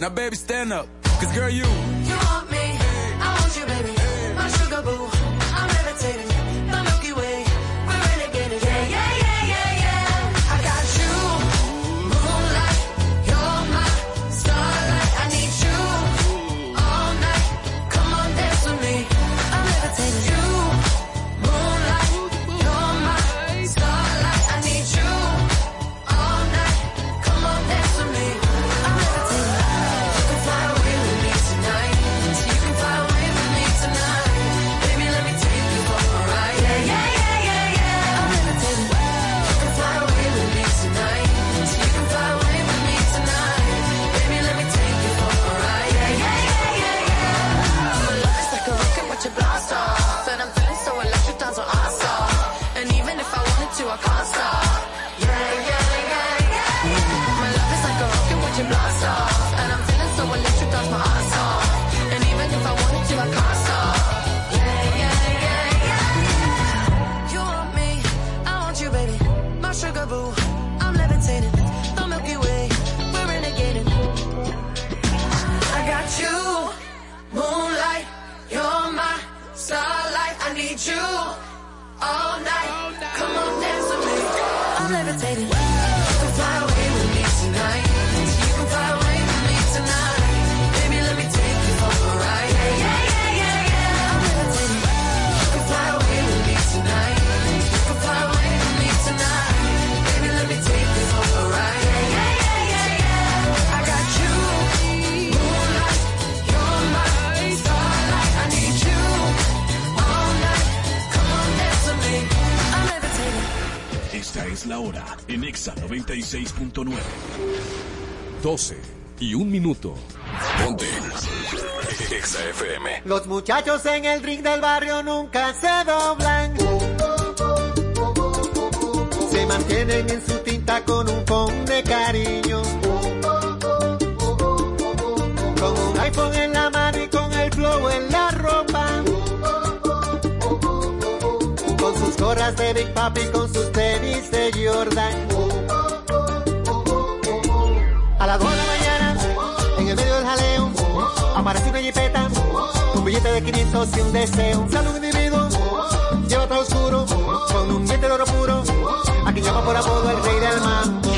Now, baby, stand up. Cause, girl, you. You want me, Exa 96.9. 12 y un minuto. Ponte. Los muchachos en el ring del barrio nunca se doblan. Se mantienen en su tinta con un con de cariño. Con un iPhone en la mano y con el flow en la ropa. Gorras de Big Papi, con sus tenis de Jordan. A las 2 de la mañana, en el medio del jaleo, aparece una jipeta, un billete de 500 y un deseo. Sale un individuo, lleva todo oscuro, con un diente de oro puro, a quien llama por apodo el rey del mambo.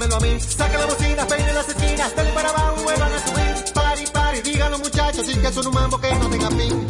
Saca la bocina, peinen las esquinas, denle para abajo, vuelvan a subir. Pari, pari, digan los muchachos, sin que son un mambo que no tenga fin.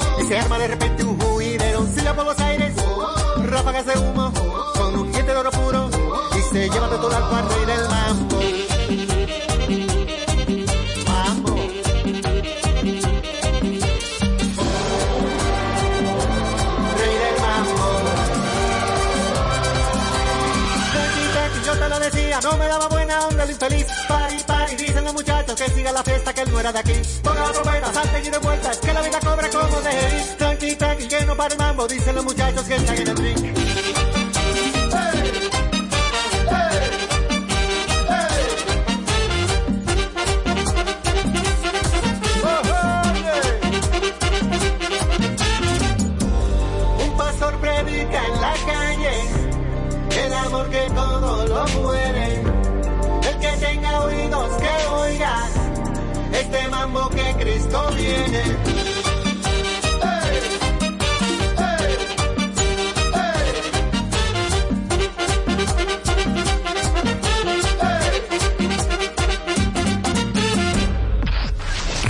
se arma de repente un juidero. Silla por los aires, ráfagas de humo, con un diente de oro puro y se lleva de todo al rey del mambo. Que siga la fiesta, que él no era de aquí. Ponga la trompeta, salten y de vueltas, que la vida cobra como de ir. Tranqui, tranqui, que no para el mambo, dicen los muchachos que están en el drink. Mambo que Cristo viene. Hey, hey,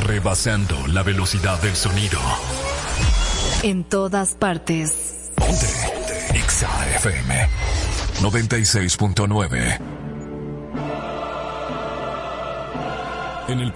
Rebasando la velocidad del sonido. En todas partes. Ponte. Ponte. Exa FM 96.9.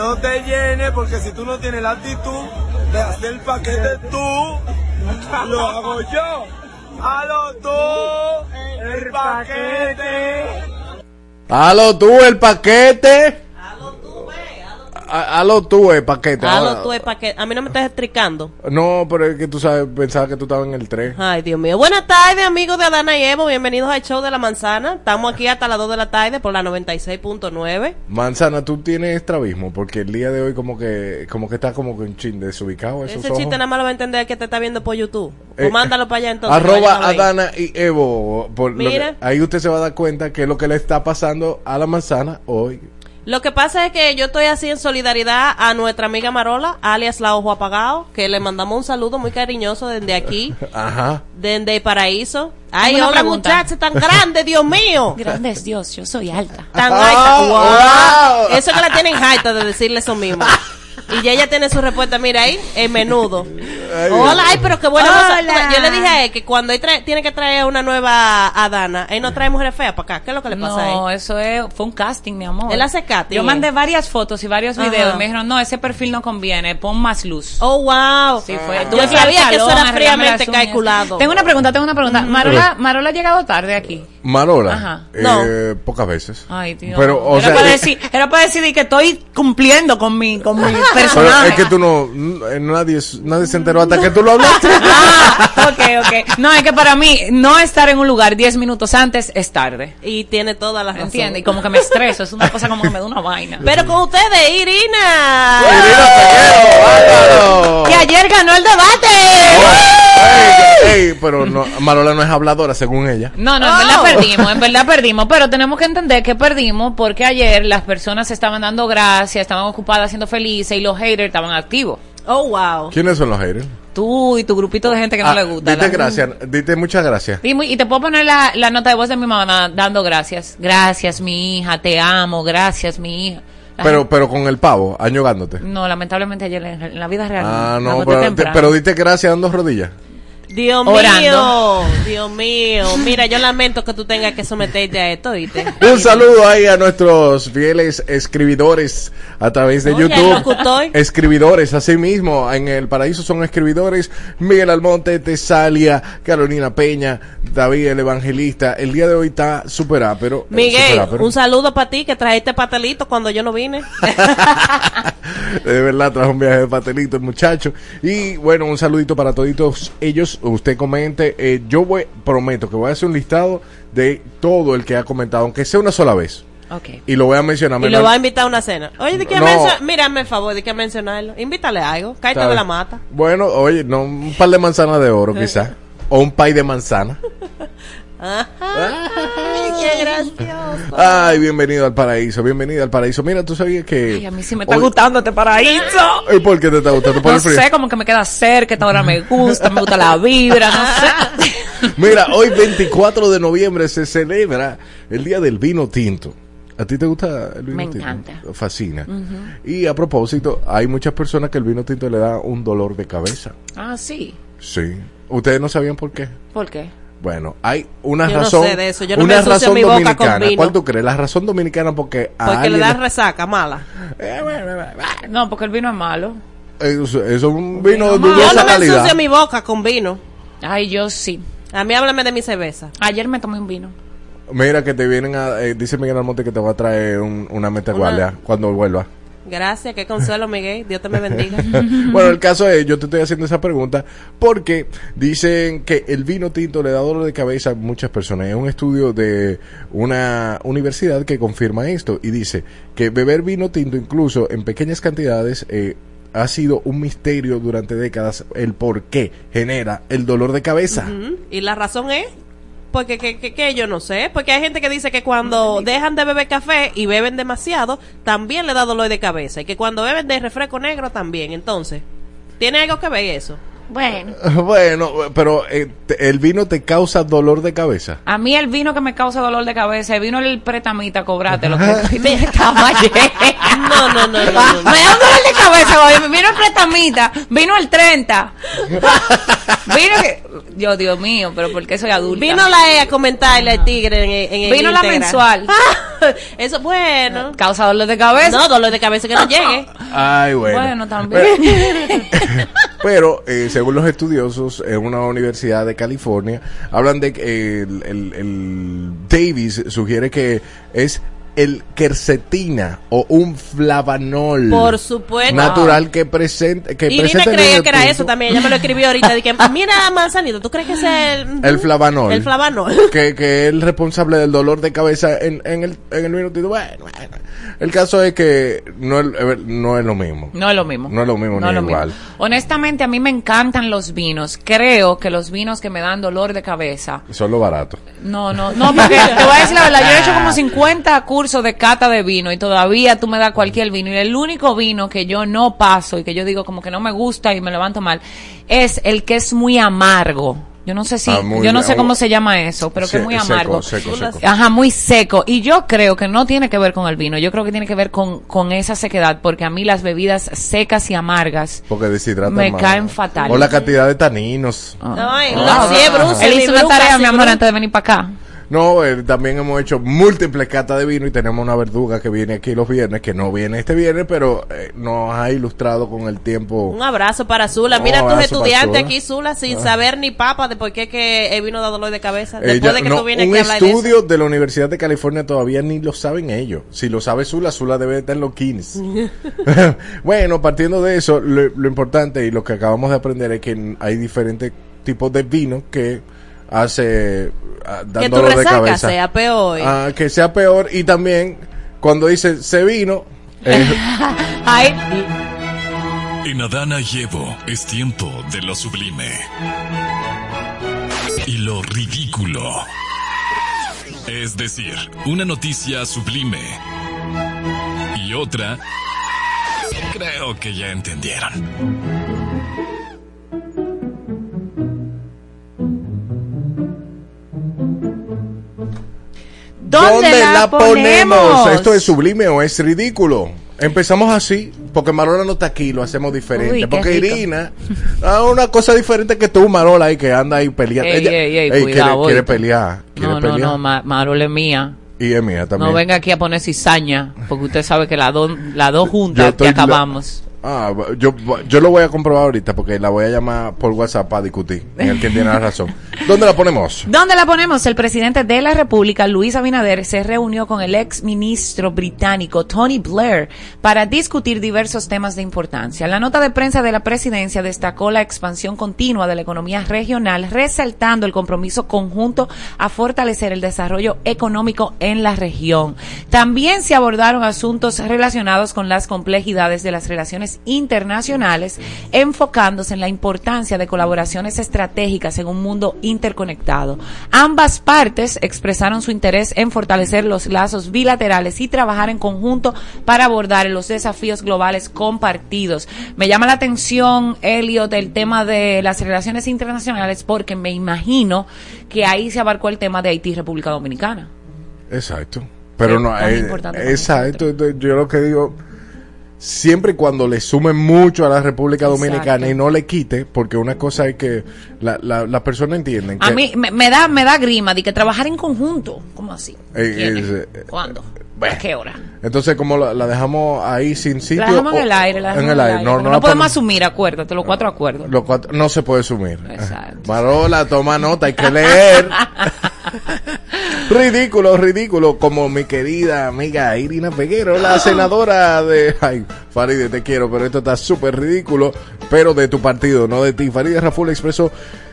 No te llenes porque si tú no tienes la actitud de hacer el paquete tú, lo hago yo. Halo tú, el paquete. Halo tú el paquete. Halo tú el paquete. Halo Ahora- tú es pa' que... A mí no me estás estricando. No, pero es que tú sabes, pensaba que tú estabas en el tren. Ay, Dios mío. Buenas tardes, amigos de Adana y Evo. Bienvenidos al show de la manzana. Estamos aquí hasta las 2 de la tarde por la 96.9. Manzana, tú tienes estrabismo porque el día de hoy como que como que está como que un chin desubicado Ese ojos. chiste nada más lo va a entender que te está viendo por YouTube. Eh, o mándalo para allá entonces. Arroba. Adana y Evo. por que- Mira. ahí usted se va a dar cuenta que es lo que le está pasando a la manzana hoy. Lo que pasa es que yo estoy así en solidaridad a nuestra amiga Marola, alias La Ojo Apagado, que le mandamos un saludo muy cariñoso desde aquí, Ajá. desde el paraíso. Ay, Una hola pregunta. muchacha, tan grande, Dios mío. Grande es Dios, yo soy alta. Tan alta. wow. Wow. Eso que la tienen alta de decirle eso mismo. Y ya ella tiene su respuesta, mira ahí, el menudo. Ay, Hola, ay, pero qué. Hola. Yo le dije a él que cuando él trae- tiene que traer una nueva Adana, él no trae mujeres feas para acá. ¿Qué es lo que le pasa No, a él? eso es, fue un casting, mi amor. Él hace casting, Yo mandé varias fotos y varios Ajá. videos y me dijeron, no, ese perfil no conviene, pon más luz. Oh, wow. Sí, fue. Yo sabía que eso era fríamente calculado. Tengo una pregunta, tengo una pregunta. Marola, Marola ha llegado tarde aquí. Marola. Ajá. eh, No. Pocas veces. Ay, Dios. Pero, o era, sea, para eh, decir, era para decidir que estoy cumpliendo con mi, con mi personaje. es que tú no, n- nadie, nadie se enteró hasta que tú lo hablaste. Ah, ok, ok. No, es que para mí, no estar en un lugar 10 minutos antes es tarde. Y tiene todas las razones. ¿Entiendes? Y como que me estreso, es una cosa como que me da una vaina. Pero con ustedes, Irina. Irina Peguero, bárbaro. Que ayer ganó el debate. Ey, ey, pero no, Marola no es habladora, según ella. No, no, en verdad perdimos, en verdad perdimos, pero tenemos que entender que perdimos porque ayer las personas estaban dando gracias, estaban ocupadas siendo felices y los haters estaban activos. Oh, wow. ¿Quiénes son los haters? Tú y tu grupito de gente que no Ah, le gusta. Dite la- gracias, dite muchas gracias. Y, muy- y te puedo poner la, la nota de voz de mi mamá dando gracias. Gracias, mi hija, te amo, gracias, mi hija. La Pero, gente- pero con el pavo, añogándote. No, lamentablemente ayer en, la vida real. Ah, no, pero, temprano. pero dite gracias dando rodillas. Dios Orando. mío, Dios mío. Mira, yo lamento que tú tengas que someterte a esto, ¿viste? Un saludo ahí a nuestros fieles escribidores a través de Oye, YouTube. Escribidores, así mismo, en el paraíso son escribidores. Miguel Almonte, Tesalia, Carolina Peña, David el Evangelista. El día de hoy está super pero Miguel, un saludo para ti que trajiste pastelito cuando yo no vine. De verdad, trajo un viaje de pastelito el muchacho. Y bueno, un saludito para toditos ellos. Usted comente. eh, yo voy, prometo que voy a hacer un listado de todo el que ha comentado, aunque sea una sola vez. Ok. Y lo voy a mencionar. y lo va a invitar a una cena. Oye, ¿de qué No. Mírame el favor, ¿de qué mencionarlo? Invítale algo. Cállate de la mata. Bueno, oye, no, un par de manzanas de oro quizás. O un pay de manzana. Ay, qué gracioso. Ay, bienvenido al paraíso, bienvenido al paraíso. Mira, tú sabías que... Ay, a mí sí me está hoy- gustando este paraíso. ¿Y por qué te está gustando? Por No el frío. sé, como que me queda cerca, esta hora me gusta, me gusta la vibra, no sé. Mira, hoy 24 de noviembre se celebra el Día del Vino Tinto. ¿A ti te gusta el vino Me tinto? encanta. Fascina. Y a propósito, hay muchas personas que el vino tinto le da un dolor de cabeza. Ah, sí. Sí. ¿Ustedes no sabían por qué? ¿Por qué? Bueno, hay una Yo no razón. sé de eso, yo no una me razón mi boca con dominicana. vino. ¿Cuál tú crees? La razón dominicana porque a Porque le da resaca mala. No, porque el vino es malo. Eso, eso es un vino de Yo dudosa no me calidad. ensucio mi boca con vino. Ay, yo sí. A mí háblame de mi cerveza. Ayer me tomé un vino. Mira que te vienen a... eh, dice Miguel Almonte que te va a traer un- una metaguardia cuando vuelva. Gracias, qué consuelo, Miguel. Dios te me bendiga. bueno, el caso es, yo te estoy haciendo esa pregunta porque dicen que el vino tinto le da dolor de cabeza a muchas personas. Es un estudio de una universidad que confirma esto y dice que beber vino tinto incluso en pequeñas cantidades eh, ha sido un misterio durante décadas el por qué genera el dolor de cabeza. Y la razón es porque que, que, que yo no sé, porque hay gente que dice que cuando dejan de beber café y beben demasiado, también le da dolor de cabeza y que cuando beben de refresco negro también. Entonces, ¿tiene algo que ver eso? Bueno. Bueno, pero eh, el vino te causa dolor de cabeza. A mí el vino que me causa dolor de cabeza, el vino el pretamita, cobrate lo que. No, no, no, no, no, no. Me da un dolor de cabeza, vino el pretamita, vino el 30. Vino que, Dios, Dios mío, pero ¿por qué soy adulta? Vino la E a comentarle al tigre en, el- en el Vino la mensual. Eso, bueno. Causa dolor de cabeza. No, dolor de cabeza que no llegue. Ay, bueno. Bueno, también. Pero, eh, según los estudiosos en una universidad de California, hablan de que eh, el, el- el Davis sugiere que es el quercetina o un flavanol. Por supuesto. Natural que presenta. Que Y el creía que era eso también. Ella me lo escribió ahorita. Dije, mira, manzanito, ¿tú crees que es el. El flavanol. El flavanol. Que, que es el responsable del dolor de cabeza en, en el, en el vino tinto. Bueno, bueno. El caso es que no es, no es lo mismo. No es lo mismo. No es lo mismo No ni es lo igual. mismo. Honestamente, a mí me encantan los vinos. Creo que los vinos que me dan dolor de cabeza. Son lo barato. No, no, no, porque te voy a decir la verdad. Yo he hecho como 50 cursos de cata de vino y todavía tú me das cualquier vino. Y el único vino que yo no paso y que yo digo como que no me gusta y me levanto mal es el que es muy amargo. Yo no sé si, Ah, yo no sé cómo se llama eso, pero que es muy amargo. seco, seco. Ajá, muy seco. Y yo creo que no tiene que ver con el vino, yo creo que tiene que ver con, con esa sequedad, porque a mí las bebidas secas y amargas Porque deshidratan me caen fatal. O la cantidad de taninos. Ay, Ah. Bruce. Él hizo una tarea, mi amor, antes de venir para acá. No, eh, también hemos hecho múltiples catas de vino y tenemos una verduga que viene aquí los viernes, que no viene este viernes, pero eh, nos ha ilustrado con el tiempo. Un abrazo para Zula. Un Mira tus estudiantes aquí, Zula, sin saber ni papa de por qué que el vino da dolor de cabeza. Ella- Después de que no, tú vienes un aquí de estudio eso. de, la Universidad de California todavía ni lo saben ellos. Si lo sabe Zula, Zula debe estar en los kines. bueno, partiendo de eso, lo, lo importante y lo que acabamos de aprender es que hay diferentes tipos de vino que hace ah, dan Que tu de resaca cabeza. sea peor. Ah, que sea peor y también cuando dice se vino eh, Ay, En Adana y Evo es tiempo de lo sublime. Y lo ridículo. Es decir, una noticia sublime. Y otra... Creo que ya entendieron. ¿Dónde, la, ponemos? ¿Esto es sublime o es ridículo? Empezamos así, porque Marola no está aquí, lo hacemos diferente. Uy, porque rico. Irina, ah, una cosa diferente que tú, Marola, ahí que anda ahí peleando. Ey, Ella- ey, ey, ey, cuidado, quiere, pelear. Quiere No, no, pelear. no, Ma- Marole es mía. Y es mía también. No venga aquí a poner cizaña, porque usted sabe que las dos las dos juntas que acabamos. Ah, yo, yo lo voy a comprobar ahorita porque la voy a llamar por WhatsApp para discutir. En el que tiene la razón. ¿Dónde la ponemos? ¿Dónde la ponemos? El presidente de la República, Luis Abinader, se reunió con el ex ministro británico Tony Blair para discutir diversos temas de importancia. La nota de prensa de la presidencia destacó la expansión continua de la economía regional, resaltando el compromiso conjunto a fortalecer el desarrollo económico en la región. También se abordaron asuntos relacionados con las complejidades de las relaciones internacionales, enfocándose en la importancia de colaboraciones estratégicas en un mundo interconectado. Ambas partes expresaron su interés en fortalecer los lazos bilaterales y trabajar en conjunto para abordar los desafíos globales compartidos. Me llama la atención, Elliot, el tema de las relaciones internacionales porque me imagino que ahí se abarcó el tema de Haití y República Dominicana. Exacto. Pero Es no, tan eh, importante exacto. Yo lo que digo, siempre y cuando le sume mucho a la República Dominicana Exacto. y no le quite, porque una cosa es que la, la, las personas entienden que A mí me, me da me da grima de que trabajar en conjunto, ¿cómo así? Eh, eh, ¿Cuándo? bueno. ¿A qué hora? entonces como la, la dejamos ahí sin sitio La dejamos en el aire, la en el aire. No, No, la podemos asumir acuérdate, los cuatro acuerdos. Los cuatro- no se puede sumir. Exacto. Marola, toma nota, hay que leer. ridículo, ridículo. Como mi querida amiga Irina Peguero, la senadora de. Ay, Faride, te quiero, pero esto está súper ridículo. Pero de tu partido, no de ti. Faride Raful expresó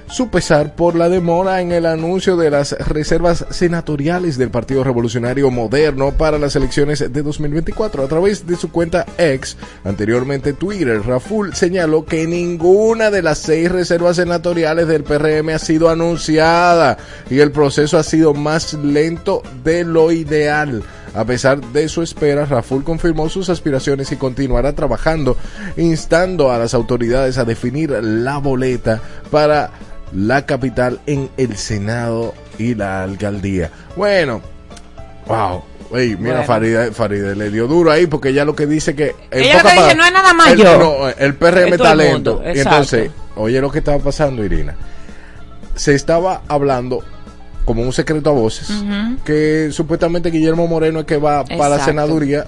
su pesar por la demora en el anuncio de las reservas senatoriales del Partido Revolucionario Moderno para las elecciones de 2024. A través de su cuenta ex, anteriormente Twitter, Raful señaló que ninguna de las seis reservas senatoriales del PRM ha sido anunciada y el proceso ha sido más lento de lo ideal. A pesar de su espera, Raful confirmó sus aspiraciones y continuará trabajando, instando a las autoridades a definir la boleta para la capital en el Senado y la alcaldía. Bueno, wow. Ey, mira, Bueno. Faride, Faride le dio duro ahí porque ya lo que dice que... en Ella lo que dice, no es nada más el, yo. no, el PRM Es el talento. Y entonces, oye lo que estaba pasando, Irina. Se estaba hablando como un secreto a voces que supuestamente Guillermo Moreno es que va para la senaduría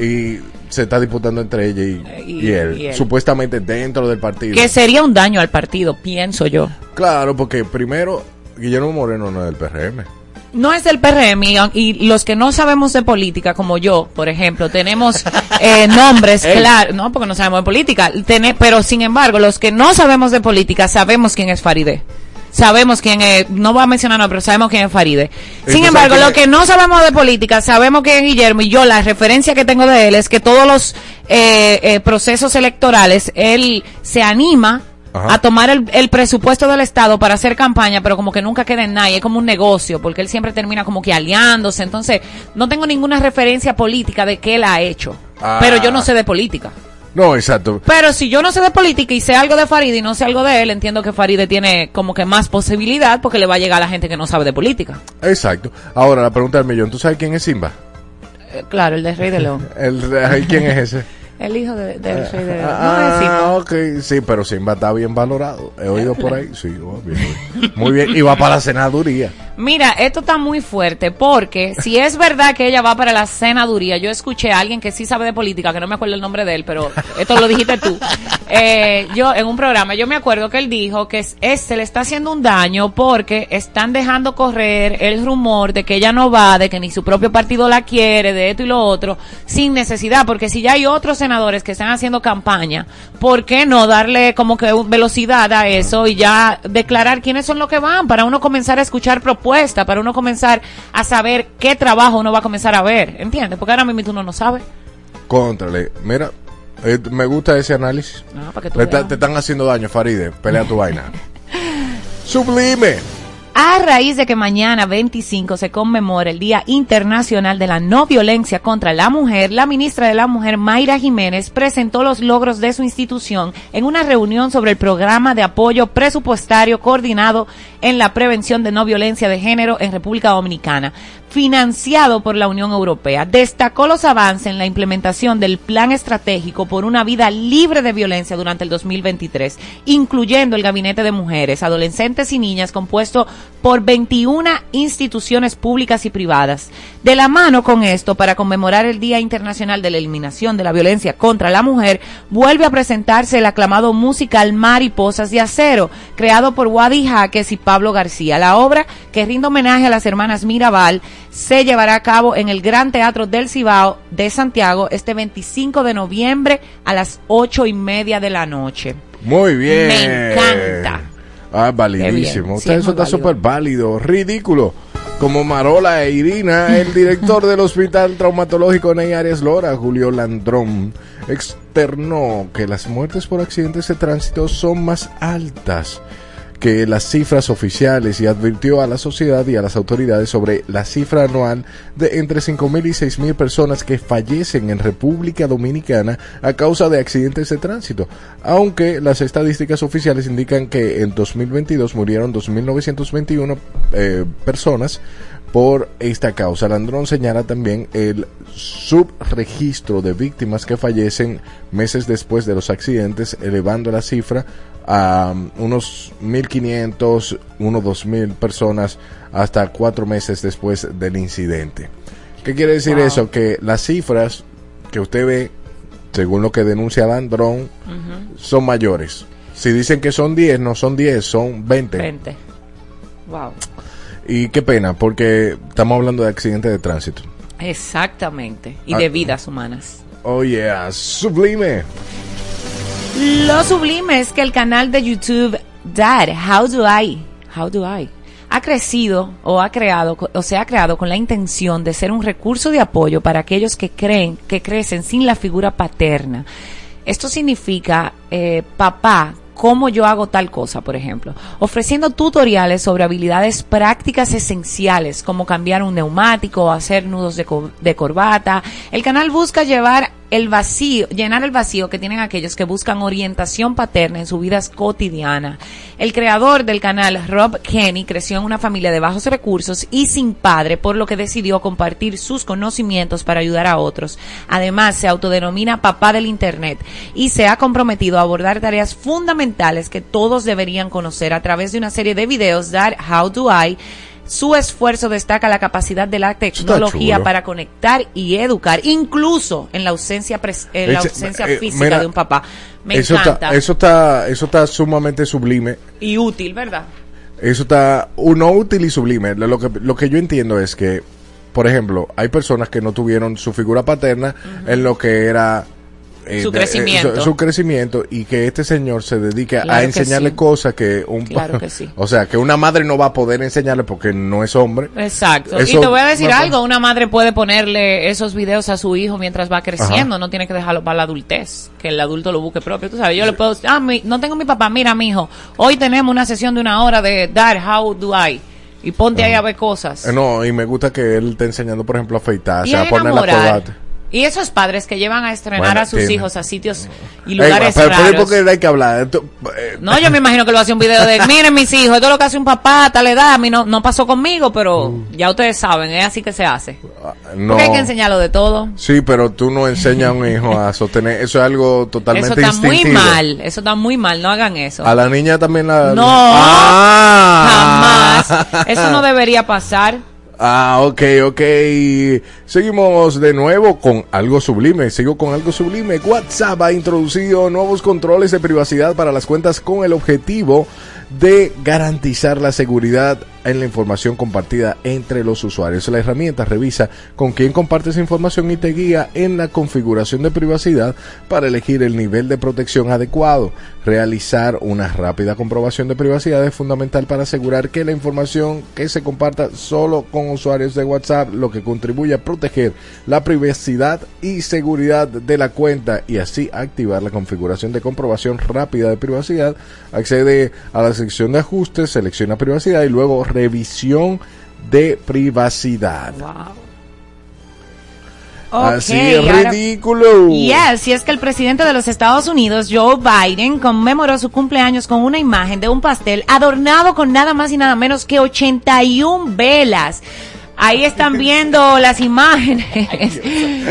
y se está disputando entre ella y, Y- y él, y él. supuestamente dentro del partido. Que sería un daño al partido, pienso yo. Claro, porque primero Guillermo Moreno no es del PRM. No es del PRM y, los que no sabemos de política, como yo, por ejemplo, tenemos eh, nombres Ey. claros, no, porque no sabemos de política, pero sin embargo, los que no sabemos de política sabemos quién es Faride. Sabemos quién es, no voy a mencionar no, pero sabemos quién es Faride. ¿Y Sin embargo, quién que no sabemos de política sabemos quién es Guillermo y yo la referencia que tengo de él es que todos los eh, eh, procesos electorales él se anima Ajá. a tomar el, el presupuesto del Estado para hacer campaña, pero como que nunca queda en nada, y es como un negocio, porque él siempre termina como que aliándose, entonces no tengo ninguna referencia política de qué él ha hecho, Ah. pero yo no sé de política. No, exacto. Pero si yo no sé de política y sé algo de Faride y no sé algo de él, entiendo que Faride tiene como que más posibilidad porque le va a llegar a la gente que no sabe de política. Exacto. Ahora, la pregunta del millón. ¿Tú sabes quién es Simba? Eh, claro, el de Rey de León. El, ¿Quién es ese? El hijo de- del Rey de. No Simba. Ah, ok. Sí, pero Simba está bien valorado. He oído por ahí. Sí, oh, bien, bien. muy bien. Y va para la senaduría. Mira, esto está muy fuerte porque si es verdad que ella va para la senaduría, yo escuché a alguien que sí sabe de política, que no me acuerdo el nombre de él, pero esto lo dijiste tú. Eh, yo en un programa, yo me acuerdo que él dijo que es, es- se le está haciendo un daño porque están dejando correr el rumor de que ella no va, de que ni su propio partido la quiere, de esto y lo otro, sin necesidad, porque si ya hay otros senadores que están haciendo campaña, ¿por qué no darle como que velocidad a eso y ya declarar quiénes son los que van para uno comenzar a escuchar propuestas, para uno comenzar a saber qué trabajo uno va a comenzar a ver, ¿entiendes? Porque ahora mismo uno no sabe. Contrale. Mira, eh, me gusta ese análisis. Ah, para que tú Le ta- veas. te están haciendo daño, Faride. Pelea tu vaina. Sublime. A raíz de que mañana 25 se conmemora el Día Internacional de la No Violencia contra la Mujer, la ministra de la Mujer Mayra Jiménez presentó los logros de su institución en una reunión sobre el programa de apoyo presupuestario coordinado en la prevención de no violencia de género en República Dominicana, financiado por la Unión Europea. Destacó los avances en la implementación del Plan Estratégico por una vida libre de violencia durante el 2023, incluyendo el Gabinete de Mujeres, Adolescentes y Niñas compuesto por 21 instituciones públicas y privadas. De la mano con esto, para conmemorar el Día Internacional de la Eliminación de la Violencia contra la Mujer, vuelve a presentarse el aclamado musical Mariposas de Acero, creado por Wadi Jaques y Pablo García. La obra, que rinde homenaje a las hermanas Mirabal, se llevará a cabo en el Gran Teatro del Cibao de Santiago este 25 de noviembre a las ocho y media de la noche. Muy bien. Me encanta. Ah, validísimo. Usted Sí, eso está súper válido. Ridículo. como Marola e Irina, el director del Hospital Traumatológico Ney Arias Lora, Julio Landrón, externó que las muertes por accidentes de tránsito son más altas que las cifras oficiales y advirtió a la sociedad y a las autoridades sobre la cifra anual de entre 5.000 y 6.000 personas que fallecen en República Dominicana a causa de accidentes de tránsito, aunque las estadísticas oficiales indican que en 2022 murieron 2.921 eh, personas por esta causa. Landrón señala también el subregistro de víctimas que fallecen meses después de los accidentes, elevando la cifra a um, unos 1.500, unos 2.000 personas hasta cuatro meses después del incidente. ¿Qué quiere decir Wow. eso? Que las cifras que usted ve, según lo que denuncia Landrón, son mayores. Si dicen que son 10, no son 10, son 20. 20. Wow. Y qué pena, porque estamos hablando de accidentes de tránsito. Exactamente. Y Ah. de vidas humanas. Oh yeah, sublime. Lo sublime es que el canal de YouTube Dad, How Do I, How Do I, ha crecido o ha creado o se ha creado con la intención de ser un recurso de apoyo para aquellos que creen que crecen sin la figura paterna. Esto significa eh, papá, cómo yo hago tal cosa, por ejemplo, ofreciendo tutoriales sobre habilidades prácticas esenciales como cambiar un neumático o hacer nudos de, co- de corbata. El canal busca llevar el vacío, llenar el vacío que tienen aquellos que buscan orientación paterna en sus vidas cotidianas. El creador del canal, Rob Kenny, creció en una familia de bajos recursos y sin padre, por lo que decidió compartir sus conocimientos para ayudar a otros. Además, se autodenomina papá del Internet y se ha comprometido a abordar tareas fundamentales que todos deberían conocer a través de una serie de videos, That How Do I, su esfuerzo destaca la capacidad de la tecnología para conectar y educar, incluso en la ausencia, pres- en la ausencia eh, física mira, de un papá. Me eso encanta. Está, eso, está, eso está sumamente sublime. Y útil, ¿verdad? Eso está uno útil y sublime. Lo lo que, lo que yo entiendo es que, por ejemplo, hay personas que no tuvieron su figura paterna en lo que era eh, Su eh, crecimiento. su, su crecimiento y que este señor se dedique a Claro enseñarle sí. cosas que un Claro que sí. o sea que una madre no va a poder enseñarle porque no es hombre Exacto. Eso y te voy a decir algo, una madre puede ponerle esos videos a su hijo mientras va creciendo, no tiene que dejarlo para la adultez, que el adulto lo busque propio, tú sabes, yo le puedo, ah, mi- no tengo mi papá, mira mi hijo, hoy tenemos una sesión de una hora de Dad, how do I? Y ponte ahí a ver cosas. Eh, no y me gusta que él esté enseñando por ejemplo a afeitarse y a a poner la corbata Y esos padres que llevan a estrenar Bueno, a sus hijos a sitios y Ey, lugares pero raros. porque hay que hablar Esto, eh, No, yo me imagino que lo hace un video de, miren mis hijos, esto es lo que hace un papá a tal edad, a mí no, no pasó conmigo, pero ya ustedes saben, es así que se hace. no Porque hay que enseñarlo de todo. Sí, pero tú no enseñas a un hijo a sostener. Eso es algo totalmente Eso está muy mal, eso está muy mal, no hagan eso. A la niña también la. No, Ah. Jamás. Eso no debería pasar. Ah, ok, ok. Seguimos de nuevo con algo sublime. Sigo con algo sublime. WhatsApp ha introducido nuevos controles de privacidad para las cuentas con el objetivo de garantizar la seguridad en la información compartida entre los usuarios. La herramienta revisa con quién compartes información y te guía en la configuración de privacidad para elegir el nivel de protección adecuado. Realizar una rápida comprobación de privacidad es fundamental para asegurar que la información que se comparta solo con usuarios de WhatsApp, lo que contribuye a proteger la privacidad y seguridad de la cuenta y así activar la configuración de comprobación rápida de privacidad. Accede a la sección de ajustes, selecciona privacidad y luego revisión de privacidad. Así es ridículo. Yes, y es que el presidente de los Estados Unidos, Joe Biden, conmemoró su cumpleaños con una imagen de un pastel adornado con nada más y nada menos que 81 velas. Ahí están viendo las imágenes.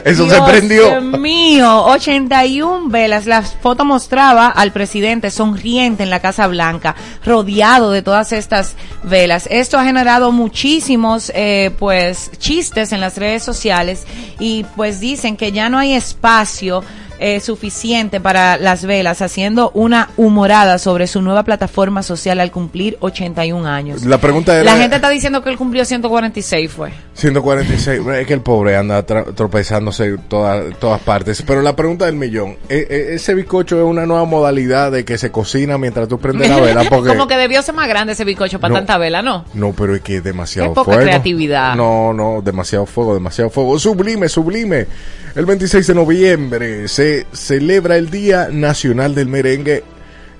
Eso se Dios prendió. mío, 81 velas. La foto mostraba al presidente sonriente en la Casa Blanca, rodeado de todas estas velas. Esto ha generado muchísimos, eh, pues, chistes en las redes sociales y pues dicen que ya no hay espacio eh, suficiente para las velas, haciendo una humorada sobre su nueva plataforma social al cumplir 81 años. La pregunta era... La gente está diciendo que él cumplió 146, fue. 146. Es que el pobre anda tropezándose en toda- todas partes. Pero la pregunta del millón. ¿e- e- ¿Ese bizcocho es una nueva modalidad de que se cocina mientras tú prendes la vela? Porque... Como que debió ser más grande ese bizcocho para No. tanta vela, ¿no? No, pero es que es demasiado poca fuego. creatividad. No, no, demasiado fuego, demasiado fuego. Sublime, sublime. El 26 de noviembre se celebra el Día Nacional del Merengue,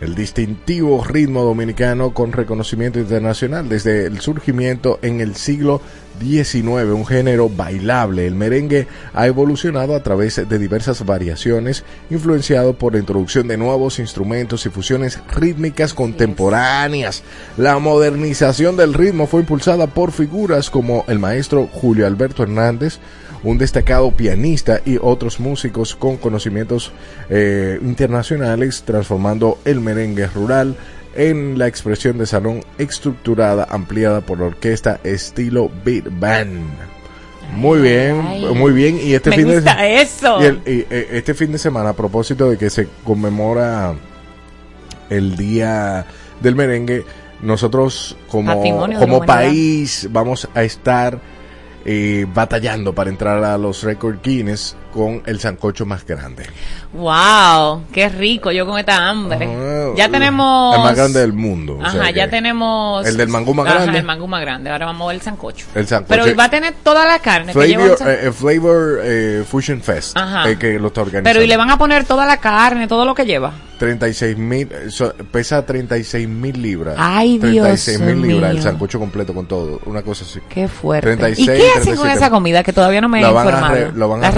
el distintivo ritmo dominicano con reconocimiento internacional desde el surgimiento en el siglo XIX, un género bailable. El merengue ha evolucionado a través de diversas variaciones, influenciado por la introducción de nuevos instrumentos y fusiones rítmicas contemporáneas. La modernización del ritmo fue impulsada por figuras como el maestro Julio Alberto Hernández, un destacado pianista y otros músicos con conocimientos eh, internacionales, transformando el merengue rural en la expresión de salón estructurada, ampliada por la orquesta estilo Beat Band. Muy bien, ay. muy bien. Y este fin de eso. y el- y, eh, este fin de semana, a propósito de que se conmemora el día del merengue, nosotros como, Patrimonio como país vamos a estar eh, batallando para entrar a los récord Guinness con el sancocho más grande. Wow, qué rico, yo con esta hambre. Ah, ya tenemos... El más grande del mundo. o Ajá, sea ya tenemos... El del mangú más Ajá, grande. el mangú más grande. Ahora vamos a ver el sancocho. El sancocho. Pero va a tener toda la carne que lleva Flavor, san- eh, eh, Flavor eh, Fusion Fest, Ajá. eh, que lo está organizando. Pero y le van a poner toda la carne, todo lo que lleva. 36 mil, pesa 36 mil libras. Ay, Dios 36 mil libras, el sancocho completo con todo, una cosa así. Qué fuerte. 36, ¿Y qué hacen con 37? esa comida que todavía no me he La informado? re- lo van a ¿La repa-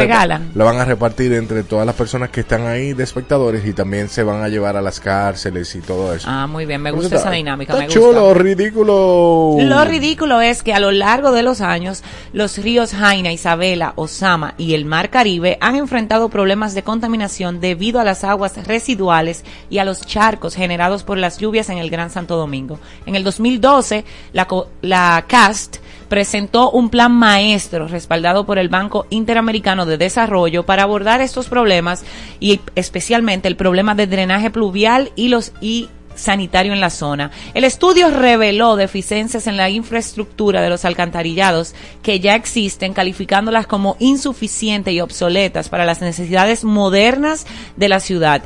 la van a repartir entre todas las personas que están ahí de espectadores y también se van a llevar a las cárceles y todo eso. Ah, muy bien, me gusta está- esa dinámica, está me gusta. chulo, ridículo. Lo ridículo es que a lo largo de los años, los ríos Jaina, Isabela, Osama y el Mar Caribe han enfrentado problemas de contaminación debido a las aguas residuales y a los charcos generados por las lluvias en el Gran Santo Domingo. En el 2012, la, la CAST presentó un plan maestro respaldado por el Banco Interamericano de Desarrollo para abordar estos problemas y especialmente el problema de drenaje pluvial y los y sanitario en la zona. El estudio reveló deficiencias en la infraestructura de los alcantarillados que ya existen, calificándolas como insuficientes y obsoletas para las necesidades modernas de la ciudad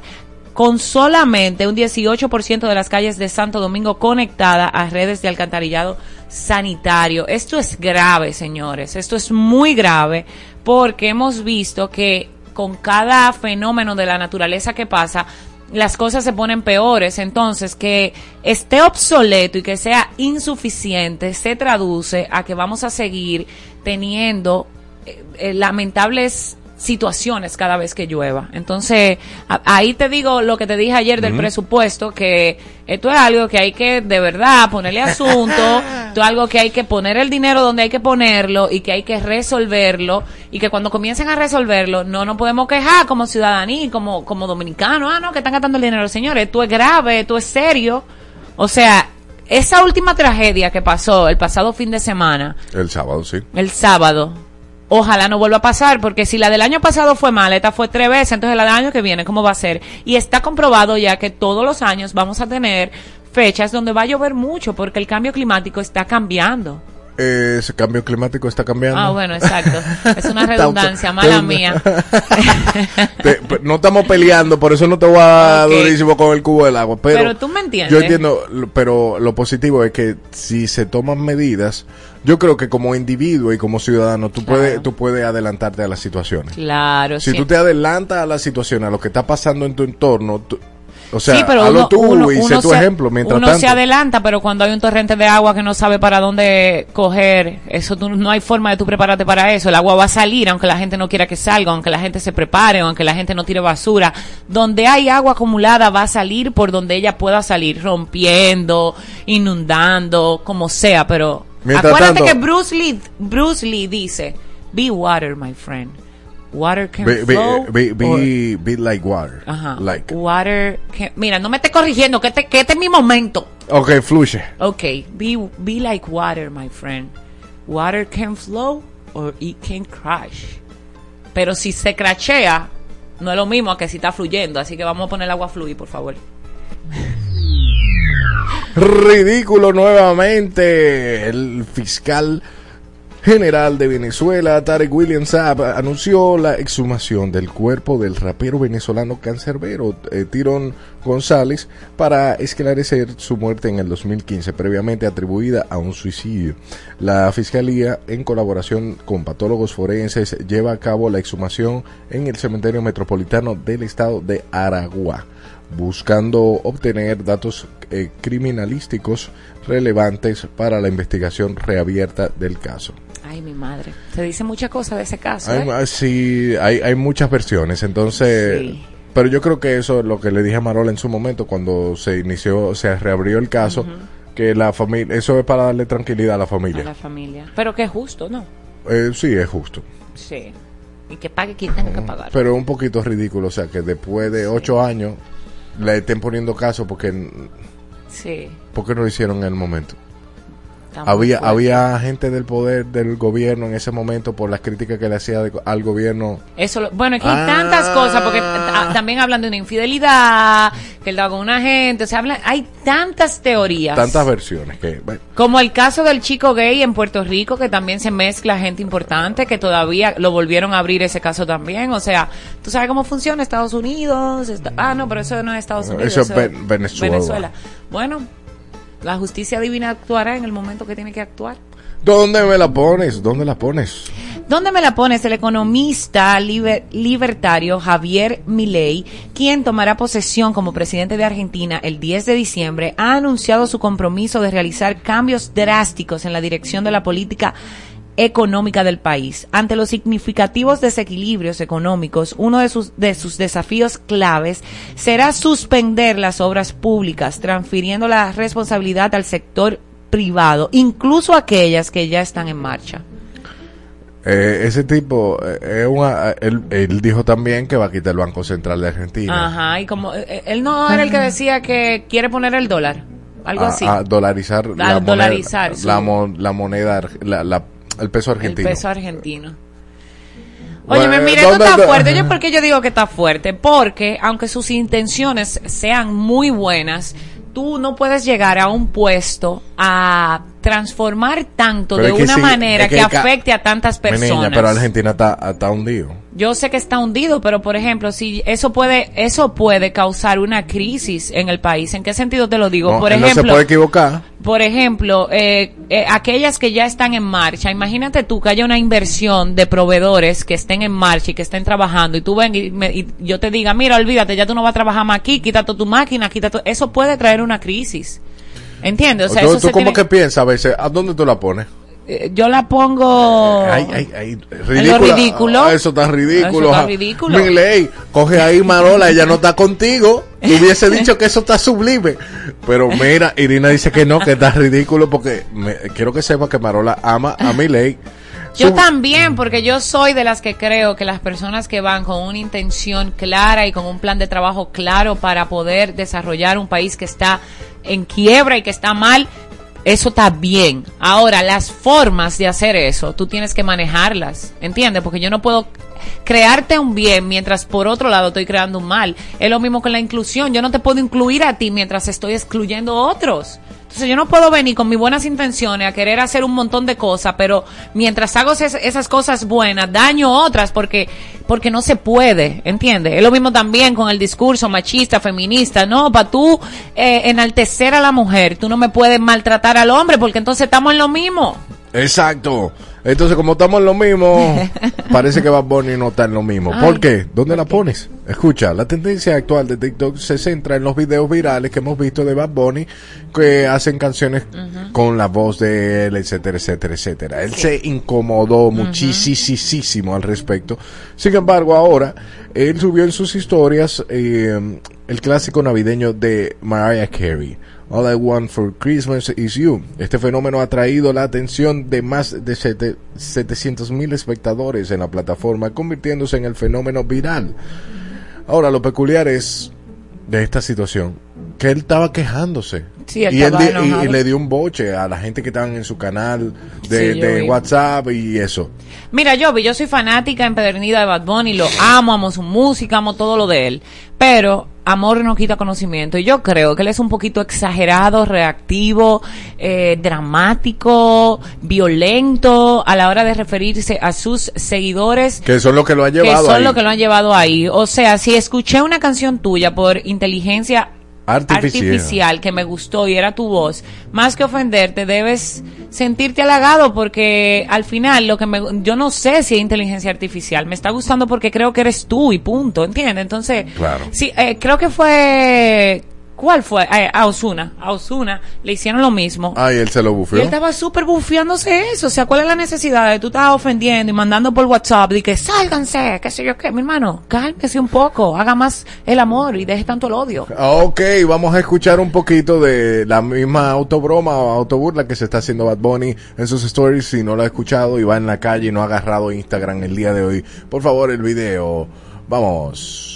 con solamente un 18% de las calles de Santo Domingo conectada a redes de alcantarillado sanitario. Esto es grave, señores. Esto es muy grave porque hemos visto que con cada fenómeno de la naturaleza que pasa, las cosas se ponen peores. Entonces, que esté obsoleto y que sea insuficiente se traduce a que vamos a seguir teniendo eh, eh, lamentables situaciones cada vez que llueva. Entonces, a- ahí te digo lo que te dije ayer del presupuesto, que esto es algo que hay que de verdad ponerle asunto, esto es algo que hay que poner el dinero donde hay que ponerlo y que hay que resolverlo y que cuando comiencen a resolverlo no nos podemos quejar como ciudadanía y como, como dominicanos, ah, no, que están gastando el dinero. Señores, esto es grave, esto es serio. O sea, esa última tragedia que pasó el pasado fin de semana, El sábado, sí. el sábado. Ojalá no vuelva a pasar, porque si la del año pasado fue mala, esta fue tres veces, entonces la del año que viene, ¿cómo va a ser? Y está comprobado ya que todos los años vamos a tener fechas donde va a llover mucho, porque el cambio climático está cambiando. Eh, ese cambio climático está cambiando. Ah, bueno, exacto. Es una redundancia, mala mía. Te- pe- no estamos peleando, por eso no te voy a dar durísimo con el cubo del agua. Pero, Pero tú me entiendes. Yo entiendo, pero lo positivo es que si se toman medidas, yo creo que como individuo y como ciudadano, tú Claro. puedes, tú puedes adelantarte a las situaciones. Claro, Si tú te adelantas a la situación, a lo que está pasando en tu entorno, tú- o sea, sí, pero hazlo uno, tú uno- y sé tu se, ejemplo mientras uno tanto. se adelanta, pero cuando hay un torrente de agua que no sabe para dónde coger, eso tú- no hay forma de tú prepararte para eso. El agua va a salir, aunque la gente no quiera que salga, aunque la gente se prepare, aunque la gente no tire basura. Donde hay agua acumulada va a salir por donde ella pueda salir, rompiendo, inundando, como sea. Pero Mientras acuérdate tanto- que Bruce Lee, Bruce Lee dice, "Be water, my friend. Water can Be, flow." be- be- or- be like water. Ajá. Like. Water can- Mira, no me estés corrigiendo, que este, que este es mi momento. Ok, fluye. Ok, be, be like water, my friend. Water can flow or it can crash. Pero si se crachea, No es lo mismo que si está fluyendo, así que vamos a poner el agua a fluir, por favor. Ridículo nuevamente. El fiscal general de Venezuela, Tarek William Saab, anunció la exhumación del cuerpo del rapero venezolano cancerbero eh, Tirón González para esclarecer su muerte en el 2015, previamente atribuida a un suicidio. La fiscalía, en colaboración con patólogos forenses, lleva a cabo la exhumación en el cementerio metropolitano del estado de Aragua buscando obtener datos eh, criminalísticos relevantes para la investigación reabierta del caso. Ay, mi madre. Se dice muchas cosas de ese caso. Hay, ¿eh? sí, hay, hay muchas versiones, entonces... Sí. Pero yo creo que eso es lo que le dije a Marola en su momento cuando se inició, se reabrió el caso, que la familia, eso es para darle tranquilidad a la A familia. la familia. Pero que es justo, ¿no? Eh, sí, es justo. Sí. Y que pague quien tenga que pagar. Pero es un poquito ridículo, o sea, que después de ocho años le estén poniendo caso porque, Sí. porque no lo hicieron en el momento. Había, fuerte. había gente del poder del gobierno en ese momento por las críticas que le hacía de- al gobierno. Eso, lo- bueno, es que hay Ah. tantas cosas, porque ah, también hablan de una infidelidad, que él da con una gente, o sea, habla, hay tantas teorías. Tantas versiones que... bueno, Como el caso del chico gay en Puerto Rico, que también se mezcla gente importante, que todavía lo volvieron a abrir ese caso también. O sea, tú sabes cómo funciona Estados Unidos. Ah, no, pero eso no es Estados Unidos. eso es Ven- Venezuela. Bueno, la justicia divina actuará en el momento que tiene que actuar. ¿Dónde me la pones? ¿Dónde la pones? ¿Dónde me la pones? El economista liber- libertario Javier Milei, quien tomará posesión como presidente de Argentina el 10 de diciembre, ha anunciado su compromiso de realizar cambios drásticos en la dirección de la política económica del país. Ante los significativos desequilibrios económicos, uno de sus, de sus desafíos claves será suspender las obras públicas, transfiriendo la responsabilidad al sector privado, incluso aquellas que ya están en marcha. Eh, ese tipo, eh, una- él, él dijo también que va a quitar el Banco Central de Argentina. Ajá, y como eh, él no era el que decía que quiere poner el dólar, algo a, así. a dolarizar, A la, dolarizar, moneda, sí. la, mo- la moneda, la- el peso el argentino. peso argentino. Oye, mira, esto ¿dónde- está fuerte. Yo, ¿por qué yo digo que está fuerte? Porque, aunque sus intenciones sean muy buenas, tú no puedes llegar a un puesto a transformar tanto Pero de una sí, manera que, afecte a tantas personas. niña, pero Argentina está, está hundido. Yo sé que está hundido, pero por ejemplo, si eso puede, eso puede causar una crisis en el país. ¿En qué sentido te lo digo? No, por él no se ejemplo, puede equivocar. por ejemplo, eh, eh, aquellas que ya están en marcha, imagínate tú que haya una inversión de proveedores que estén en marcha y que estén trabajando y tú ven y, me- y yo te diga, mira, olvídate, ya tú no vas a trabajar más aquí, quítate tu máquina, quítate, eso puede traer una crisis. ¿Entiendes? O sea, ¿Tú, eso tú se cómo tiene- que piensas a veces? ¿A dónde tú la pones? eh, yo la pongo Ay, ay, ay, lo ridículo. Ah, Eso está ridículo. Eso está Ah, ridículo. Milei, coge ahí Marola, ella no está contigo. Tú hubiese dicho que eso está sublime. Pero mira, Irina dice que no, que está ridículo porque me- quiero que sepa que Marola ama a Milei. Yo Su- también, porque yo soy de las que creo que las personas que van con una intención clara y con un plan de trabajo claro para poder desarrollar un país que está en quiebra y que está mal, eso está bien. Ahora, las formas de hacer eso, tú tienes que manejarlas, ¿entiendes? Porque yo no puedo crearte un bien mientras por otro lado estoy creando un mal. Es lo mismo con la inclusión. Yo no te puedo incluir a ti mientras estoy excluyendo a otros. Entonces yo no puedo venir con mis buenas intenciones a querer hacer un montón de cosas, pero mientras hago es- esas cosas buenas, daño otras porque, porque no se puede, ¿entiendes? Es lo mismo también con el discurso machista, feminista, no, para tú eh, enaltecer a la mujer, tú no me puedes maltratar al hombre porque entonces estamos en lo mismo. Exacto. Entonces, como estamos en lo mismo, parece que Bad Bunny no está en lo mismo. ¿Por Ay, qué? ¿Dónde la pones? Escucha, la tendencia actual de TikTok se centra en los videos virales que hemos visto de Bad Bunny que hacen canciones con la voz de él, etcétera, etcétera, etcétera. Él se incomodó muchísimo al respecto. Sin embargo, ahora, él subió en sus historias eh, el clásico navideño de Mariah Carey. All I Want for Christmas is You. Este fenómeno ha traído la atención de más de 700 mil espectadores en la plataforma, convirtiéndose en el fenómeno viral. Ahora, lo peculiar es de esta situación que él estaba quejándose. Sí, él y, él di- y- y le dio un boche a la gente que estaban en su canal de, Sí, de. WhatsApp y eso. Mira, yo, yo soy fanática empedernida de Bad Bunny, lo amo, amo su música, amo todo lo de él. Pero amor no quita conocimiento. Y yo creo que él es un poquito exagerado, reactivo, eh, dramático, violento a la hora de referirse a sus seguidores. Que son los que lo han que llevado son ahí. los que lo han llevado ahí. O sea, si escuché una canción tuya por inteligencia Artificial. artificial que me gustó y era tu voz, más que ofenderte, debes sentirte halagado porque al final lo que me, yo no sé si es inteligencia artificial, me está gustando porque creo que eres tú y punto, ¿entiendes? Entonces, Claro. sí, eh, creo que fue, ¿cuál fue? Eh, a Osuna, a Osuna le hicieron lo mismo. Ay, él se lo Y bufió. él estaba súper bufiándose eso. O sea, ¿cuál es la necesidad de tú estás ofendiendo y mandando por WhatsApp de que sálganse, qué sé yo qué? Mi hermano, cálmese un poco, haga más el amor y deje tanto el odio. Ok, vamos a escuchar un poquito de la misma autobroma o autoburla que se está haciendo Bad Bunny en sus stories. Si no lo ha escuchado y va en la calle y no ha agarrado Instagram el día de hoy, por favor, el video. Vamos.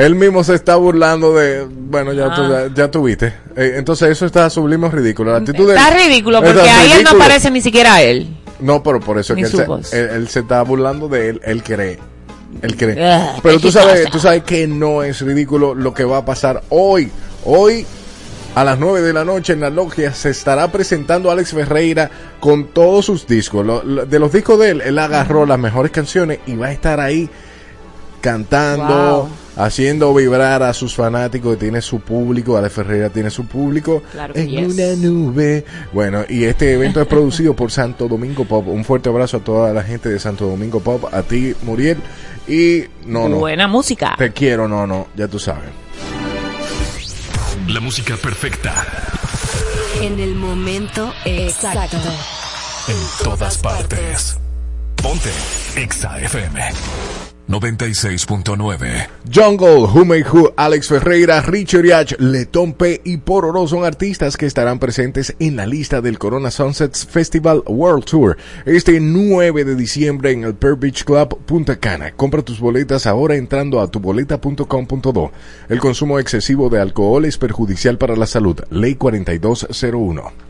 Él mismo se está burlando de... Bueno, ya, Ah. ya tuviste. Eh, entonces eso está sublime o ridículo. La actitud de Está ridículo porque ahí él no aparece ni siquiera él. No, pero por eso es que él se, él- él se está burlando de él. Él cree. Él cree. Ah, pero ¿qué tú sabes, tú sabes que no es ridículo lo que va a pasar hoy. Hoy, a las 9 de la noche en la logia, se estará presentando Alex Ferreira con todos sus discos. Lo- lo- de los discos de él, él agarró las mejores canciones y va a estar ahí cantando, Wow. Haciendo vibrar a sus fanáticos. Tiene su público, Alex Ferreira tiene su público Claro que en yes. una nube. Bueno, y este evento es producido por Santo Domingo Pop. Un fuerte abrazo a toda la gente de Santo Domingo Pop, a ti, Muriel. Y no, no, Buena música. te quiero, no, no, ya tú sabes. La música perfecta En el momento exacto. en todas partes. Ponte Exa FM 96.9. Jungle, Who, Alex Ferreira, Richard Yach, Letón P y Pororo son artistas que estarán presentes en la lista del Corona Sunsets Festival World Tour este 9 de diciembre en el Pearl Beach Club Punta Cana. Compra tus boletas ahora entrando a tuboleta.com.do. El consumo excesivo de alcohol es perjudicial para la salud. Ley 4201.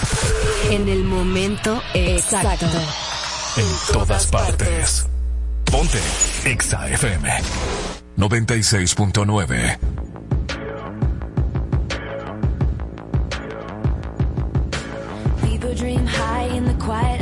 En el momento exacto. en todas partes. Ponte Exa FM 96.9. People dream high in the quiet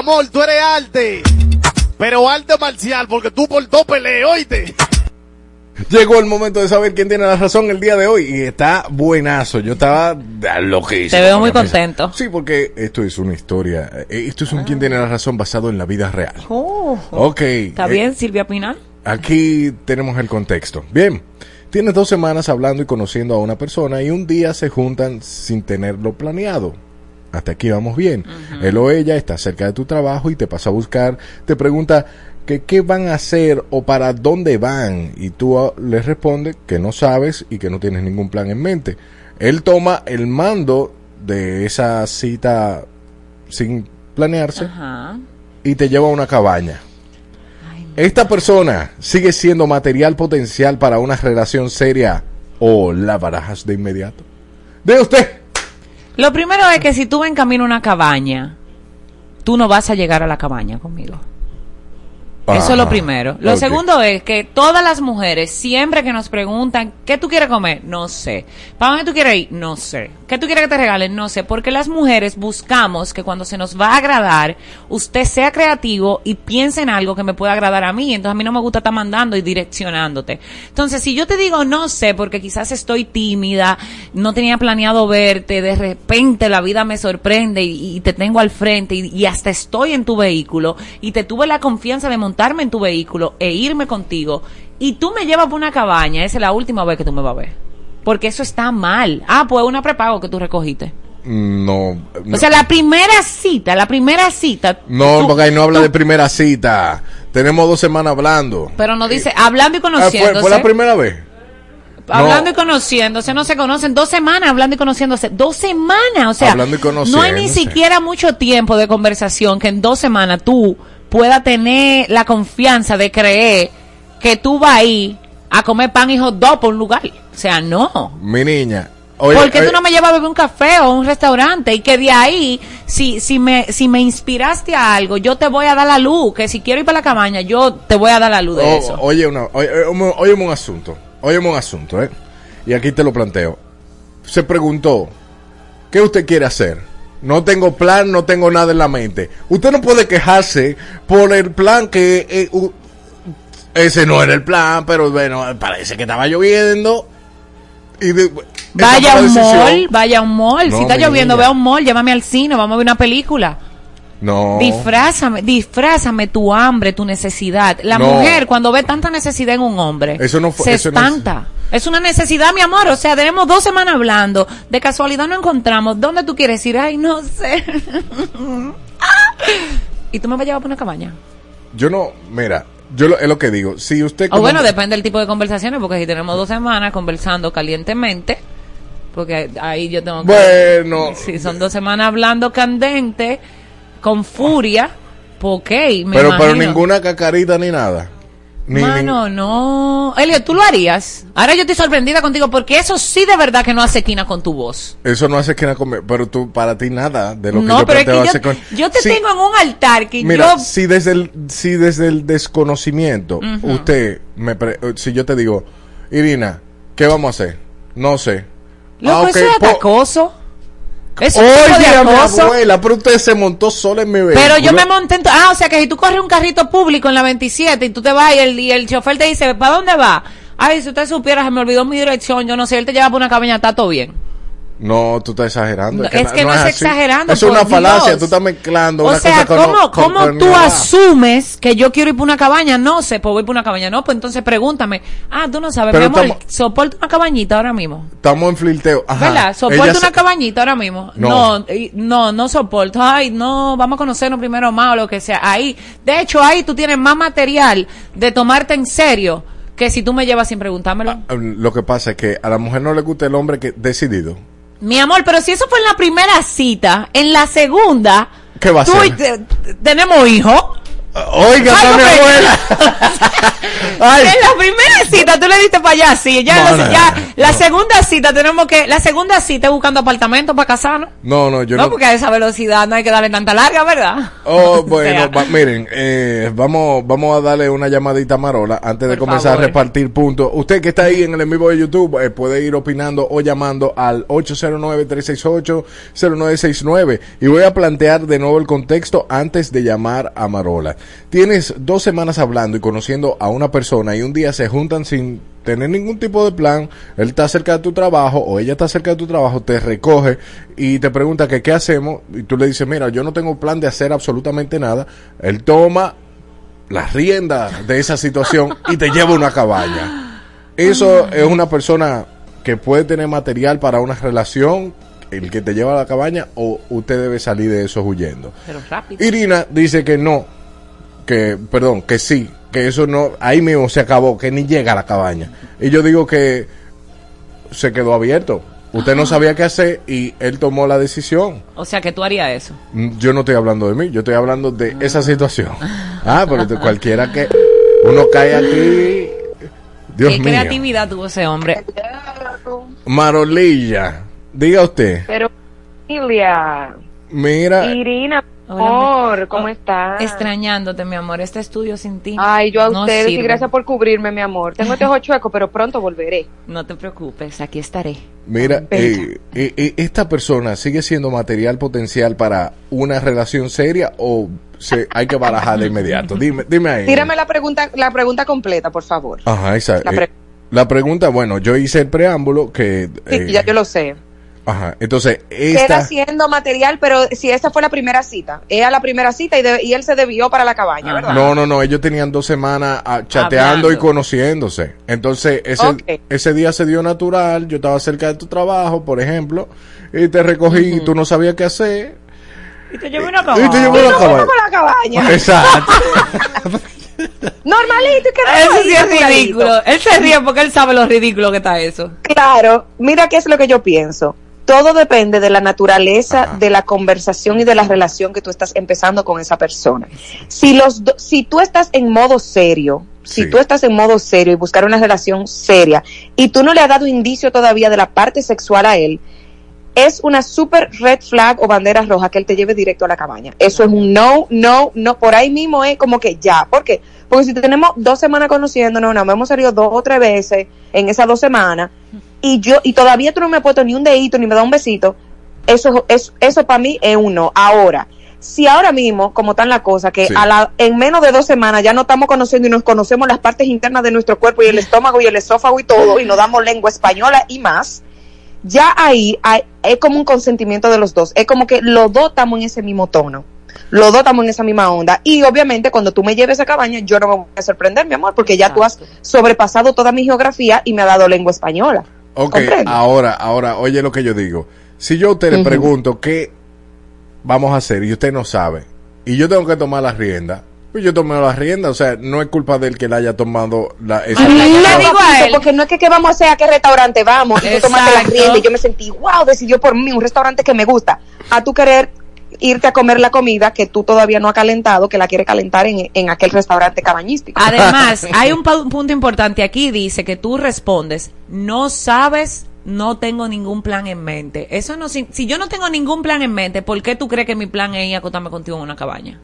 Amor, tú eres arte. Pero arte marcial, porque tú por dos peleas, oíste. Llegó el momento de saber quién tiene la razón el día de hoy y está buenazo. Yo estaba ah, loquísimo. Te veo muy contento. Sí, porque esto es una historia. eh, Esto es un quién tiene la razón basado en la vida real. Oh, Ok. ¿Está eh, bien, Silvia Pinal? Aquí tenemos el contexto. Bien, tienes dos semanas hablando y conociendo a una persona y un día se juntan sin tenerlo planeado. Hasta aquí vamos bien. Él o ella está cerca de tu trabajo y te pasa a buscar, te pregunta que qué van a hacer o para dónde van y tú ah, les respondes que no sabes y que no tienes ningún plan en mente. Él toma el mando de esa cita sin planearse y te lleva a una cabaña. Esta persona sigue siendo material potencial para una relación seria o la barajas de inmediato. De usted. Lo primero es que si tú vas en camino a una cabaña, tú no vas a llegar a la cabaña conmigo. Eso es lo primero. Lo segundo es que todas las mujeres, siempre que nos preguntan, ¿qué tú quieres comer? No sé. ¿Para dónde tú quieres ir? No sé. ¿Qué tú quieres que te regalen? No sé. Porque las mujeres buscamos que cuando se nos va a agradar, usted sea creativo y piense en algo que me pueda agradar a mí. Entonces a mí no me gusta estar mandando y direccionándote. Entonces si yo te digo no sé, porque quizás estoy tímida, no tenía planeado verte, de repente la vida me sorprende y, y te tengo al frente y, y hasta estoy en tu vehículo y te tuve la confianza de montarme en tu vehículo e irme contigo y tú me llevas por una cabaña, esa es la última vez que tú me vas a ver. Porque eso está mal. Ah, pues una prepago que tú recogiste. No. No, O sea, la primera cita, la primera cita. no tú- porque ahí no habla tú- de primera cita. Tenemos dos semanas hablando. Pero no dice, hablando y Ah, ¿fue, conociéndose. fue la primera vez? Hablando No. y conociéndose, no se conocen dos semanas hablando y conociéndose, dos semanas, o sea, Hablando y no hay ni conociéndose. siquiera mucho tiempo de conversación que en dos semanas tú puedas tener la confianza de creer que tú vas ahí a comer pan y hot dog por un lugar, o sea, no. Mi niña. Oye, ¿Por qué oye, tú no me llevas a beber un café o un restaurante? Y que de ahí, si, si, me, si me inspiraste a algo, yo te voy a dar la luz. Que si quiero ir para la cabaña, yo te voy a dar la luz de o- eso. Oye, una, oye, oye, óyeme un asunto. Óyeme un asunto, ¿eh? Y aquí te lo planteo. Se preguntó, ¿qué usted quiere hacer? No tengo plan, no tengo nada en la mente. Usted no puede quejarse por el plan que... eh, u- ese no era el plan, pero bueno, parece que estaba lloviendo. Y de- Vaya un mall, vaya un mall. No, si está lloviendo, niña. ve a un mall, llévame al cine, vamos a ver una película. No. Disfrázame, disfrázame tu hambre, tu necesidad. La No. mujer, cuando ve tanta necesidad en un hombre, Eso no fue- se eso no es- espanta. Es una necesidad, mi amor. O sea, tenemos dos semanas hablando. De casualidad no encontramos. ¿Dónde tú quieres ir? Ay, no sé. ¿Y tú me vas a llevar por una cabaña? Yo no, mira, yo lo, es lo que digo. Si usted... O bueno, depende del tipo de conversaciones, porque si tenemos dos semanas conversando calientemente, porque ahí yo tengo que... Bueno. Si son dos semanas hablando candente, con furia, ok, me pero, pero imagino. ninguna cacarita ni nada. Ni, Mano, no. Elio, ¿tú lo harías? Ahora yo estoy sorprendida contigo, porque eso sí de verdad que no hace quina con tu voz. eso no hace que nada comer, pero tú, para ti nada de lo que No, yo pero es que yo, hace con- yo te Sí, tengo en un altar que Mira, yo... si desde el, si desde el desconocimiento, usted, me pre- si yo te digo, Irina, ¿qué vamos a hacer? No sé. Loco, Ah, ok, eso es po- acoso. Es un tipo de Oye, acoso. abuela, pero usted se montó sola en mi vehículo. Pero yo me monté en... to- Ah, o sea que si tú corres un carrito público en la 27 y tú te vas y el, y el chofer te dice, ¿para dónde va? Ay, si usted supiera, se me olvidó mi dirección, yo no sé, él te lleva por una cabaña, está todo bien. No, tú estás exagerando. No, es que no es exagerando, Es una falacia, tú estás mezclando O una sea, cosa ¿cómo, con- cómo con tú asumes que yo quiero ir por una cabaña? No sé, pues voy por una cabaña. No, pues entonces pregúntame. Ah, tú no sabes, Pero mi amor, estamos- soporta una cabañita ahora mismo. Estamos en flirteo. Ajá. ¿Verdad? ¿Soporta una se- cabañita ahora mismo? No. No. no, no soporto. Ay, no, vamos a conocernos primero más o lo que sea. Ahí, de hecho, ahí tú tienes más material de tomarte en serio que si tú me llevas sin preguntármelo. Lo que pasa es que a la mujer no le gusta el hombre que decidido. Mi amor, pero si eso fue en la primera cita, en la segunda, ¿Qué va a te- tenemos hijos. Oiga, Ay, está mi abuela. Ay. En la primera cita tú le diste para allá, sí. Ya, No, la, no, ya no. la segunda cita tenemos que. La segunda cita buscando apartamento para casarnos. No, no, yo no, no. porque a esa velocidad no hay que darle tanta larga, ¿verdad? Oh, bueno, sea. va- miren, eh, vamos, vamos a darle una llamadita a Marola antes de Por comenzar favor. a repartir puntos. Usted que está ahí en el en vivo de YouTube eh, puede ir opinando o llamando al 809-368-0969 y voy a plantear de nuevo el contexto antes de llamar a Marola. Tienes dos semanas hablando y conociendo a una persona y un día se juntan sin tener ningún tipo de plan, él está cerca de tu trabajo o ella está cerca de tu trabajo, te recoge y te pregunta que qué hacemos y tú le dices, mira, yo no tengo plan de hacer absolutamente nada, él toma las riendas de esa situación y te lleva a una cabaña. Eso es una persona que puede tener material para una relación, el que te lleva a la cabaña o usted debe salir de eso huyendo. Pero rápido. Irina dice que no, que, perdón, que sí, que eso no, ahí mismo se acabó, que ni llega a la cabaña. Y yo digo que se quedó abierto. Usted no sabía qué hacer y él tomó la decisión. O sea que tú harías eso. Mm, Yo no estoy hablando de mí, yo estoy hablando de esa situación. Ah, pero de cualquiera que uno cae aquí, Dios ¿Qué mío. creatividad tuvo ese hombre? Marolilla, diga usted, Pero, mira, Irina, Hola, amor, ¿cómo oh, estás? Extrañándote, mi amor. Este estudio sin ti. Ay, yo a no ustedes y gracias por cubrirme, mi amor. Tengo este ojo chueco, pero pronto volveré. No te preocupes, aquí estaré. mira, eh, eh, eh, esta persona sigue siendo material potencial para una relación seria o se, hay que barajar de inmediato. Dime, dime ahí. Tírame la pregunta, la pregunta completa, por favor. Ajá, esa. La eh, la pregunta, bueno, yo hice el preámbulo que... Sí, eh, ya yo lo sé. Ajá. Entonces, Queda esta. haciendo material, pero si esa fue la primera cita, era la primera cita y, de- y él se debió para la cabaña, ¿verdad? No, no, no, ellos tenían dos semanas ah, chateando Hablando. y conociéndose. Entonces, ese, ese día se dio natural, yo estaba cerca de tu trabajo, por ejemplo, y te recogí y tú no sabías qué hacer. Y te llevo una Y te llevo Y a la nos cabaña. la cabaña. Exacto. Normalito, quedamos Eso ahí, sí es ridículo. Él se ríe porque él sabe lo ridículo que está eso. Claro, mira qué es lo que yo pienso. Todo depende de la naturaleza de la conversación y de la relación que tú estás empezando con esa persona. Si los do- si tú estás en modo serio, si tú estás en modo serio y buscar una relación seria y tú no le has dado indicio todavía de la parte sexual a él, es una super red flag o bandera roja que él te lleve directo a la cabaña. Eso es un no, no, no. Por ahí mismo es como que ya. ¿Por qué? Porque si tenemos dos semanas conociéndonos, nos hemos salido dos o tres veces en esas dos semanas y yo y todavía tú no me has puesto ni un dedito ni me da un besito, eso es eso para mí es un no. Ahora, si ahora mismo, como están las cosas, que Sí. a la, en menos de dos semanas ya no estamos conociendo y nos conocemos las partes internas de nuestro cuerpo y el estómago y el esófago y todo, y nos damos lengua española y más, ya ahí hay- es como un consentimiento de los dos. Es como que los dos estamos en ese mismo tono. Los dos estamos en esa misma onda. Y obviamente cuando tú me lleves a cabaña, yo no me voy a sorprender, mi amor, porque ya tú has sobrepasado toda mi geografía y me ha dado lengua española. Ok, ¿Comprende? ahora, ahora, oye lo que yo digo. Si yo a usted le pregunto qué vamos a hacer y usted no sabe, y yo tengo que tomar la rienda, pues yo tomé la rienda, o sea, no es culpa del que la haya tomado la, esa No, decisión. papito, porque no es que, que vamos a hacer a qué restaurante vamos y tú tomaste la rienda y yo me sentí, wow, decidió por mí un restaurante que me gusta. A tú querer irte a comer la comida que tú todavía no has calentado, que la quiere calentar en, en aquel restaurante cabañístico. Además, hay un punto importante aquí, dice que tú respondes, no sabes, no tengo ningún plan en mente. Eso no, si, si yo no tengo ningún plan en mente, ¿por qué tú crees que mi plan es ir a acostarme contigo en una cabaña?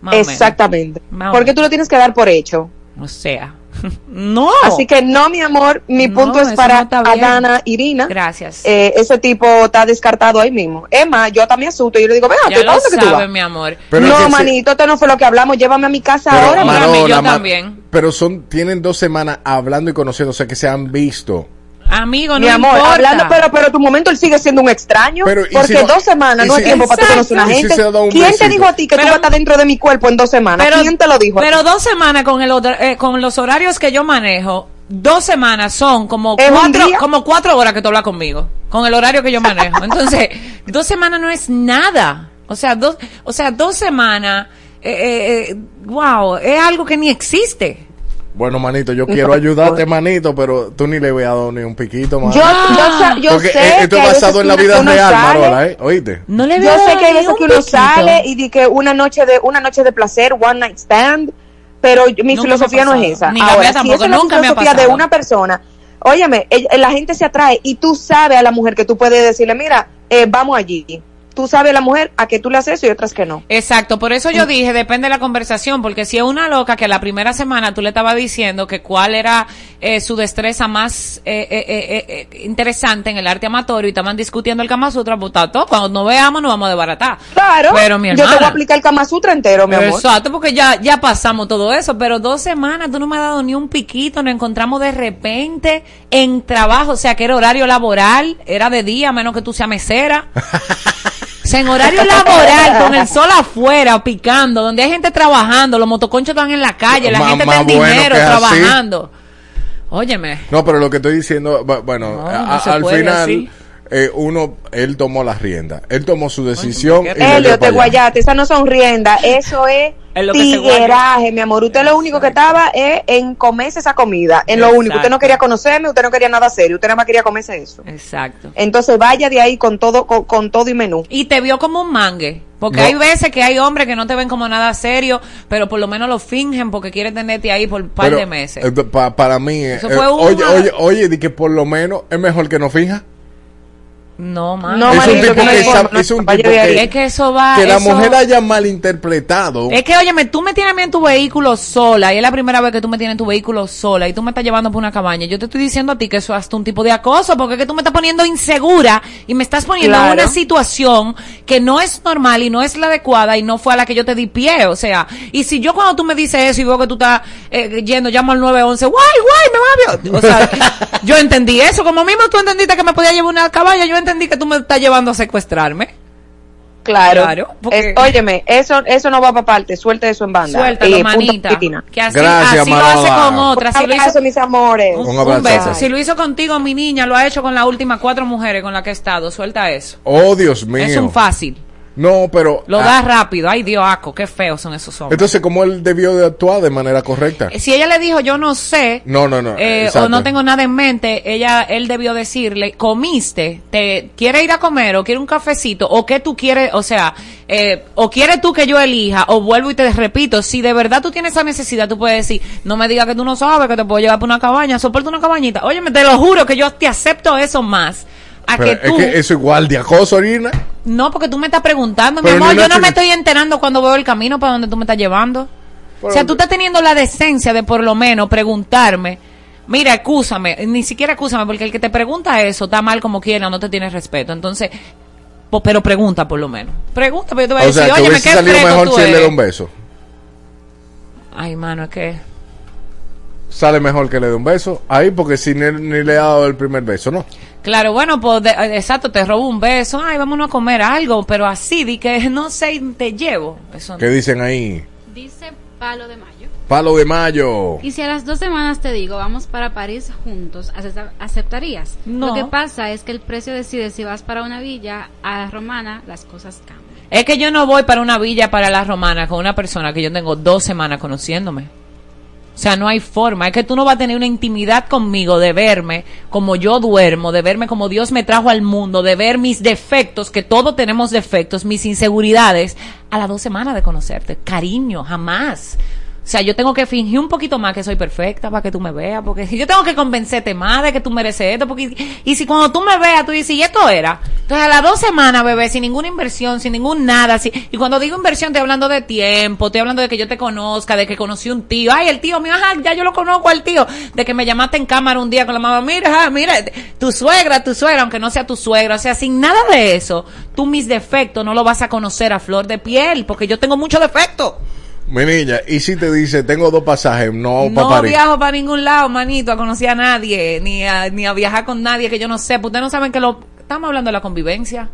Más. Exactamente. Porque tú lo tienes que dar por hecho. O sea, no. Así que no, mi amor, mi No, punto es para no. Adana Irina. Gracias. Eh, ese tipo está descartado ahí mismo. Emma, yo también asusto. Yo le digo, vea, Ya ¿para lo dónde que tú vas? mi amor. Pero no, que manito, esto no fue lo que hablamos. Llévame a mi casa Pero, ahora. Marola, yo también. pero son, tienen dos semanas hablando y conociéndose que se han visto. Amigo, no mi amor, importa. hablando, pero, pero tu momento él sigue siendo un extraño. Pero, ¿y porque si no- dos semanas no si- es tiempo para tú conocer una ¿Y si gente. un ¿Quién te dijo a ti que tú Pero- vas a estar dentro de mi cuerpo en dos semanas? ¿Quién te lo dijo? a ti? Pero dos semanas con el otro- eh, con los horarios que yo manejo, dos semanas son como ¿Es un cuatro, como cuatro horas que tú hablas conmigo, con el horario que yo manejo. Entonces, dos semanas no es nada. O sea, dos, o sea, dos semanas, eh, eh, wow, es algo que ni existe. Bueno, manito, yo quiero ayudarte, manito, pero tú ni le voy a dar ni un piquito, más. Yo, yo, sa- yo Porque sé eh, esto que es hay basado en la que vida uno real, sale- Marola, ¿eh? ¿Oíste? No le Yo voy a sé que hay veces que uno piquito. sale y di que una noche de una noche de placer, one night stand, pero mi Nunca filosofía no es esa. Ni la Ahora, si tampoco, esa es la nunca me ha filosofía de una persona, óyeme, ella- la gente se atrae y tú sabes a la mujer que tú puedes decirle, mira, eh, vamos allí. Tú sabes a la mujer a que tú le haces eso y otras que no. Exacto, por eso Mm. yo dije, depende de la conversación, porque si es una loca que la primera semana tú le estabas diciendo que cuál era eh, su destreza más eh, eh, eh, eh, interesante en el arte amatorio y estaban discutiendo el Kama Sutra, pues todo, cuando nos veamos nos vamos a desbaratar. Claro, Pero mi yo te voy a hermana. aplicar el Kama Sutra entero, mi amor. Exacto, porque ya, ya pasamos todo eso, pero dos semanas tú no me has dado ni un piquito, nos encontramos de repente en trabajo, o sea que era horario laboral, era de día, a menos que tú seas mesera. Sea, en horario laboral, con el sol afuera, picando, donde hay gente trabajando, los motoconchos están en la calle, la Más- gente está en bueno dinero es así. trabajando. Óyeme. No, pero lo que estoy diciendo, bu- bueno, No, no al final, así. Eh, uno, él tomó las riendas, él tomó su decisión. Elio, te allá. guayate, esas no son riendas, eso es tigueraje, mi amor. Usted lo único que estaba es en comerse esa comida, en lo único. Usted no quería conocerme, usted no quería nada serio, usted nada más quería comerse eso. Exacto. Entonces vaya de ahí con todo, con, con todo y menú. Y te vio como un mangue. Porque No. hay veces que hay hombres que no te ven como nada serio, pero por lo menos lo fingen porque quieren tenerte ahí por un par Pero, de meses. eh, pa- para mí, eh, Eso fue oye, una- oye, oye, di que por lo menos es mejor que no fija. No, man. No, es un tipo que no es un tipo que, Es que eso va. que la eso- mujer haya malinterpretado. Es que, óyeme, tú me tienes a mí en tu vehículo sola, y es la primera vez que tú me tienes en tu vehículo sola, y tú me estás llevando por una cabaña. Yo te estoy diciendo a ti que eso es hasta un tipo de acoso, porque es que tú me estás poniendo insegura, y me estás poniendo en Claro. una situación que no es normal y no es la adecuada, y no fue a la que yo te di pie, o sea. Y si yo cuando tú me dices eso y veo que tú estás eh, yendo, llamo al 911, guay, guay, me va a... O sea, yo entendí eso, como mismo tú entendiste que me podía llevar una cabaña, yo entendí que tú me estás llevando a secuestrarme. Claro. Claro, porque- Es- óyeme, eso, eso no va para parte, suelta eso en banda. Suéltalo, Eh, manita. Que así, Gracias, así lo hace con otras. Un Si lo hizo, mis amores. Un un abrazo. beso. Si lo hizo contigo, mi niña, lo ha hecho con las últimas cuatro mujeres con las que he estado. Suelta eso. Oh, Dios mío. Es un fácil. No, pero. Lo ah, da rápido. Ay, Dios, aco, qué feos son esos hombres. Entonces, ¿cómo él debió de actuar de manera correcta? Si ella le dijo, yo no sé, No, no, no. eh, o no tengo nada en mente, ella, él debió decirle, comiste, te quiere ir a comer o quiere un cafecito o qué tú quieres, o sea, eh, o quieres tú que yo elija o vuelvo y te repito, si de verdad tú tienes esa necesidad, tú puedes decir, no me digas que tú no sabes que te puedo llevar por una cabaña, soporta una cabañita. Óyeme, te lo juro que yo te acepto eso más. A Pero que tú, es que eso igual de acoso, no, porque tú me estás preguntando, mi amor, Nina yo no me estoy enterando cuando veo el camino para donde tú me estás llevando. Pero- o sea, tú estás teniendo la decencia de por lo menos preguntarme, mira, excúsame, ni siquiera excúsame, porque el que te pregunta eso está mal como quiera, no te tiene respeto. Entonces, po- pero pregunta por lo menos. Pregunta, pero yo te voy a O decir, sea, que oye, salido fresco mejor tú si él le eres". da un beso. Ay, mano, es que... Sale mejor que le dé un beso. Ahí, porque si ni, ni le ha dado el primer beso, ¿no? Claro, bueno, pues de- exacto, te robo un beso, ay, vámonos a comer algo, pero así, di que no sé, te llevo. Eso no. ¿Qué dicen ahí? Dice palo de mayo. Palo de mayo. Y si a las dos semanas te digo, vamos para París juntos, ¿acepta- ¿aceptarías? No. Lo que pasa es que el precio decide si vas para una villa a la romana, las cosas cambian. Es que yo no voy para una villa para la romana con una persona que yo tengo dos semanas conociéndome. O sea, no hay forma. Es que tú no vas a tener una intimidad conmigo de verme como yo duermo, de verme como Dios me trajo al mundo, de ver mis defectos, que todos tenemos defectos, mis inseguridades, a las dos semanas de conocerte. Cariño, jamás. O sea, yo tengo que fingir un poquito más que soy perfecta para que tú me veas, porque yo tengo que convencerte más de que tú mereces esto, porque y si cuando tú me veas tú dices, y esto era, entonces a las dos semanas, bebé, sin ninguna inversión, sin ningún nada, así, y cuando digo inversión estoy hablando de tiempo, estoy hablando de que yo te conozca, de que conocí un tío, ay, el tío mío, ajá, ya yo lo conozco al tío, de que me llamaste en cámara un día con la mamá, mira, ah, mira, tu suegra, tu suegra, aunque no sea tu suegra, o sea, sin nada de eso, tú mis defectos no lo vas a conocer a flor de piel, porque yo tengo muchos defectos. Mi niña, y si te dice, tengo dos pasajes, no, para No París. viajo para ningún lado, manito, a conocer a nadie, ni a, ni a viajar con nadie que yo no sé. Ustedes no saben que lo... Estamos hablando de la convivencia.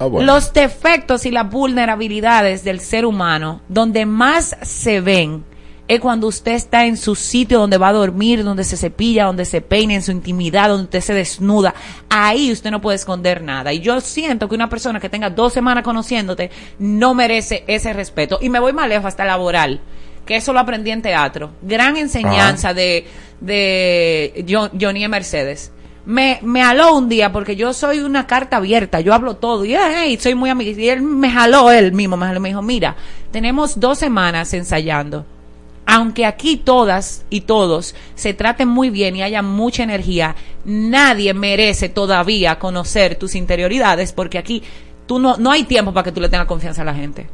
Ah, bueno. Los defectos y las vulnerabilidades del ser humano, donde más se ven, es cuando usted está en su sitio donde va a dormir, donde se cepilla, donde se peina, en su intimidad, donde usted se desnuda. Ahí usted no puede esconder nada. Y yo siento que una persona que tenga dos semanas conociéndote no merece ese respeto. Y me voy más lejos hasta laboral, que eso lo aprendí en teatro. Gran enseñanza de, de Jo- Johnny y Mercedes me, me jaló un día porque yo soy una carta abierta, yo hablo todo y hey, soy muy amiga. Y él me jaló, él mismo me jaló, me dijo, mira, tenemos dos semanas ensayando. Aunque aquí todas y todos se traten muy bien y haya mucha energía, nadie merece todavía conocer tus interioridades porque aquí tú no, no hay tiempo para que tú le tengas confianza a la gente.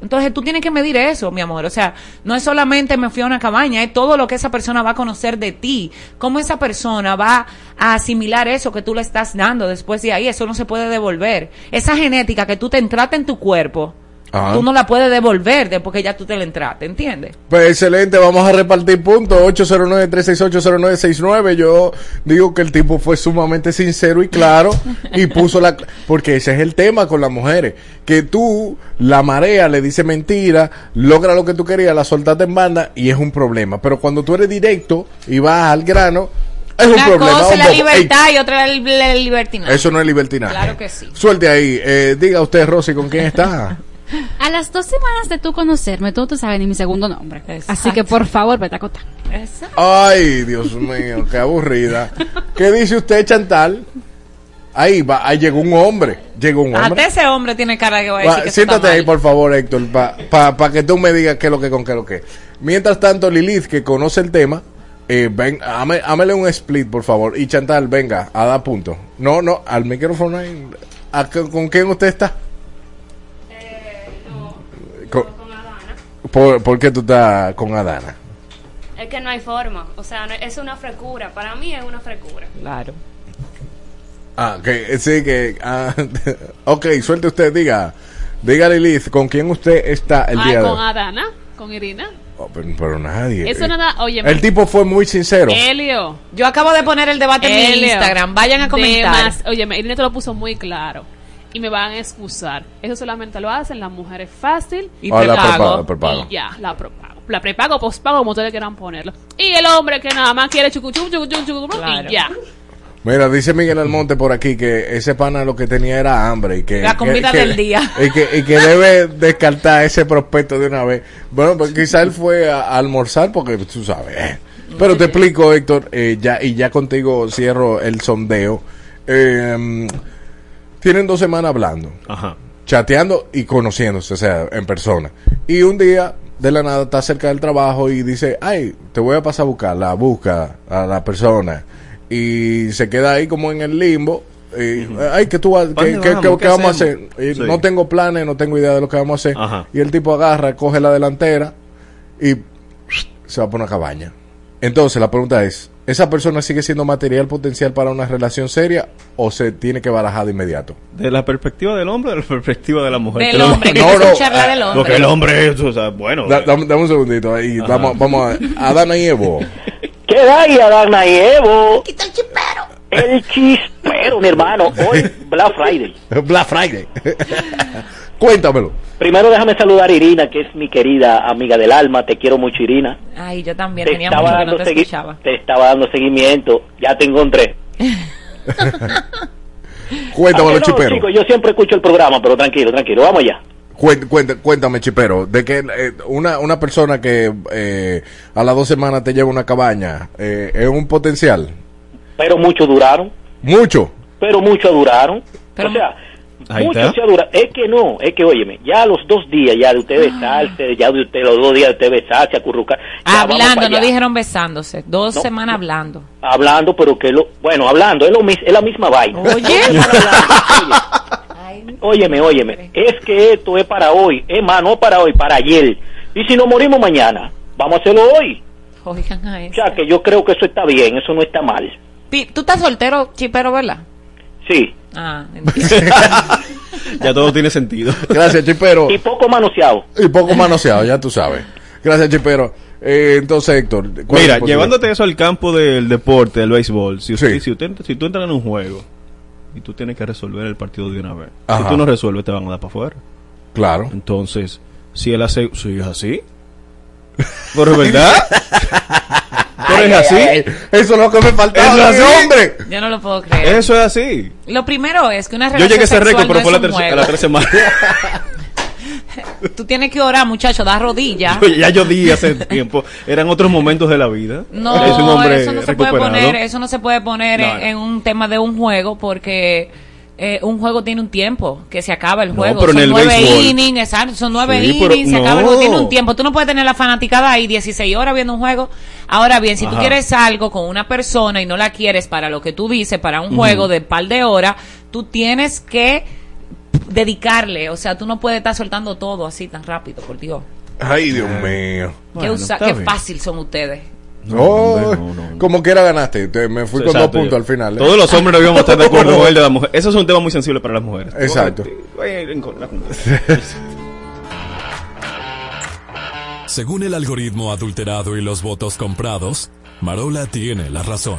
Entonces tú tienes que medir eso, mi amor. O sea, no es solamente me fui a una cabaña, es todo lo que esa persona va a conocer de ti. Cómo esa persona va a asimilar eso que tú le estás dando después de ahí. Eso no se puede devolver. Esa genética que tú te entraste en tu cuerpo, Ajá. tú no la puedes devolver después que ya tú te la entraste, ¿entiendes? Pues excelente, vamos a repartir puntos. 809-368-0969. Yo digo que el tipo fue sumamente sincero y claro y puso la. Porque ese es el tema con las mujeres. Que tú, la marea, le dice mentira, logra lo que tú querías, la soltaste en banda y es un problema. Pero cuando tú eres directo y vas al grano, es un problema. cosa es la libertad y otra es la libertinaje. Eso no es libertinaje. Claro que sí. Suelte ahí. Eh, diga usted, Rosy, ¿con quién está? A las dos semanas de tú conocerme, tú no sabes ni mi segundo nombre. Así que por favor, vete a acotar. Ay, Dios mío, qué aburrida. ¿Qué dice usted, Chantal? Ahí va, ahí llegó un hombre. Llegó un hombre. Hasta ese hombre tiene cara que va a decir Va, que eso está siéntate ahí, mal. por favor, Héctor, para pa, que tú me digas qué es lo que con qué es lo que. Mientras tanto, Lilith, que conoce el tema, eh, ven, hámele un split, por favor. Y Chantal, venga, a dar punto. No, no, al micrófono ahí. ¿A qué- ¿Con quién usted está? Con, ¿Por, por qué tú estás con Adana? Es que no hay forma. O sea, no- es una frecura. Para mí es una frecura. Claro. Ah, que sí, que. ah, ok, suelte usted, diga. Diga Lilith, ¿con quién usted está el Ay, día de con hoy? Adana, con Irina. Oh, pero, pero nadie. Eso eh. nada, oye. El tipo fue muy sincero. Helio. Yo acabo de poner el debate en mi. Instagram. Vayan a comentar. Oye, Irene te lo puso muy claro. Y me van a excusar. Eso solamente lo hacen las mujeres fácil. Y Ah, la prepago. prepago, prepago. Y ya, la prepago. La prepago, pospago, como ustedes quieran ponerlo. Y el hombre que nada más quiere chucuchum, chucuchum, chucuchum, Claro. y ya. Mira, dice Miguel Almonte por aquí que ese pana lo que tenía era hambre y que La comida que- del que- día. y que, y que debe descartar ese prospecto de una vez. Bueno, pues quizá él fue a, a almorzar porque tú sabes. Pero te explico, Héctor, eh, ya y ya contigo cierro el sondeo. Eh, tienen dos semanas hablando, Ajá. chateando y conociéndose, o sea, en persona. Y un día de la nada está cerca del trabajo y dice, ay, te voy a pasar a buscar, la busca a la persona. Y se queda ahí como en el limbo. y, ay, que tú vas, ¿Pa' que, dónde que- vamos? ¿Qué vamos a hacer? hacemos? Y Sí. No tengo planes, no tengo idea de lo que vamos a hacer. Ajá. Y el tipo agarra, coge la delantera y se va por una cabaña. Entonces la pregunta es, ¿esa persona sigue siendo material potencial para una relación seria o se tiene que barajar de inmediato? ¿De la perspectiva del hombre o de la perspectiva de la mujer? Del hombre, que No, que no, escucharla eh, del hombre. Porque el hombre es, o sea, bueno. Da- dame, dame un segundito ahí, vamos, vamos a Adana y Evo. ¿Qué hay, Adana y Evo? Quita el chispero. El chispero, mi hermano. Hoy, Black Friday. Black Friday. Cuéntamelo. Primero déjame saludar a Irina, que es mi querida amiga del alma. Te quiero mucho, Irina. Ay, yo también Te tenía estaba, mucho que no te escuchaba. te estaba dando seguimiento. Ya te encontré. Cuéntamelo, que no, chipero. chicos, yo siempre escucho el programa, pero tranquilo, tranquilo. Vamos allá. Cuént- cuént- cuéntame, chipero, de que eh, una, una persona que eh, a las dos semanas te lleva una cabaña, eh, ¿es un potencial? Pero muchos duraron. Mucho. Pero muchos duraron. Pero- o sea, Se duraron. Es que no, es que óyeme, ya los dos días ya de usted besarse, ya de usted los dos días de usted besarse, acurrucar. Hablando, no dijeron besándose. Dos No. semanas hablando. Hablando, pero que lo, bueno, hablando, es, lo, mis- es la misma vaina. Oye. Óyeme, óyeme, es que esto es para hoy, es más, no para hoy, para ayer. Y si nos morimos mañana, vamos a hacerlo hoy. Oigan a O eso. sea, que yo creo que eso está bien, eso no está mal. Tú estás soltero, chipero, ¿verdad? Sí. Ah, entiendo. Ya todo tiene sentido. Gracias, chipero. Y poco manoseado. Y poco manoseado, ya tú sabes. Gracias, chipero. Eh, entonces, Héctor. ¿cuál es Mira, llevándote eso al campo del deporte, del béisbol, si, usted, si, usted- si tú entras en un juego y tú tienes que resolver el partido de una vez, Ajá. si tú no resuelves te van a dar para afuera. Claro. Entonces, si él hace, si es así, pero es verdad, pero es así, Eso es lo que me faltaba, Eso es así. hombre. Yo no lo puedo creer. eso es así. Lo primero es que una Yo relación llegué a ese récord, pero no fue la tercera- a las tres semanas. Tú tienes que orar, muchacho, da rodillas. Ya yo di hace tiempo, eran otros momentos de la vida. No, Es un hombre eso no se puede poner, eso no se puede poner No, en, no. en un tema de un juego porque eh, un juego tiene un tiempo que se acaba el No, juego. en son el nueve béisbol. innings, exacto, son nueve Sí, pero innings, se acaba el juego, no. tiene un tiempo. Tú no puedes tener la fanaticada ahí 16 horas viendo un juego. Ahora bien, si tú Ajá. quieres algo con una persona y no la quieres para lo que tú dices, para un juego de par de horas, tú tienes que dedicarle, o sea, tú no puedes estar soltando todo así tan rápido, por Dios. Ay, Dios mío. qué usa- qué fácil son ustedes. Oh, Como quiera ganaste. Te- me fui con dos puntos yo- al final. ¿eh? Todos los hombres no íbamos a estar de acuerdo con el de la mujer. Eso es un tema muy sensible para las mujeres. Exacto. Según el algoritmo adulterado y los votos comprados, Marola tiene la razón.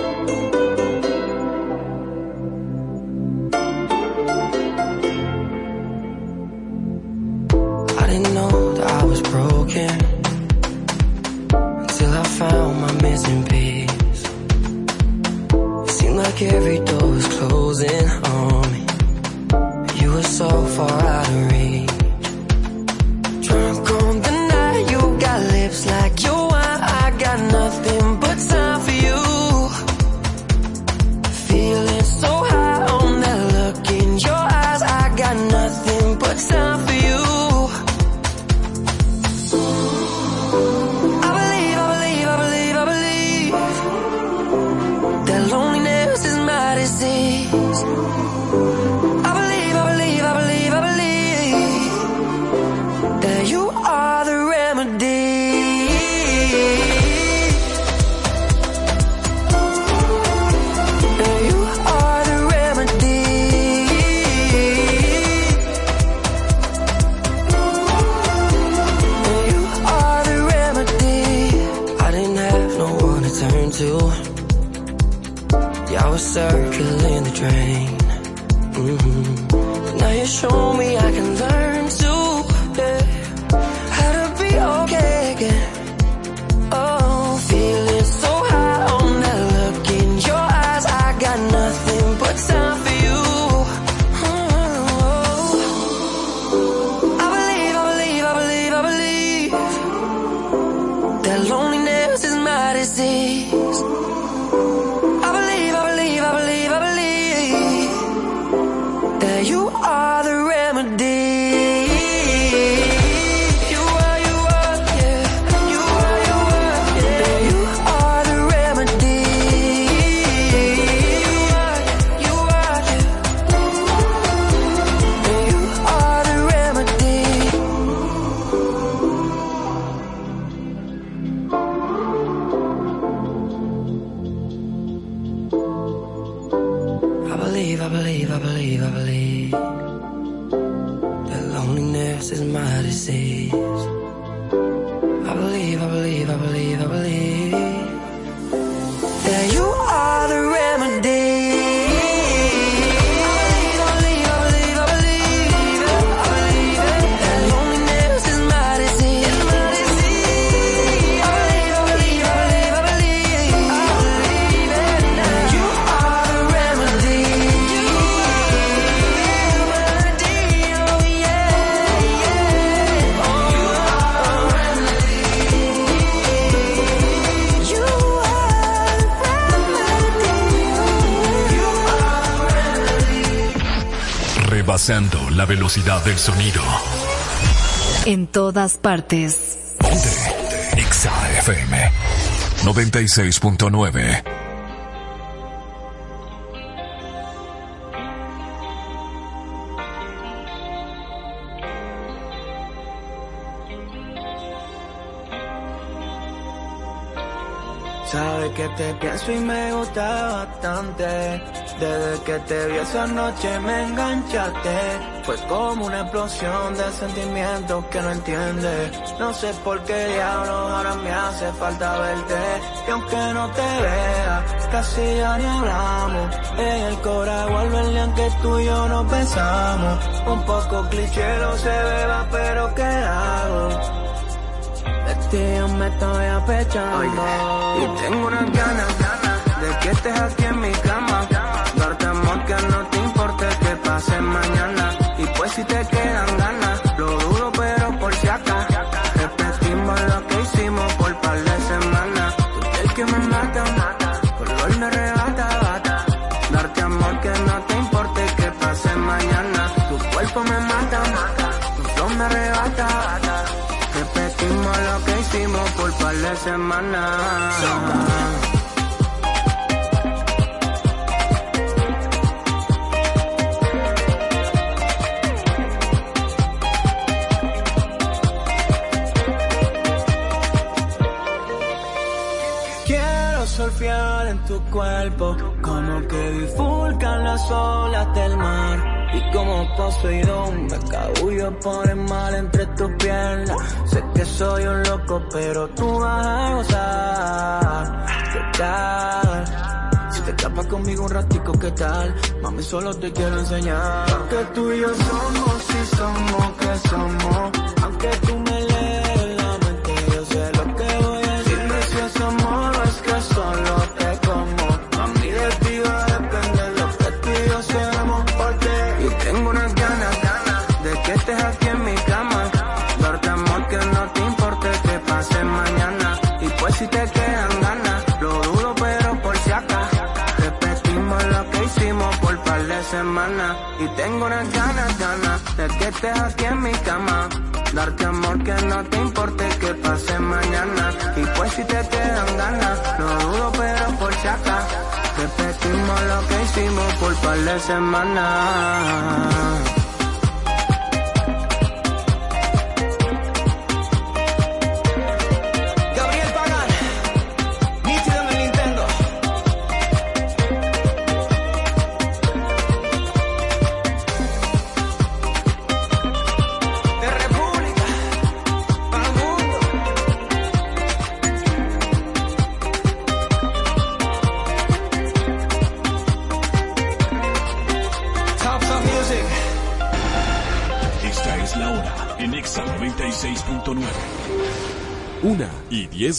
Velocidad del sonido. En todas partes. Exa FM 96.9. Sabes que te pienso y me gusta bastante. Desde que te vi esa noche me enganchaste. Fue como una explosión de sentimientos que no entiendes. No sé por qué diablos ahora me hace falta verte. Y aunque no te vea, casi ya ni hablamos. En el cora vuelve el que tú y yo nos besamos. Un poco cliché no se beba, pero ¿qué hago? De ti yo me estoy apechando Y tengo unas ganas, De que estés aquí en no te importe que pase mañana. Y pues si te quedan ganas Lo dudo pero por si acá Repetimos lo que hicimos por par de semanas. Tú el que me mata, mata. Color me arrebata, bata. Darte amor que no te importe que pase mañana. Tu cuerpo me mata, mata. Tu me arrebata, bata. Repetimos lo que hicimos por par de semanas. Olas del mar. Y como Poseidón me cabullo por el mal entre tus piernas. Sé que soy un loco, pero tú vas a gozar. ¿Qué tal? Si te escapas conmigo un ratico, ¿qué tal? Mami, solo te quiero enseñar. Que tú y yo somos, si somos, que somos. Aunque tú Y tengo unas ganas, ganas de que estés aquí en mi cama. Darte amor que no te importe que pase mañana. Y pues si te quedan ganas, lo dudo pero por acá. Repetimos lo que hicimos por par de semanas.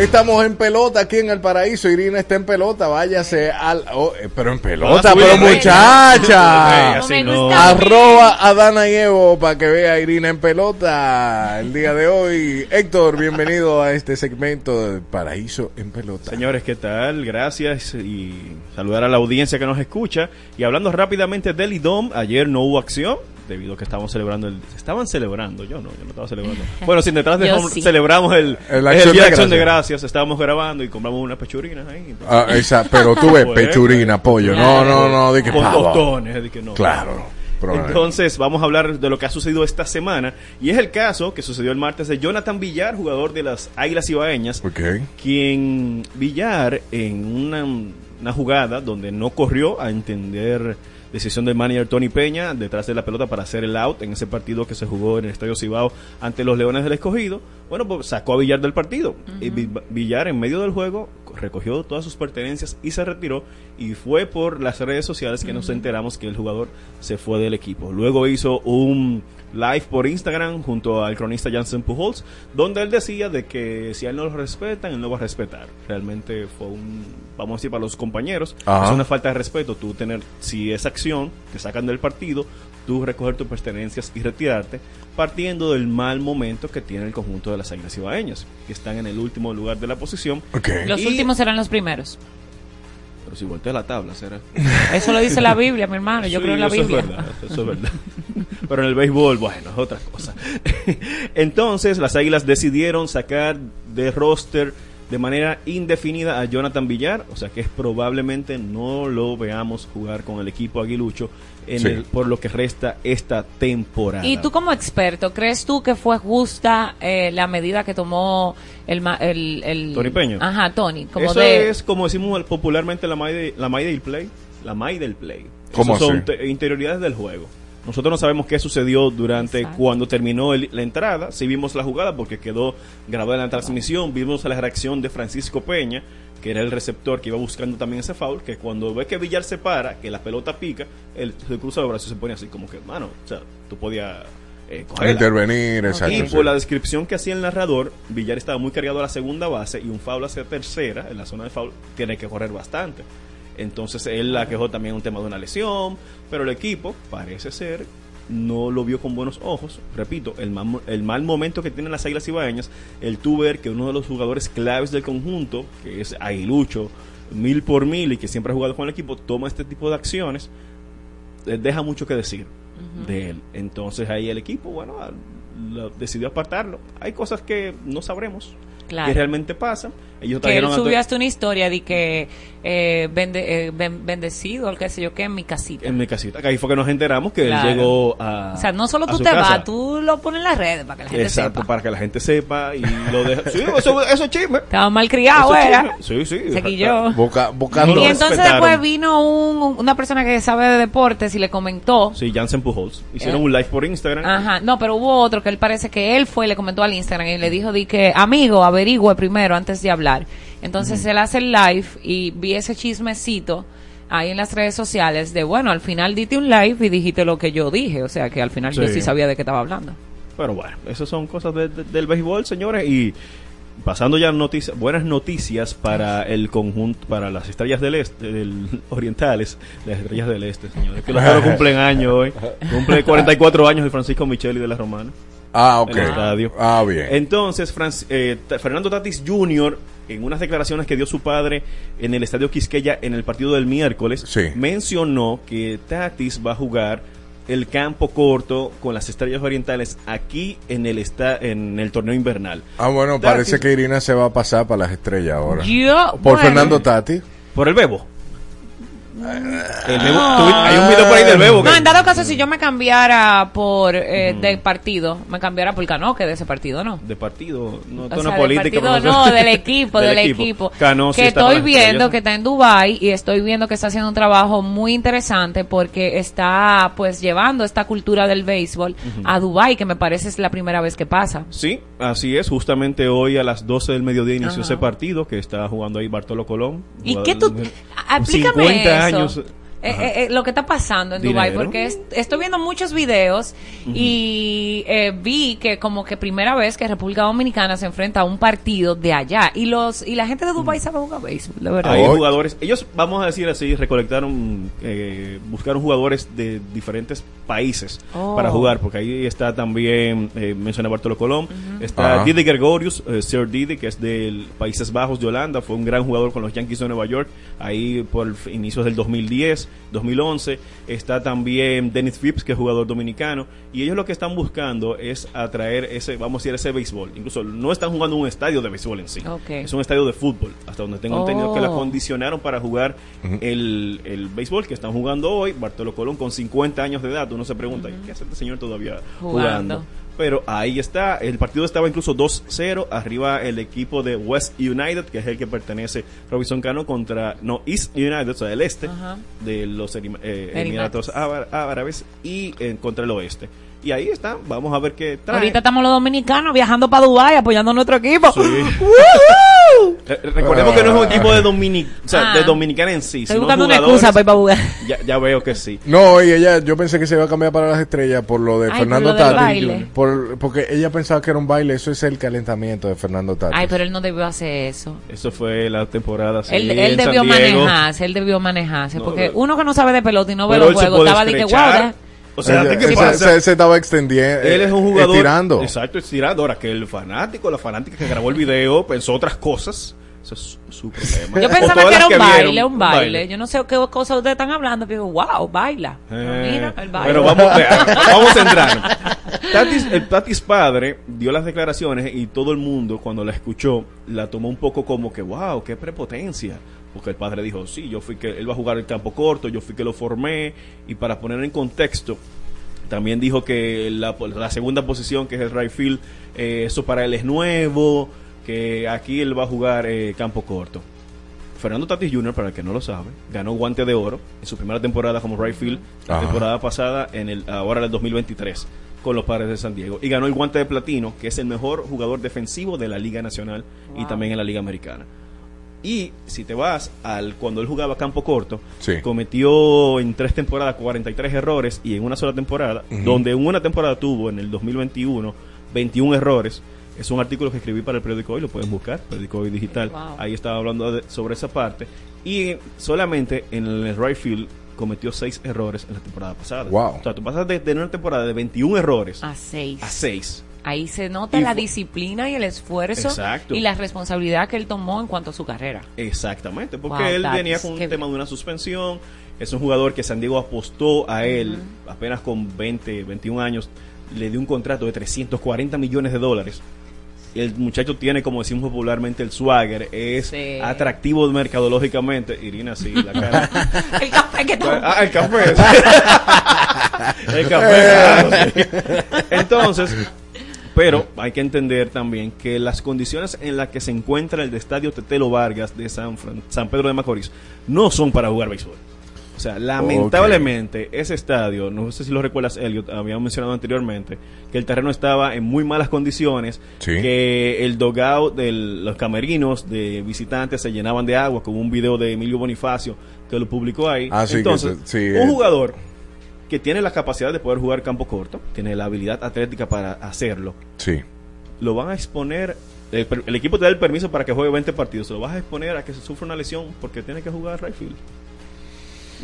Estamos en pelota aquí en el paraíso. Irina está en pelota. Váyase al. oh, eh, pero en pelota, pero muchacha. No. Arroba a Dana y Evo para que vea a Irina en pelota el día de hoy. Héctor, bienvenido a este segmento de Paraíso en pelota. Señores, ¿qué tal? Gracias y saludar a la audiencia que nos escucha. Y hablando rápidamente del IDOM, ayer no hubo acción debido a que estábamos celebrando el... Estaban celebrando, yo no, yo no estaba celebrando. Bueno, sin detrás de Yo home sí. celebramos el, El el, Acción Día de de Acción de Gracias. Estábamos grabando y compramos unas pechurinas ahí. Ah, esa, pero tú ves, Pues, pechurina, pollo. No, no, no, di que Con pavo. tostones, di que no. Claro. Pero- Entonces, vamos a hablar de lo que ha sucedido esta semana. Y es el caso que sucedió el martes de Jonathan Villar, jugador de las Águilas Ibaeñas. Quien Villar, en una, una jugada donde no corrió a entender decisión del manager Tony Peña detrás de la pelota para hacer el out en ese partido que se jugó en el Estadio Cibao ante los Leones del Escogido. Bueno, pues sacó a Villar del partido. Y Vi- Villar en medio del juego recogió todas sus pertenencias y se retiró y fue por las redes sociales que nos enteramos que el jugador se fue del equipo. Luego hizo un live por Instagram junto al cronista Jansen Pujols, donde él decía de que si a él no lo respetan, él no va a respetar. Realmente fue un, vamos a decir, para los compañeros, Ajá. es una falta de respeto tú tener, si esa acción que sacan del partido, tú recoger tus pertenencias y retirarte, partiendo del mal momento que tiene el conjunto de las Águilas Ibaeñas, que están en el último lugar de la posición. Los Y- últimos serán los primeros. Pero si voltea la tabla, será. Eso lo dice la Biblia, mi hermano. Yo Sí, creo en la eso Biblia. Es verdad, eso es verdad. Pero en el béisbol, bueno, es otra cosa. Entonces, las Águilas decidieron sacar de roster de manera indefinida a Jonathan Villar, o sea que es probablemente no lo veamos jugar con el equipo aguilucho en Sí. el- por lo que resta esta temporada. Y tú como experto, ¿crees tú que fue justa eh, la medida que tomó el, ma- el, el- Tony Peña. Ajá, Tony. Como Eso de, es como decimos popularmente la May, de- la May del play, la May del play. ¿Cómo Esos son interioridades del juego. Nosotros no sabemos qué sucedió durante cuando terminó el- la entrada. Sí vimos la jugada porque quedó grabada en la transmisión. Vimos la reacción de Francisco Peña, que era el receptor que iba buscando también ese foul. Que cuando ve que Villar se para, que la pelota pica, él se cruza los brazos y se pone así como que, mano, o sea, tú podías eh. Intervenir, exacto, Y sí. por la descripción que hacía el narrador, Villar estaba muy cargado a la segunda base y un foul hacia tercera, en la zona de foul, tiene que correr bastante. Entonces él la quejó también un tema de una lesión, pero el equipo parece ser no lo vio con buenos ojos. Repito, el mal, el mal momento que tienen las Águilas Ibaeñas, el tú ver que uno de los jugadores claves del conjunto, que es Aguilucho, mil por mil y que siempre ha jugado con el equipo, toma este tipo de acciones, eh, deja mucho que decir de él. Entonces ahí el equipo, bueno, ah, decidió apartarlo. Hay cosas que no sabremos Claro. que realmente pasan. Ellos que él subió hasta una historia de que eh, bende- eh, ben- bendecido, o qué sé yo qué, en mi casita. en mi casita. Que ahí fue que nos enteramos que Claro. él llegó a. o sea, no solo tú te casa. vas, tú lo pones en las redes para que la gente Exacto, sepa. para que la gente sepa y lo deja. Sí, eso, eso es chisme. Estaba mal criado, era. chisme. Sí, sí. Se quilló. Boca, buscando. Y entonces respetaron. después vino un- una persona que sabe de deportes y le comentó. Sí, Jansen Pujols. Hicieron Eh. un live por Instagram. Ajá, no, pero hubo otro que él parece que él fue y le comentó al Instagram y le dijo di que, amigo, averigüe primero antes de hablar. Entonces él hace el live y vi ese chismecito ahí en las redes sociales de, bueno, al final diste un live y dijiste lo que yo dije, o sea que al final yo Sí. sabía de qué estaba hablando. Pero bueno, esas son cosas de- de- del béisbol, señores. Y pasando ya a noticias, buenas noticias para el conjunto, para las estrellas del este, del orientales, las estrellas del este, señores. Que los cumplen años hoy. Cumple 44 años de Francisco Micheli de la Romana. Ah, ok. El estadio. Ah, bien. Entonces, Franc- eh, Fernando Tatis Jr., en unas declaraciones que dio su padre en el Estadio Quisqueya en el partido del miércoles, mencionó que Tatis va a jugar el campo corto con las estrellas orientales aquí en el esta en el torneo invernal. Ah, bueno, Tatis- parece que Irina se va a pasar para las estrellas ahora. Yo, Por bueno. Fernando Tati. Por el bebo. El Bebo- tuvi- hay un video por ahí del Bebo. No, que- en dado caso, si yo me cambiara por eh, partido, me cambiara por Canoque de ese partido, ¿no? de partido, no, O sea, del política. partido, no, del equipo, del, equipo. Cano sí que estoy viendo que está en Dubai y estoy viendo que está haciendo un trabajo muy interesante porque está pues llevando esta cultura del béisbol a Dubai, que me parece es la primera vez que pasa. Sí, así es. Justamente hoy a las 12 del mediodía inició ese partido que está jugando ahí Bartolo Colón. ¿Y qué tú- de- Explícame 50 eso. años. Eh, eh, eh, lo que está pasando en Dubai Dinero. porque es- estoy viendo muchos videos y eh, vi que como que primera vez que República Dominicana se enfrenta a un partido de allá y los y la gente de Dubai sabe jugar béisbol, de verdad. Hay jugadores, ellos, vamos a decir así, recolectaron, eh, buscaron jugadores de diferentes países Oh. para jugar, porque ahí está también, eh, menciona Bartolo Colón, está. Didi Gregorius, eh, Sir Didi, que es de Países Bajos de Holanda, fue un gran jugador con los Yankees de Nueva York, ahí por inicios del 2010, 2011, está también Dennis Phipps, que es jugador dominicano, y ellos lo que están buscando es atraer ese, vamos a decir, ese béisbol, incluso no están jugando un estadio de béisbol en sí, es un estadio de fútbol, hasta donde tengo entendido que la Oh. condicionaron para jugar el, el béisbol que están jugando hoy. Bartolo Colón con 50 años de edad. Uno se pregunta, ¿qué hace este señor todavía Jugando. jugando? Pero ahí está. El partido estaba incluso 2-0. Arriba el equipo de West United, que es el que pertenece Robinson Cano, contra, no, East United, o sea, el este Ajá. de los eh, Emiratos. Emiratos Ára- Árabes y eh, contra el oeste. Y ahí está. Vamos a ver qué trae. Ahorita estamos los dominicanos viajando para Dubai apoyando a nuestro equipo. Sí. Re- Recordemos que no es un equipo de, Domini o sea, Ah. de Dominicana en sí. Estoy sino buscando una jugadores- excusa para ir para jugar. Ya, ya veo que sí. No, y ella, yo pensé que se iba a cambiar para las estrellas por lo de Ay, por Fernando lo del Tati. baile. Por- porque ella pensaba que era un baile, eso es el calentamiento de Fernando Tati. Ay, pero él no debió hacer eso. Eso fue la temporada. sí, Él, en él San debió Diego. manejarse, él debió manejarse. No, porque pero- uno que no sabe de pelota y no ve Pero los él se juegos, puede estaba de que, wow, deja- O sea, Ella- ¿qué ese- pasa? ese- se estaba extendiendo. Él es un jugador. Estirando. Exacto, estirando. Ahora que el fanático, la fanática que grabó el video pensó otras cosas. Eso es su problema. Yo pensaba que era un baile, vieron, un baile. Yo no sé qué cosa ustedes están hablando, pero wow, baila. Eh, Mira, el baile. pero vamos, vamos a entrar. Tatis, el Tatis padre dio las declaraciones y todo el mundo cuando la escuchó la tomó un poco como que wow, qué prepotencia. Porque el padre dijo, sí, yo fui que él va a jugar el campo corto, yo fui que lo formé y para poner en contexto también dijo que la, la segunda posición, que es el right field, eh, eso para él es nuevo, que aquí él va a jugar eh, campo corto. Fernando Tatis Jr., para el que no lo sabe, ganó guante de oro en su primera temporada como right field, la Ajá. temporada pasada, en el ahora en el 2023, con los Padres de San Diego. Y ganó el guante de platino, que es el mejor jugador defensivo de la Liga Nacional y también en la Liga Americana. Y si te vas al cuando él jugaba campo corto, Sí. cometió en tres temporadas 43 errores y en una sola temporada, donde en una temporada tuvo en el 2021 21 errores. Es un artículo que escribí para el periódico hoy, lo pueden buscar, periódico hoy digital. Wow. Ahí estaba hablando de- sobre esa parte. Y solamente en el right field cometió 6 errores en la temporada pasada. Wow. O sea, tú pasas de tener una temporada de 21 errores A seis. a 6. Ahí se nota Y la disciplina y el esfuerzo Exacto. y la responsabilidad que él tomó en cuanto a su carrera. Exactamente, porque Wow, él venía con un tema de una suspensión. Es un jugador que San Diego apostó a él apenas con 20, 21 años. Le dio un contrato de 340 millones de dólares. El muchacho tiene, como decimos popularmente, el swagger. Es Sí. atractivo mercadológicamente. Irina, sí, la cara. el café que tomó. Ah, el café. el café. claro, sí. Entonces, pero hay que entender también que las condiciones en las que se encuentra el estadio Tetelo Vargas de San, Fran- San Pedro de Macorís no son para jugar béisbol. O sea, lamentablemente ese estadio, no sé si lo recuerdas, Elliot, habíamos mencionado anteriormente, que el terreno estaba en muy malas condiciones, Sí. que el dogout de los camerinos de visitantes se llenaban de agua, como un video de Emilio Bonifacio que lo publicó ahí. Ah, sí, que Entonces, sí, un eh. jugador que tiene la capacidad de poder jugar campo corto, tiene la habilidad atlética para hacerlo, Sí. lo van a exponer, el, per- el equipo te da el permiso para que juegue 20 partidos, se lo vas a exponer a que se sufra una lesión porque tiene que jugar right field.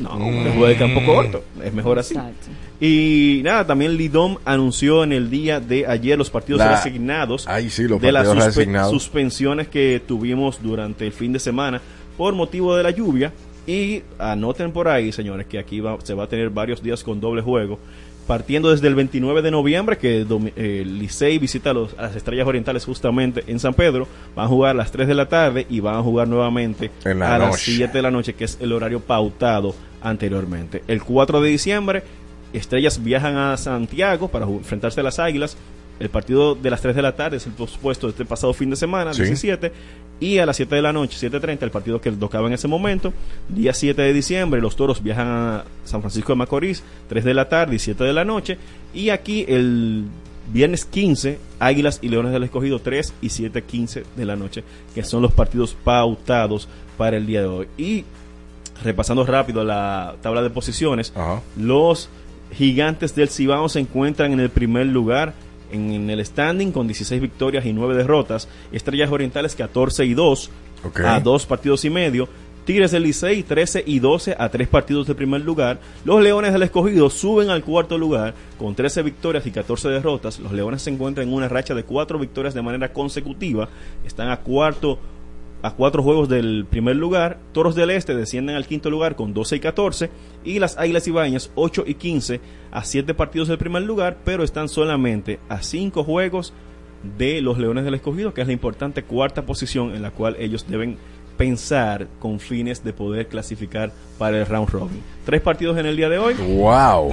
No, Mm. que juegue campo corto, es mejor así. Exacto. Y nada, también Lidom anunció en el día de ayer los partidos La- resignados Ay, sí, los de las partidos suspe- resignados. suspensiones que tuvimos durante el fin de semana por motivo de la lluvia. Y anoten por ahí, señores, que aquí va- se va a tener varios días con doble juego. partiendo desde el 29 de noviembre, que eh, el Licey visita a, los- a las Estrellas Orientales justamente en San Pedro, van a jugar a las 3 de la tarde y van a jugar nuevamente En la a las noche. 7 de la noche, que es el horario pautado anteriormente. El 4 de diciembre, Estrellas viajan a Santiago para enfrentarse a las Águilas. El partido de las 3 de la tarde es el pospuesto de este pasado fin de semana, Sí. 17. Y a las 7 de la noche, 7.30, el partido que tocaba en ese momento. Día 7 de diciembre, los toros viajan a San Francisco de Macorís, 3 de la tarde y 7 de la noche. Y aquí el viernes 15, Águilas y Leones del Escogido, 3 y 7.15 de la noche, que son los partidos pautados para el día de hoy. Y repasando rápido la tabla de posiciones, los gigantes del Cibao se encuentran en el primer lugar en, en el standing con 16 victorias y 9 derrotas. Estrellas Orientales 14 y 2 Ok. a dos partidos y medio. Tigres del Licey 13 y 12 a tres partidos del primer lugar. Los Leones del Escogido suben al cuarto lugar con 13 victorias y 14 derrotas. Los Leones se encuentran en una racha de cuatro victorias de manera consecutiva. Están a cuarto a cuatro juegos del primer lugar. Toros del Este descienden al quinto lugar con 12 y 14. Y las Águilas Ibañas 8 y 15 a siete partidos del primer lugar, pero están solamente a cinco juegos de los Leones del Escogido, que es la importante cuarta posición en la cual ellos deben pensar con fines de poder clasificar para el round robin. Tres partidos en el día de hoy. Wow.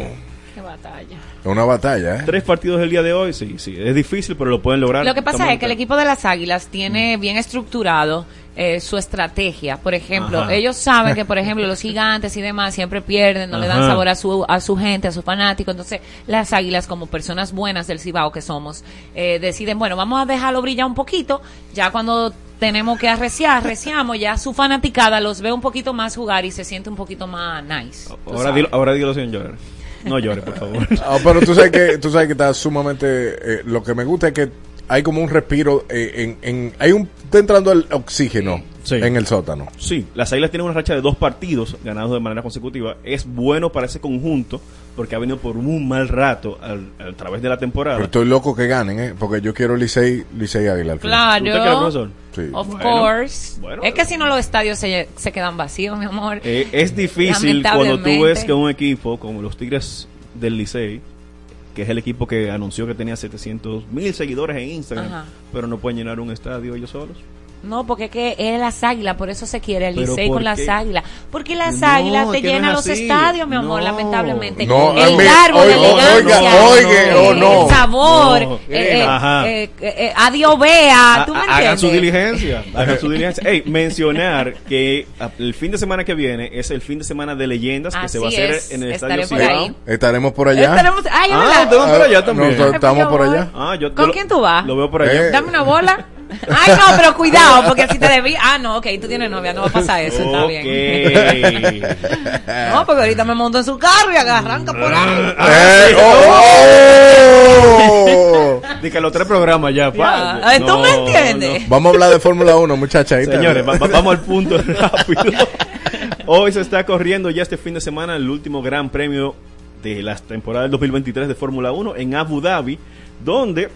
Qué batalla. Una batalla, ¿eh? Tres partidos el día de hoy, sí, sí. Es difícil, pero lo pueden lograr. Lo que pasa es que el equipo de las Águilas tiene bien estructurado eh, su estrategia. Por ejemplo, Ajá. ellos saben que, por ejemplo, los gigantes y demás siempre pierden, no le dan sabor a su, a su gente, a sus fanáticos. Entonces, las Águilas, como personas buenas del Cibao que somos, eh, deciden, bueno, vamos a dejarlo brillar un poquito. Ya cuando tenemos que arreciar, arreciamos, ya su fanaticada los ve un poquito más jugar y se siente un poquito más nice. Ahora dilo, ahora dilo llorar. No llores, por favor. Ah, pero tú sabes que tú sabes que está sumamente eh, lo que me gusta es que hay como un respiro eh, en, en hay un está entrando el oxígeno Sí. en el sótano. Sí, las Águilas tienen una racha de dos partidos ganados de manera consecutiva. Es bueno para ese conjunto porque ha venido por un mal rato al- a través de la temporada. Pero estoy loco que ganen, ¿eh? Porque yo quiero Licey, Licey Águila al final. ¿Usted cree, Claro. profesor? Sí. Of Bueno, course. bueno. es que si no los estadios se, se quedan vacíos, mi amor. Eh, es difícil cuando tú ves que un equipo como los Tigres del Licey, que es el equipo que anunció que tenía 700 mil seguidores en Instagram, Ajá. pero no pueden llenar un estadio ellos solos. No, porque es que es las águilas, por eso se quiere el ¿Pero Licey con las águilas. Porque las No, águilas te no llenan los estadios, mi amor, No. lamentablemente. No, el árbol, oiga, la elegancia, oiga, oiga, oh, el no. sabor, No. eh, eh, Ajá. eh, eh, eh, adiós, vea, ¿tú me Ha- Hagan su diligencia. Hagan su diligencia. Ey, mencionar que a- el fin de semana que viene es el fin de semana de leyendas que se va a hacer es. en el Estaré Estadio por Cibao. ahí. Estaremos por allá. Estaremos- ay, Ah, por allá también. Nosotros estamos por allá. Ah, yo- yo ¿Con lo- quién tú vas? Lo veo por allá. Dame una bola. Ay, no, pero cuidado, porque si te debí. Ah, no, ok, tú tienes novia, no va a pasar eso, está bien. Ok. No, porque ahorita me monto en su carro y arranca por ahí. Eh, oh, oh. Di que los tres programas ya. pa. ¿Tú me entiendes? Vamos a hablar de Fórmula 1, muchachas. Señores, va- va- vamos al punto rápido. Hoy se está corriendo ya este fin de semana el último gran premio de la temporada del 2023 de Fórmula 1 en Abu Dhabi, donde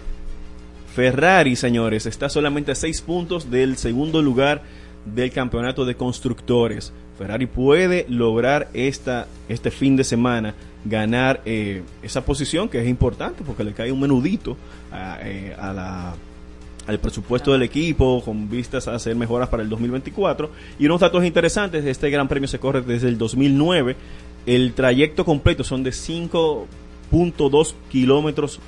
Ferrari, señores, está solamente a seis puntos del segundo lugar del campeonato de constructores. Ferrari puede lograr esta, este fin de semana ganar eh, esa posición que es importante porque le cae un menudito eh, a la al presupuesto del equipo con vistas a hacer mejoras para el 2024 y unos datos interesantes este gran premio se corre desde el 2009 el trayecto completo son de 5.2 kilómetros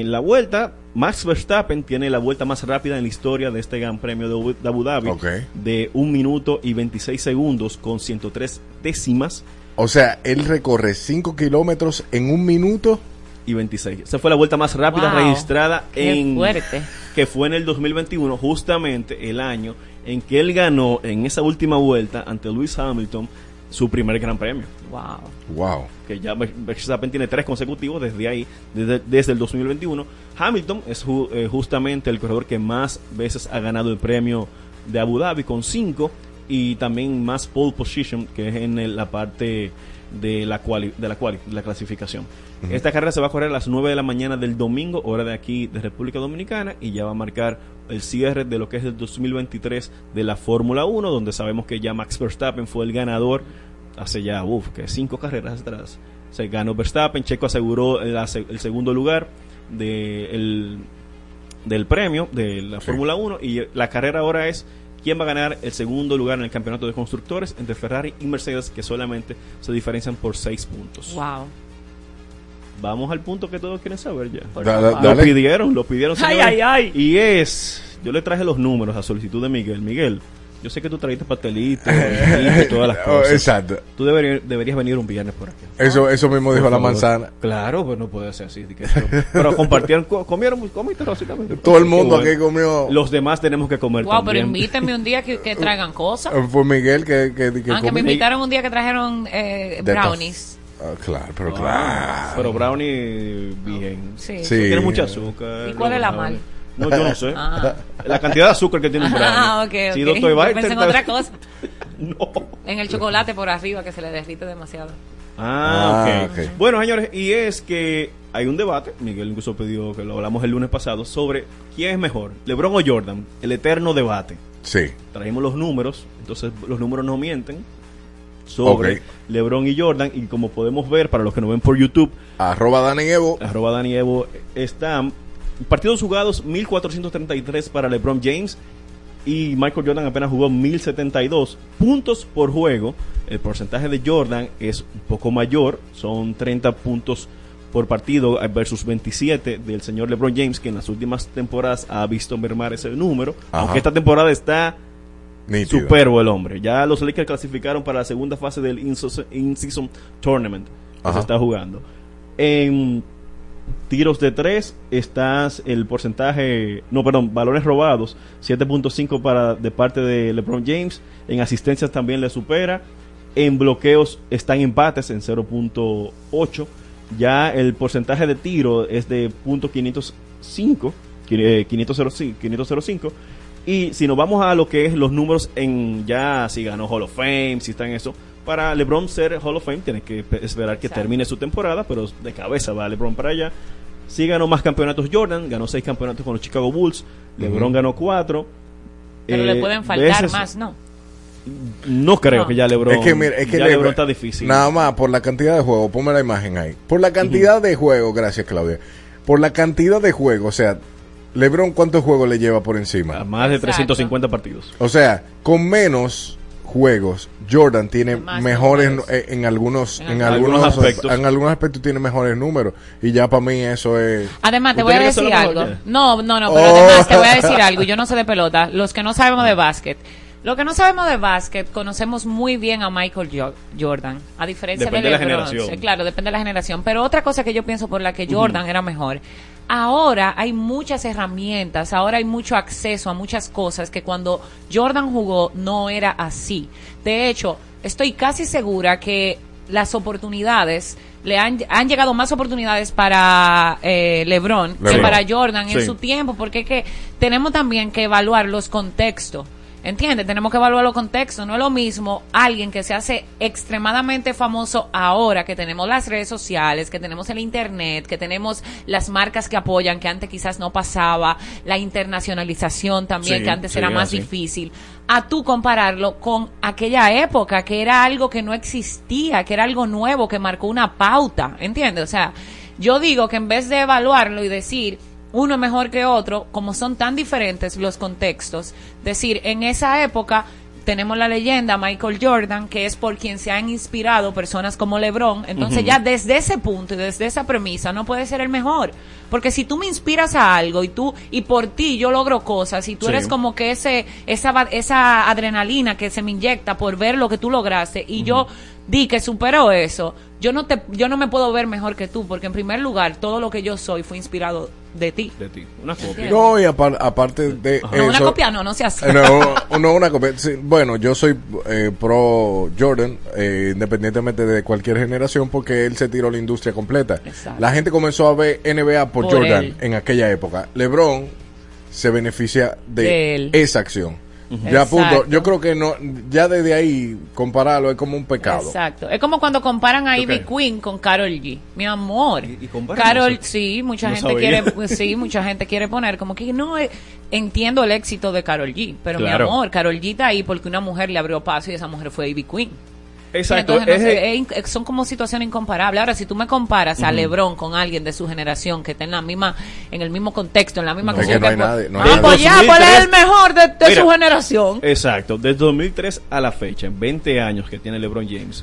en la vuelta Max Verstappen tiene la vuelta más rápida en la historia de este gran premio de Abu- Dhabi de 1 minuto y 26 segundos con 103 décimas O sea, él recorre 5 kilómetros en un minuto. y 26. Esa fue la vuelta más rápida Wow. registrada Qué en fuerte. que fue en el 2021, justamente el año en que él ganó en esa última vuelta ante Lewis Hamilton su primer gran premio. Wow. Wow. Que ya Verstappen tiene tres consecutivos desde ahí, desde, desde el 2021. Hamilton es ju- eh, justamente el corredor que más veces ha ganado el premio de Abu Dhabi con cinco y también más pole position que es en el- la parte de la quali, de la quali, de la clasificación. Esta carrera se va a correr a las 9 de la mañana del domingo, hora de aquí de República Dominicana, y ya va a marcar el cierre de lo que es el 2023 de la Fórmula 1, donde sabemos que ya Max Verstappen fue el ganador hace ya, uff, que cinco carreras atrás. Se ganó Verstappen, Checo aseguró el, segundo lugar de el- del premio de la Fórmula 1 y la carrera ahora es quién va a ganar el segundo lugar en el campeonato de constructores entre Ferrari y Mercedes que solamente se diferencian por 6 puntos. Wow. Vamos al punto que todos quieren saber ya. Da- da- Lo dale. pidieron, lo pidieron. Ay, ay, ay. Y es, yo le traje los números a solicitud de Miguel. Miguel, yo sé que tú trajiste pastelitos y todas las Oh, cosas. exacto. Tú deberías, deberías venir un viernes por aquí. Eso, eso mismo Por dijo la manzana. Claro, pues no puede ser así. que- Pero, pero compartieron, co- comieron, comiste básicamente. Todo el mundo aquí comió. Los demás tenemos que comer Wow, pero también. invítenme un día que, que traigan cosas. Fue Miguel que, que, que Ah, que me invitaron un día que trajeron eh, brownies. Ah, claro, pero Ah, claro. Pero brownie bien. Sí. Sí. Tiene mucha azúcar. ¿Y cuál es la mal? No, yo no sé. Ah. La cantidad de azúcar que tiene un brownie. Ah, ok, pensé en otra cosa. No. En el chocolate por arriba que se le derrite demasiado. Ah, Ah, ok. ok. Bueno, señores, y es que hay un debate, Miguel incluso pidió que lo hablamos el lunes pasado, sobre quién es mejor, LeBron o Jordan, el eterno debate. Sí. Traímos los números, entonces los números no mienten sobre. LeBron y Jordan, y como podemos ver, para los que nos ven por YouTube, Arroba Dani Evo. arroba Dani Evo, están partidos jugados 1433 para LeBron James y Michael Jordan apenas jugó 1072 puntos por juego. El porcentaje de Jordan es un poco mayor, son 30 puntos por partido versus 27 del señor LeBron James, que en las últimas temporadas ha visto mermar ese número, Ajá. aunque esta temporada está Nítido. superbo el hombre. Ya los Lakers clasificaron para la segunda fase del In-Season In-Season Tournament que Ajá. se está jugando. En tiros de 3 estás el porcentaje, no, perdón, balones robados, 7.5 para de parte de LeBron James, en asistencias también le supera, en bloqueos están empates en 0.8, ya el porcentaje de tiro es de .505, eh, 505, 505 y si nos vamos a lo que es los números en ya si ganó Hall of Fame, si está en eso, para LeBron ser Hall of Fame tiene que pe- esperar que termine su temporada, pero de cabeza va LeBron para allá. Sí ganó más campeonatos Jordan, ganó seis campeonatos con los Chicago Bulls, LeBron ganó cuatro. Pero Eh, le pueden de faltar más, ¿no? No creo No. que ya LeBron. Es que, mira, es que ya le- LeBron está difícil. Nada más por la cantidad de juegos, ponme la imagen ahí. Por la cantidad de juegos, gracias Claudia. Por la cantidad de juegos, o sea, LeBron cuántos juegos le lleva por encima. Más de Exacto. 350 partidos. O sea, con menos juegos, Jordan tiene mejores números. en algunos En en, algunos algunos aspectos. en algunos aspectos tiene mejores números y ya para mí eso es Además, te ¿Usted voy a decir lo algo. No, no, no, pero Oh. además te voy a decir algo. Yo no sé de pelota. Los que no sabemos de básquet. Los que no sabemos de básquet, conocemos muy bien a Michael Jo- Jordan. A diferencia Depende de de la generación. Claro, depende de la generación. Pero otra cosa que yo pienso por la que Jordan era mejor. Ahora hay muchas herramientas, ahora hay mucho acceso a muchas cosas que cuando Jordan jugó no era así. De hecho, estoy casi segura que las oportunidades le han, han llegado más oportunidades para eh, LeBron, que para Jordan en su tiempo, porque es que tenemos también que evaluar los contextos. ¿Entiendes? Tenemos que evaluar los contextos. No es lo mismo alguien que se hace extremadamente famoso ahora, que tenemos las redes sociales, que tenemos el internet, que tenemos las marcas que apoyan, que antes quizás no pasaba, la internacionalización también, Sí, que antes sí, era más difícil. A tú compararlo con aquella época, que era algo que no existía, que era algo nuevo, que marcó una pauta. ¿Entiendes? O sea, yo digo que en vez de evaluarlo y decir uno mejor que otro, como son tan diferentes los contextos, decir, en esa época tenemos la leyenda Michael Jordan, que es por quien se han inspirado personas como LeBron, entonces ya desde ese punto y desde esa premisa no puede ser el mejor, porque si tú me inspiras a algo y tú y por ti yo logro cosas y tú Sí. eres como que ese esa esa adrenalina que se me inyecta por ver lo que tú lograste y yo di que superó eso, yo no te yo no me puedo ver mejor que tú, porque en primer lugar todo lo que yo soy fue inspirado de ti. De ti. Una copia. No y apar- aparte de No, una eso- copia no, no se hace. Eh, No, no una copia. Sí, bueno, yo soy eh, pro Jordan, eh, independientemente de cualquier generación, porque él se tiró la industria completa. Exacto. La gente comenzó a ver NBA por, Por Jordan él. en aquella época. LeBron se beneficia de, esa acción. Ya Exacto. punto. Yo creo que no, ya desde ahí compararlo es como un pecado. Exacto. Es como cuando comparan a ¿Tú Ivy? Queen con Carol G. Mi amor. y Carol, sí, mucha No gente sabía. quiere, sí, mucha gente quiere poner como que no eh, entiendo el éxito de Carol G, pero Claro. mi amor, Carol G está ahí porque una mujer le abrió paso y esa mujer fue Ivy Queen. Exacto, Entonces, no es- sé, es in- son como situaciones incomparables. Ahora, si tú me comparas a. LeBron con alguien de su generación que está en la misma, en el mismo contexto, en la misma No. cosa, Es que no hay pues, nadie, no ah, hay pues nadie. ya, pues él es el 2003. mejor de, de Mira, su generación. Exacto, desde 2003 a la fecha, en 20 años que tiene LeBron James,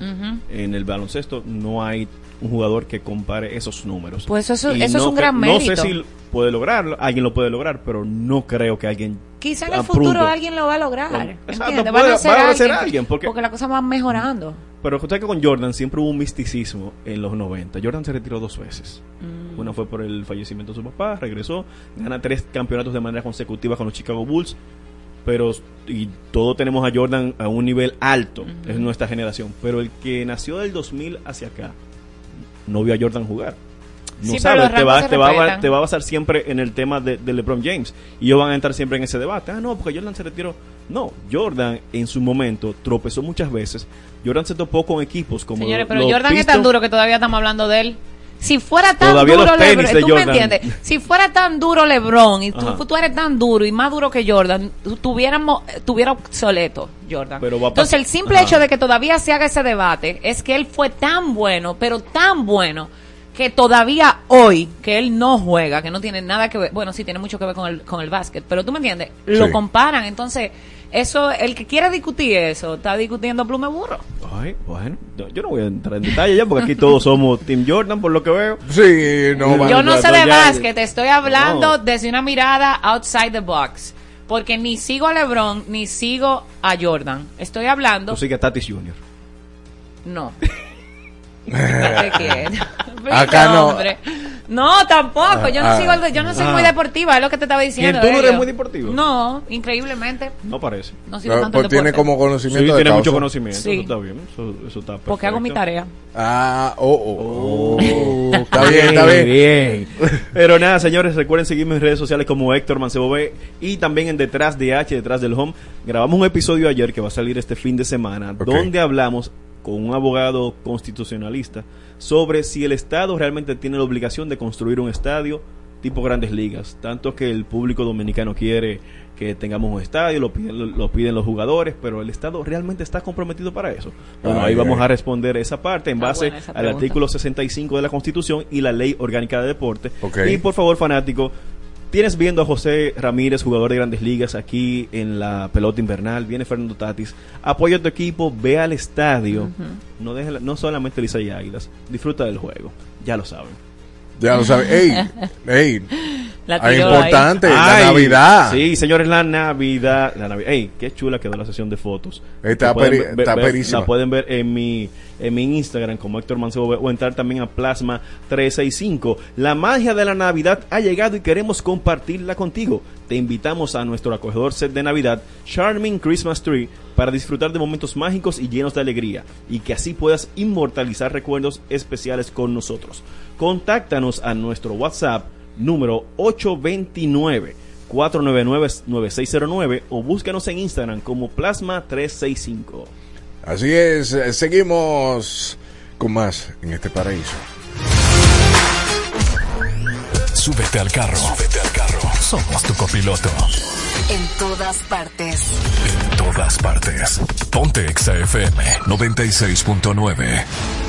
en el baloncesto no hay un jugador que compare esos números. Pues eso- Y eso es un gran No sé mérito. si puede lograrlo, alguien lo puede lograr, pero no creo que alguien Quizá en el futuro alguien lo va a lograr. Exacto, puede- Van a ser va a ser alguien, alguien, porque- porque la cosa va mejorando. Pero usted que con Jordan siempre hubo un misticismo en los 90. Jordan se retiró dos veces. Mm. Una fue por el fallecimiento de su papá, regresó, gana tres campeonatos de manera consecutiva con los Chicago Bulls. Pero, y todos tenemos a Jordan a un nivel alto, es nuestra generación. Pero el que nació del 2000 hacia acá, no vio a Jordan jugar. No Sí, pero sabe, los te va, te, a- respetan. te va a basar siempre en el tema de, de LeBron James. Y ellos van a entrar siempre en ese debate. Ah, no, porque Jordan se retiró. No, Jordan en su momento tropezó muchas veces. Jordan se topó con equipos como Señores, pero los Jordan es tan duro que todavía estamos hablando de él. Si fuera tan Todavía duro LeBron, de ¿tú me entiendes? Si fuera tan duro LeBron y tú, eres tan duro y más duro que Jordan, tuviéramos, tuviera obsoleto Jordan. Pero Entonces el simple Ajá. hecho de que todavía se haga ese debate es que él fue tan bueno, pero tan bueno que todavía hoy que él no juega, que no tiene nada que ver, bueno, sí tiene mucho que ver con el con el básquet, pero tú me entiendes, lo Sí. comparan, entonces eso el que quiera discutir eso está discutiendo plume burro. Ay, bueno, yo- yo no voy a entrar en detalle ya porque aquí todos somos Team Jordan por lo que veo. Sí, no, Yo no sé de ya- básquet, estoy hablando No. desde una mirada outside the box. Porque ni sigo a LeBron, ni sigo a Jordan. Estoy hablando. Tú sigues a Tatis Jr. No. Te quiero. Acá no. No, tampoco. Yo no Ah, sigo yo no soy ah. muy deportiva, es lo que te estaba diciendo. ¿Quién? ¿Tú no eres muy deportivo? No, increíblemente. No parece. No sigo No, tanto el pues tiene como conocimiento Sí, de tiene causa. mucho conocimiento. Sí. Eso está bien. Eso, eso está Porque hago mi perfecto. tarea. Ah, oh, oh, oh. está bien, está bien. bien. Pero nada, señores, recuerden seguirme en redes sociales como Héctor Mancebo B y también en Detrás de H, Detrás del Home. Grabamos un episodio ayer que va a salir este fin de semana, donde hablamos con un abogado constitucionalista sobre si el Estado realmente tiene la obligación de construir un estadio tipo grandes ligas. Tanto que el público dominicano quiere que tengamos un estadio, lo piden, lo, lo piden los jugadores, pero el Estado realmente está comprometido para eso. Bueno, Ay, ahí vamos ay. a responder esa parte en Está base al artículo 65 de la Constitución y la Ley Orgánica de Deporte. Y por favor, fanático, tienes viendo a José Ramírez, jugador de Grandes Ligas, aquí en la pelota invernal. Viene Fernando Tatis. Apoya a tu equipo, ve al estadio. No deje la- no solamente Lisa y Águilas, disfruta del juego. Ya lo saben. Ya lo sabes. Ey, ey. La Ah, tiró importante, la Ay, Navidad. Sí, señores, la Navidad. La Navidad. Ey, qué chula quedó la sesión de fotos. Está La pueden peri- ver- está ver- perísima. La pueden ver en mi, en mi Instagram como Héctor Mancebo o entrar también a Plasma 365. La magia de la Navidad ha llegado y queremos compartirla contigo. Te invitamos a nuestro acogedor set de Navidad, Charming Christmas Tree, para disfrutar de momentos mágicos y llenos de alegría y que así puedas inmortalizar recuerdos especiales con nosotros. Contáctanos a nuestro WhatsApp número 829 499-9609 o búscanos en Instagram como Plasma365. Así es, eh, seguimos con más en este paraíso. Súbete al carro. Súbete al carro. Somos tu copiloto. En todas partes. En todas partes. Ponte Exa FM 96.9.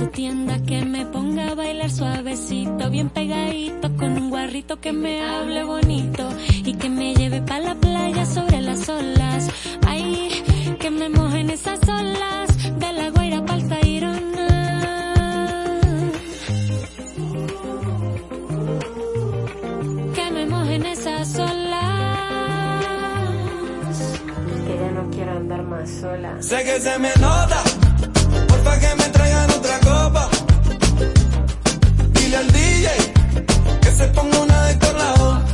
su tienda que me ponga a bailar suavecito, bien pegadito, con un guarrito que me hable bonito y que me lleve pa' la playa sobre las olas. Ay, que me mojen esas olas de la guaira pa'l Tayrona. Que me mojen esas olas más sola. Sé que se me nota, porfa que me traigan otra copa. Dile al DJ que se ponga una de colado.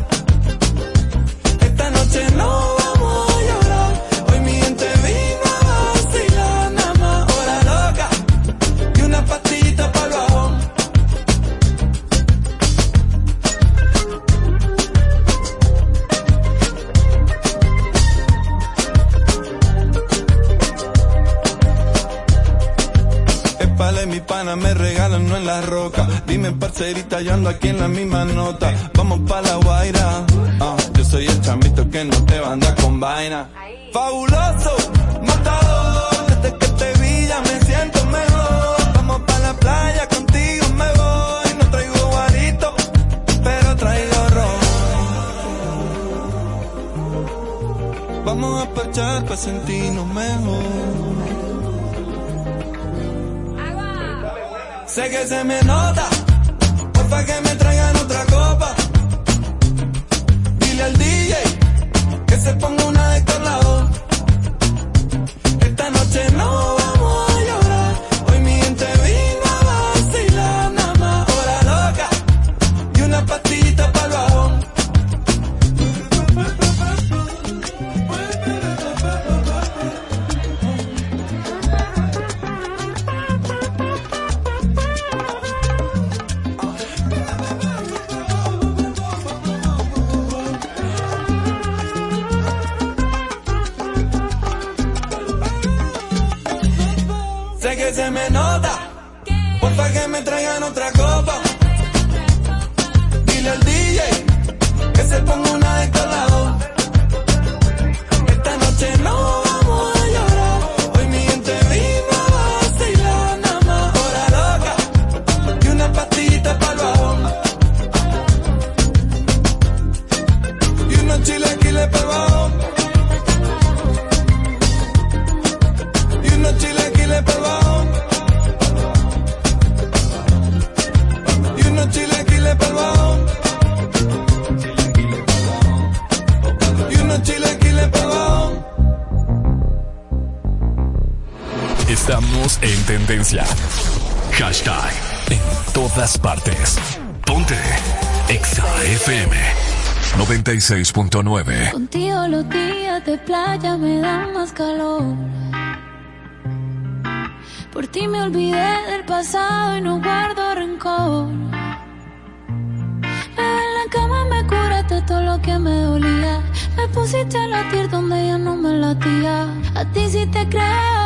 Dime, parcerita, yo ando aquí en la misma nota. Vamos pa' la guaira. Ah, yo soy el chambito que no te banda con vaina. Fabuloso, matador. Desde que te vi ya me siento mejor. Vamos pa' la playa, contigo me voy. No traigo guarito, pero traigo ron. Vamos a parchar pa' sentirnos mejor. Sé que se me nota, que me traigan otra copa. Dile al DJ que se ponga una de. Esta noche no Estamos en tendencia. Hashtag en todas partes. Ponte Exa FM 96.9. Contigo los días de playa me dan más calor. Por ti me olvidé del pasado y no guardo rencor. En la cama me curaste todo lo que me dolía. Me pusiste a latir donde ya no me latía. A ti sí te creo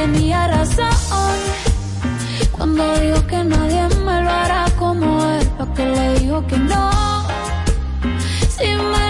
tenía razón. Cuando dijo que nadie me lo hará como él, pa' que le digo que no. Si me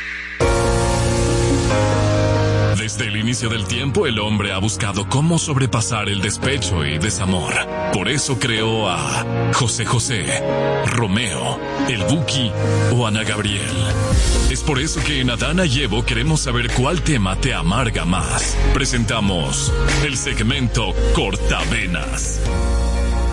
Desde el inicio del tiempo, el hombre ha buscado cómo sobrepasar el despecho y desamor. Por eso creó a José José, Romeo, el Buki o Ana Gabriel. Es por eso que en Adana y Evo queremos saber cuál tema te amarga más. Presentamos el segmento Cortavenas.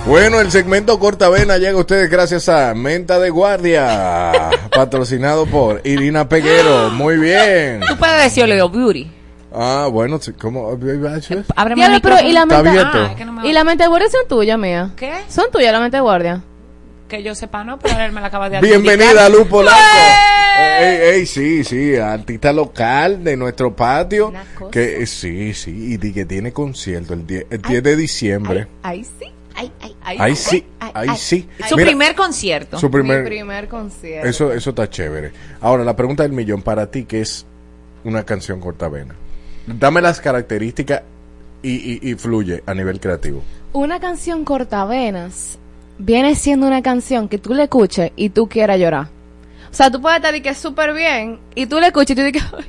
Bueno, el segmento Cortavena llega a ustedes gracias a Menta de Guardia, patrocinado por Irina Peguero. Muy bien. Tú puedes decir Leo Beauty. Ah, bueno, ¿cómo? Ábreme Diablo, el pero ¿y la Está mente? abierto. Ah, ¿Y la mente de guardia son tuyas, mía? ¿Qué? ¿Son tuyas la mente de guardia? Que yo sepa, no, pero él me la acaba de Bienvenida. Lupo Polanco. Ey, ey, sí, sí, artista local de nuestro patio. Que eh, sí, sí, y di que tiene concierto el 10, el 10 de diciembre. Ahí sí. Ay, ay, ay. Ahí sí, ahí sí. Su Mira, primer concierto. Su primer, Mi primer concierto. Eso, eso está chévere. Ahora, la pregunta del millón para ti, que es una canción cortavena? Dame las características y, y, y fluye a nivel creativo. Una canción cortavenas viene siendo una canción que tú le escuches y tú quieras llorar. O sea, tú puedes estar de que súper bien y tú le escuches y tú dices, "Ay,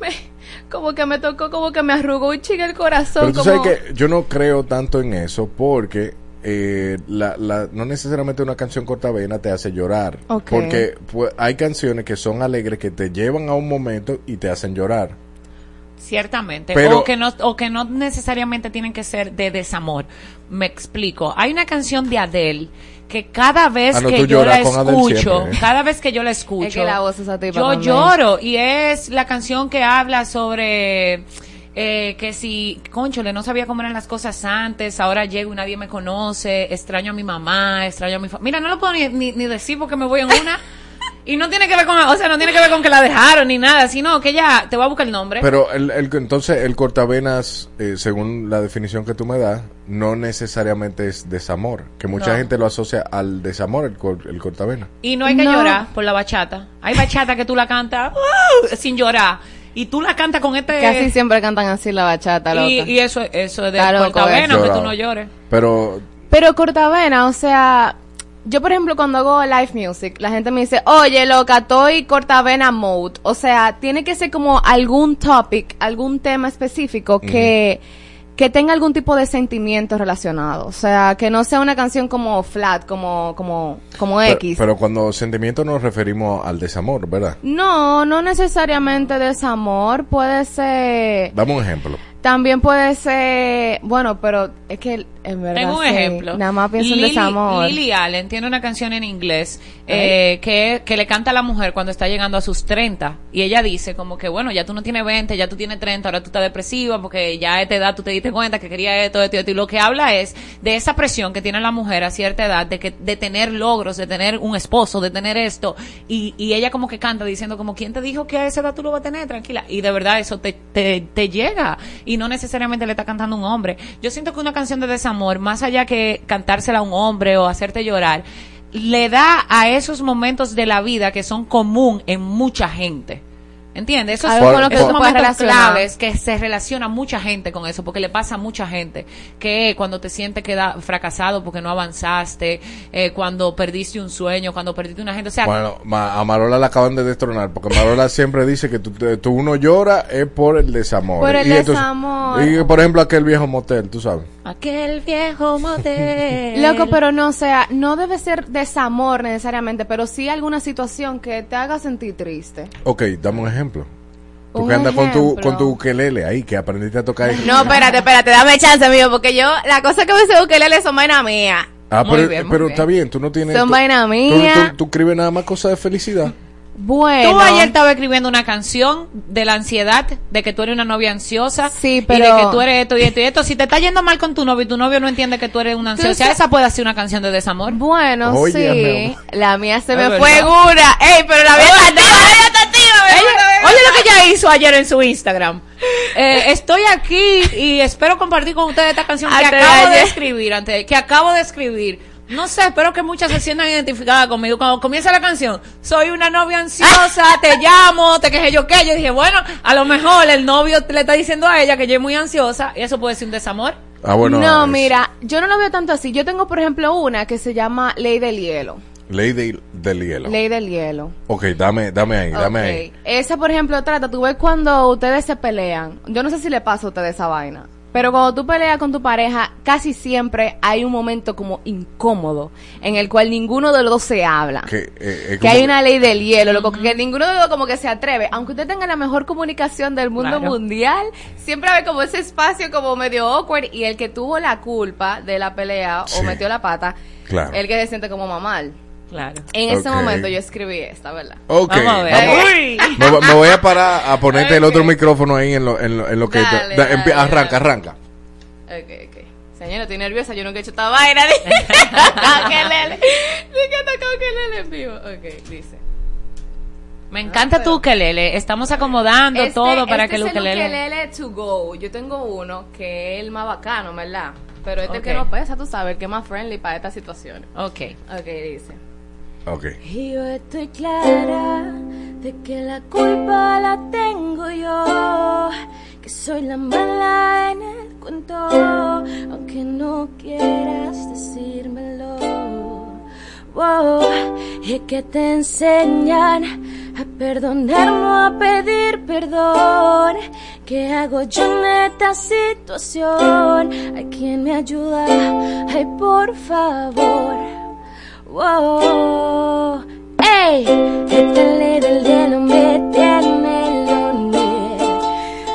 me- como que me tocó, como que me arrugó un chingue el corazón. Pero tú como... sabes que yo no creo tanto en eso porque eh, la, la, no necesariamente una canción cortavena te hace llorar. Porque pues, hay canciones que son alegres que te llevan a un momento y te hacen llorar. Ciertamente. Pero- o, que no, o que no necesariamente tienen que ser de desamor. Me explico. Hay una canción de Adele que cada vez Ah, no, que yo la escucho, siempre, ¿eh? cada vez que yo la escucho, Es que la voz yo también. lloro. Y es la canción que habla sobre eh, que si, conchole, no sabía cómo eran las cosas antes, ahora llego y nadie me conoce, extraño a mi mamá, extraño a mi familia. Mira, no lo puedo ni, ni, ni decir porque me voy en una. Y no tiene que ver con, o sea, no tiene que ver con que la dejaron ni nada, sino que ya, te voy a buscar el nombre. Pero el, el- entonces el cortavenas, eh, según la definición que tú me das, no necesariamente es desamor. Que mucha No. gente lo asocia al desamor, el, cor- el cortavena. Y no hay que No. llorar por la bachata. Hay bachata que tú la cantas sin llorar. Y tú la cantas con este... Casi siempre cantan así la bachata, loca. y, y eso, eso es de cortavena, eh. que tú no llores. Pero Pero cortavena, o sea, yo por ejemplo cuando hago live music, la gente me dice, oye loca, estoy cortavena mode. O sea, tiene que ser como algún topic, algún tema específico que, que tenga algún tipo de sentimiento relacionado. O sea, que no sea una canción como flat, como, como, como Pero, X. pero cuando sentimiento nos referimos al desamor, ¿verdad? no, no necesariamente desamor, puede ser, Dame un ejemplo. también puede ser, bueno, pero es que en verdad Tengo un sí, ejemplo. nada más pienso en desamor. Lily Allen tiene una canción en inglés eh, que, que le canta a la mujer cuando está llegando a sus 30. Y ella dice como que, bueno, ya tú no tienes 20, ya tú tienes 30, ahora tú estás depresiva porque ya a esta edad tú te diste cuenta que quería esto, esto, esto. Y lo que habla es de esa presión que tiene la mujer a cierta edad de, que, de tener logros, de tener un esposo, de tener esto. Y, y ella como que canta diciendo como, ¿quién te dijo que a esa edad tú lo vas a tener? Tranquila. Y de verdad eso te, te, te llega. Y no necesariamente le está cantando un hombre. Yo siento que una canción de desamor, más allá que cantársela a un hombre o hacerte llorar, le da a esos momentos de la vida que son común en mucha gente. ¿Entiendes? Esos, Algo con lo que momentos relacionar. claves que se relaciona mucha gente con eso, porque le pasa a mucha gente que cuando te sientes queda fracasado porque no avanzaste, eh, cuando perdiste un sueño, cuando perdiste una gente, o sea, Bueno, ma- a Marola la acaban de destronar porque Marola siempre dice que tú, te- tú uno llora es por el desamor. Por el Y entonces- desamor. y por ejemplo aquel viejo motel, tú sabes. Aquel viejo motel. Loco, pero no, o sea, no debe ser desamor necesariamente, pero sí alguna situación que te haga sentir triste. Ok, dame un ejemplo. Tú que andas con tu, con tu ukelele ahí, que aprendiste a tocar. No, espérate, espérate, dame chance, mío, porque yo, la cosa que me sé ukelele son vaina mía. Ah, Muy pero, bien, pero bien. está bien, tú no tienes... Son tú- vaina tú- mía. Tú, tú escribes nada más cosas de felicidad. Bueno. Tú ayer estabas escribiendo una canción de la ansiedad, de que tú eres una novia ansiosa. Sí, Y pero- de que tú eres esto y esto y esto. Si te está yendo mal con tu novio y tu novio no entiende que tú eres una ansiosa, esa puede ser una canción de desamor. Bueno, Oye, sí. amor. La mía se Es me verdad. fue gura. Ey, pero la mía está activa, la mía está activa, oye lo que ella hizo ayer en su Instagram. Eh, estoy aquí y espero compartir con ustedes esta canción que acabo de escribir, antes, que acabo de escribir No sé, espero que muchas se sientan identificadas conmigo. Cuando comienza la canción, soy una novia ansiosa, te llamo, te quejé yo qué. Yo dije, bueno, a lo mejor el novio le está diciendo a ella que yo es muy ansiosa y eso puede ser un desamor. Ah, bueno. no, es mira, yo no lo veo tanto así. Yo tengo, por ejemplo, una que se llama Ley del Hielo. Ley de- del hielo. Ley del Hielo. Ok, dame, dame ahí, dame Ok. ahí. Esa, por ejemplo, trata, tú ves cuando ustedes se pelean. Yo no sé si le pasa a ustedes esa vaina. Pero cuando tú peleas con tu pareja, casi siempre hay un momento como incómodo en el cual ninguno de los dos se habla. Que, eh, eh, Que hay una ley del hielo, loco, que ninguno de los dos como que se atreve. Aunque usted tenga la mejor comunicación del mundo Claro. mundial, siempre hay como ese espacio como medio awkward y el que tuvo la culpa de la pelea Sí. o metió la pata, Claro. el que se siente como mamal. Claro. En ese momento yo escribí esta, ¿verdad? Ok, Vamos a ver. vamos. Uy. Me, me voy a parar a ponerte el otro micrófono ahí en lo, en lo, en lo que... te- Dale, da- empie- dale, arranca, arranca. Ok, ok. Señora, estoy nerviosa, yo nunca he hecho esta vaina. Dije que lele en vivo. Ok, dice. Me encanta tu ukelele. Estamos acomodando Este- todo para este que el es ukelele... ukelele to go. Yo tengo uno que es el más bacano, ¿verdad? Pero este Ok. que no pesa, tú sabes, el que es más friendly para estas situaciones. Ok. Ok, dice. Y yo estoy clara de que la culpa la tengo yo, que soy la mala en el cuento, aunque no quieras decírmelo. Wow, y que te enseñan a perdonar, no a pedir perdón. ¿Qué hago yo en esta situación? ¿Hay quien me ayuda? Ay, por favor. Wow, ey, esta ley del hielo me tiene lo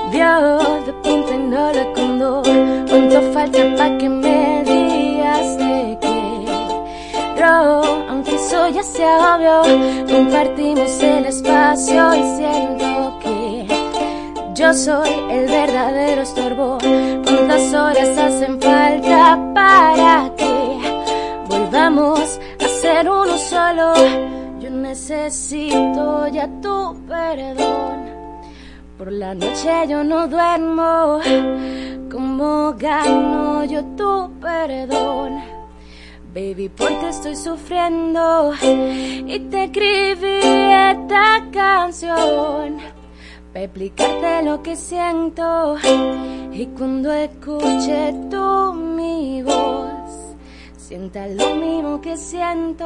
Dio de punta y no de condor. ¿Cuánto falta para que me digas de qué? Bro, aunque eso ya sea obvio, compartimos el espacio y siento que yo soy el verdadero estorbo. ¿Cuántas horas hacen falta para que volvamos ser uno solo? Yo necesito ya tu perdón. Por la noche yo no duermo. ¿Cómo gano yo tu perdón? Baby, porque estoy sufriendo y te escribí esta canción para explicarte lo que siento y cuando escuche tú mi voz sienta lo mismo que siento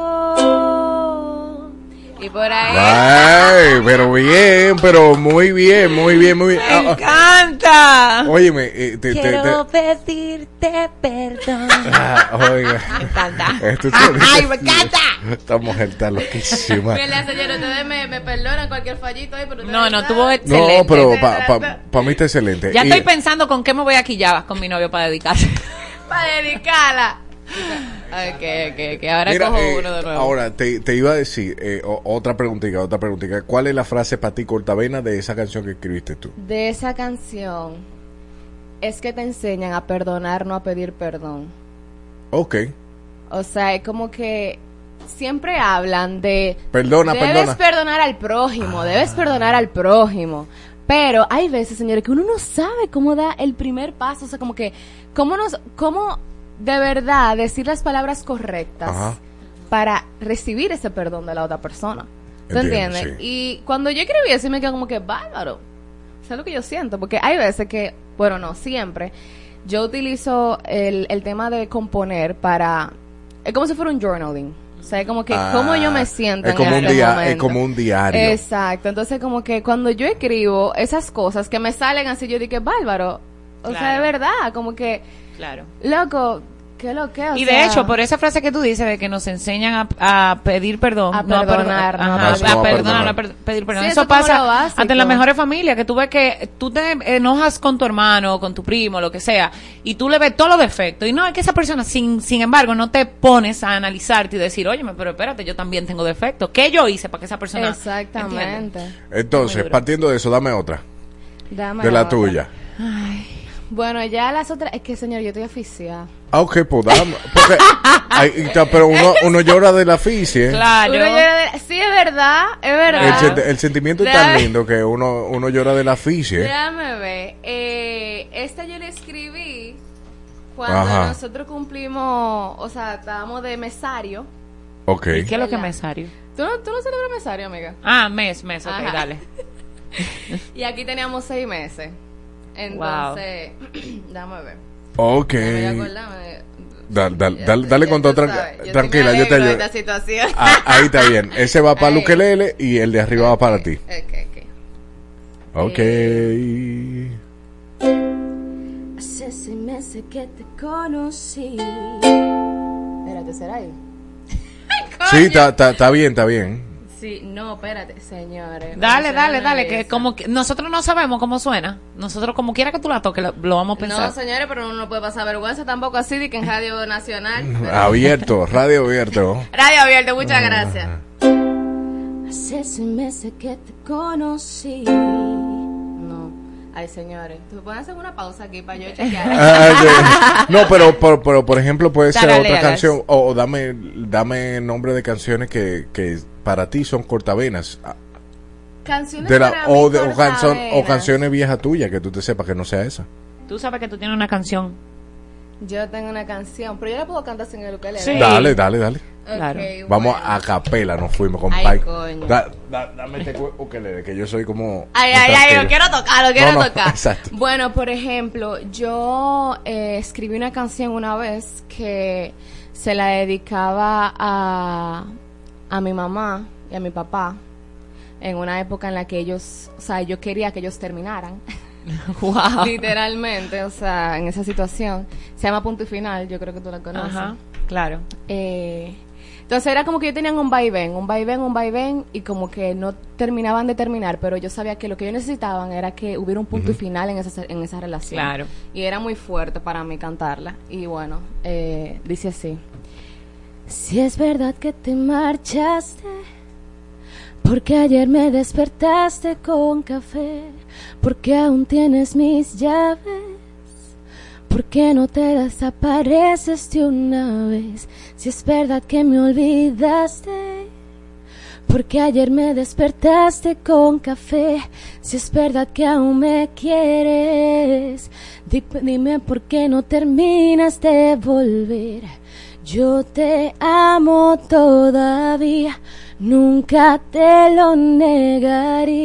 y por ahí Ay, pero bien, pero muy bien, muy bien, muy bien. ¡Me Ah, ah, encanta! óyeme, eh, te, te- te- Quiero pedirte perdón. Ah, oiga. Me encanta. Esto ¡Ay, me encanta! Esta mujer está loquísima. Mira, señora, ustedes me, me perdonan cualquier fallito ahí, pero No, no, saben. tuvo excelente. No, pero para pa, pa mí está excelente. Ya Y- estoy pensando con qué me voy a quillar con mi novio para dedicarse. Para dedicarla. Ok, ok, ok. Ahora Mira, cojo eh, uno de nuevo. ahora te, te iba a decir eh, otra preguntita, otra preguntita. ¿Cuál es la frase para ti cortavena de esa canción que escribiste tú? De esa canción es que te enseñan a perdonar, no a pedir perdón. Ok. O sea, es como que siempre hablan de... Perdona, debes perdona. perdonar al prójimo, debes perdonar al prójimo. Pero hay veces, señores, que uno no sabe cómo da el primer paso. O sea, como que, cómo nos, cómo de verdad decir las palabras correctas Ajá. para recibir ese perdón de la otra persona. ¿Tú Entiendo, entiendes? sí. Y cuando yo escribí eso, me quedo como que bárbaro. ¿Sabes lo que yo siento? Porque hay veces que, bueno, no siempre, yo utilizo el, el tema de componer para. Es como si fuera un journaling. O sea, es como que Ah, cómo yo me siento es en como un este dia- es como un diario. Exacto. Entonces, como que cuando yo escribo esas cosas que me salen así, yo digo, bárbaro. O sea, de verdad, como que, Claro. loco, ¿qué lo que? O Y sea, de hecho, por esa frase que tú dices de que nos enseñan a, a pedir perdón, A no a perdonar, perdonar, no a perdonar, no a per- pedir perdón. Sí, eso pasa ante las mejores familias, que tú ves que tú te enojas con tu hermano, con tu primo, lo que sea, y tú le ves todos los defectos. Y no, es que esa persona, sin, sin embargo, no te pones a analizarte y decir, oye, pero espérate, yo también tengo defectos. ¿Qué yo hice para que esa persona... Exactamente. Entonces, partiendo de eso, dame otra. Dame de la otra. tuya. Bueno, ya las otras, es que señor, yo estoy oficial. Ah, ok, pues dame. Porque, pero uno, uno llora de la ficie. Claro. Uno llora de- sí, es verdad, es El, verdad. sen- el sentimiento es tan lindo que uno, uno llora de la ficie. Déjame ver. Eh, esta yo le escribí Cuando Ajá. nosotros cumplimos, o sea, estábamos de mesario. Ok. ¿Y qué es lo que es mesario? ¿Tú no, tú no celebras mesario, amiga? Ah, mes, mes, ok, Ajá. dale. Y aquí teníamos seis meses. Entonces, dame ver. Ok. Déjame. Dale, dale, dale, dale con todo tú tranqui- sabes, yo tranquila, yo te ayudo. Ah, ahí está bien. Ese va para. Luquelele y el de arriba va para ti. Ok, Ok. Hace seis meses que te conocí. Espérate, ¿será ahí? Sí, está bien, está bien. Sí, no, espérate, señores. Dale, dale, dale, que como que nosotros no sabemos cómo suena. Nosotros como quiera que tú la toques, lo, lo vamos a pensar. No, señores, pero no puede pasar vergüenza tampoco así de que en Radio Nacional. pero- Abierto, radio abierto. Radio abierto, muchas gracias. Hace seis meses que te conocí. No. Ay, señores, ¿tú puedes hacer una pausa aquí para yo chequear? Ah, sí. No, pero por, pero por ejemplo puede ser otra canción o, o dame dame nombre de canciones que, que para ti son cortavenas Canciones de la, para o, mí de, o, canción- o cortavenas. canciones viejas tuyas que tú te sepas que no sea esa. Tú sabes que tú tienes una canción. Yo tengo una canción, pero yo la puedo cantar sin el ukelele. Sí. Dale, dale, dale. Claro. Vamos a capela, nos fuimos con Ay, coño. Da- da- dame este ukelele, que yo soy como Ay, ay, ay, yo quiero tocarlo, quiero No, no, tocar. exacto. Bueno, por ejemplo, yo eh, escribí una canción una vez que se la dedicaba a, a mi mamá y a mi papá en una época en la que ellos, o sea, yo quería que ellos terminaran. Wow. Literalmente, o sea, en esa situación. Se llama Punto y Final, yo creo que tú la conoces. Ajá, claro. Eh, entonces era como que ellos tenían un vaivén, un vaivén, un vaivén, y como que no terminaban de terminar, pero yo sabía que lo que ellos necesitaban era que hubiera un punto y final en esa, en esa relación. Claro. Y era muy fuerte para mí cantarla. Y bueno, eh, dice así. Si es verdad que te marchaste, porque ayer me despertaste con café, porque aún tienes mis llaves, porque no te desapareces de una vez. Si es verdad que me olvidaste, porque ayer me despertaste con café, si es verdad que aún me quieres, di- dime por qué no terminas de volver. Yo te amo todavía, nunca te lo negaría,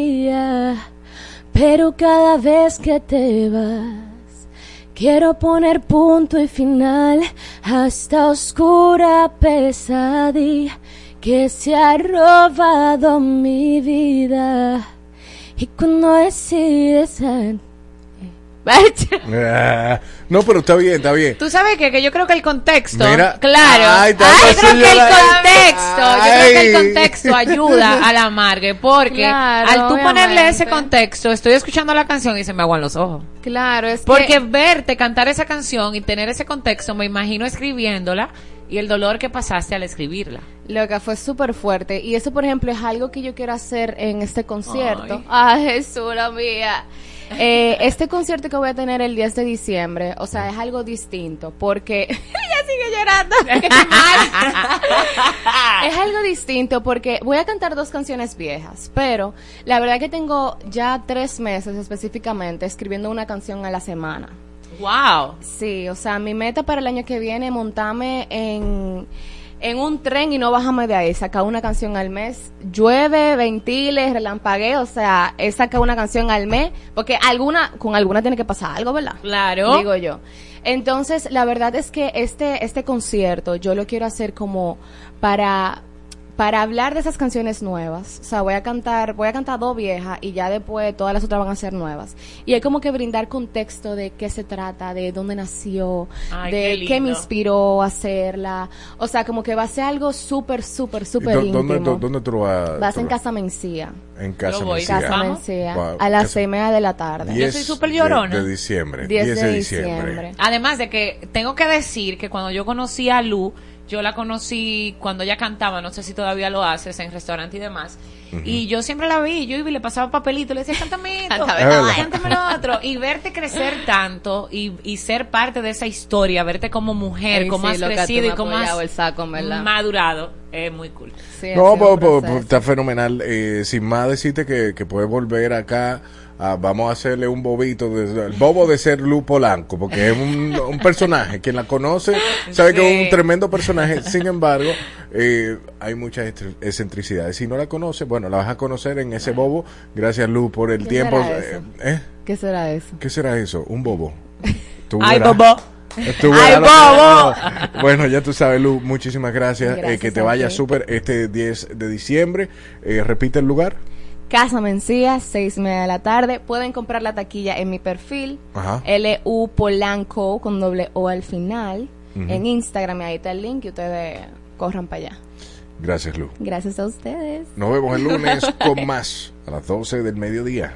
pero cada vez que te vas, quiero poner punto y final a esta oscura pesadilla que se ha robado mi vida. Y cuando decides... Ah, no, pero está bien, está bien. Tú sabes que, que yo creo que el contexto, Mira. claro, Ay, Ay, yo creo que el contexto, yo creo que el Ay. contexto ayuda a la amargue, porque Claro, al tú ponerle ese contexto, estoy escuchando la canción y se me aguan los ojos. Claro, es Porque que... verte cantar esa canción y tener ese contexto, me imagino escribiéndola y el dolor que pasaste al escribirla. Lo que fue súper fuerte. Y eso, por ejemplo, es algo que yo quiero hacer en este concierto. Ay, Jesús, la mía. Eh, este concierto que voy a tener el 10 de diciembre, o sea, es algo distinto, porque ella sigue llorando. Es algo distinto porque voy a cantar dos canciones viejas, pero la verdad que tengo ya tres meses específicamente escribiendo una canción a la semana. Wow. Sí, o sea, mi meta para el año que viene es montarme en, en un tren y no bajarme de ahí, sacar una canción al mes. Llueve, ventile, relampague, o sea, es sacar una canción al mes, porque alguna, con alguna tiene que pasar algo, ¿verdad? Claro. Digo yo. Entonces, la verdad es que este, este concierto yo lo quiero hacer como para para hablar de esas canciones nuevas. O sea, voy a cantar, voy a cantar dos viejas y ya después todas las otras van a ser nuevas. Y es como que brindar contexto de qué se trata, de dónde nació, Ay, de qué qué, me inspiró a hacerla. O sea, como que va a ser algo súper, súper, ¿Y súper íntimo. ¿Dónde, dó- dónde tú vas? En Casa Mencía. En Casa Yo voy. Mencía. Casa Mencía. Wow, A las seis y media de la tarde. 10 soy súper de- llorona. De, diciembre. 10 10 de de diciembre. diciembre. Además de que tengo que decir que cuando yo conocí a Lu, yo la conocí cuando ella cantaba, no sé si todavía lo haces en restaurante y demás. Y yo siempre la vi, yo iba y le pasaba papelito, le decía, cántame esto, Cántame lo otro. Y verte crecer tanto y, y ser parte de esa historia, verte como mujer, Ay, cómo sí, has crecido y cómo has el saco, madurado. Es muy cool. No, pues, pues, pues, está fenomenal. Eh, sin más decirte que, que puedes volver acá. A- vamos a hacerle un bobito, de- el bobo de ser Lu Polanco, porque es un, un personaje. Quien la conoce sabe que es un tremendo personaje. Sin embargo, eh, hay muchas excentricidades. Si no la conoces, bueno, la vas a conocer en ese bobo. Gracias, Lu, por el ¿Qué tiempo. será Eh, eso? ¿eh? ¿Qué será eso? ¿Qué será eso? Un bobo. Ay, bobo. Ay, bobo. Bueno, ya tú sabes, Lu, muchísimas gracias. Eh, Gracias que te vaya súper este 10 de diciembre. Eh, repite el lugar. Casa Mencía, seis y media de la tarde. Pueden comprar la taquilla en mi perfil. Ajá. LU Polanco con doble O al final. En Instagram, y ahí está el link y ustedes corran para allá. Gracias, Lu. Gracias a ustedes. Nos vemos el lunes con más a las 12 del mediodía.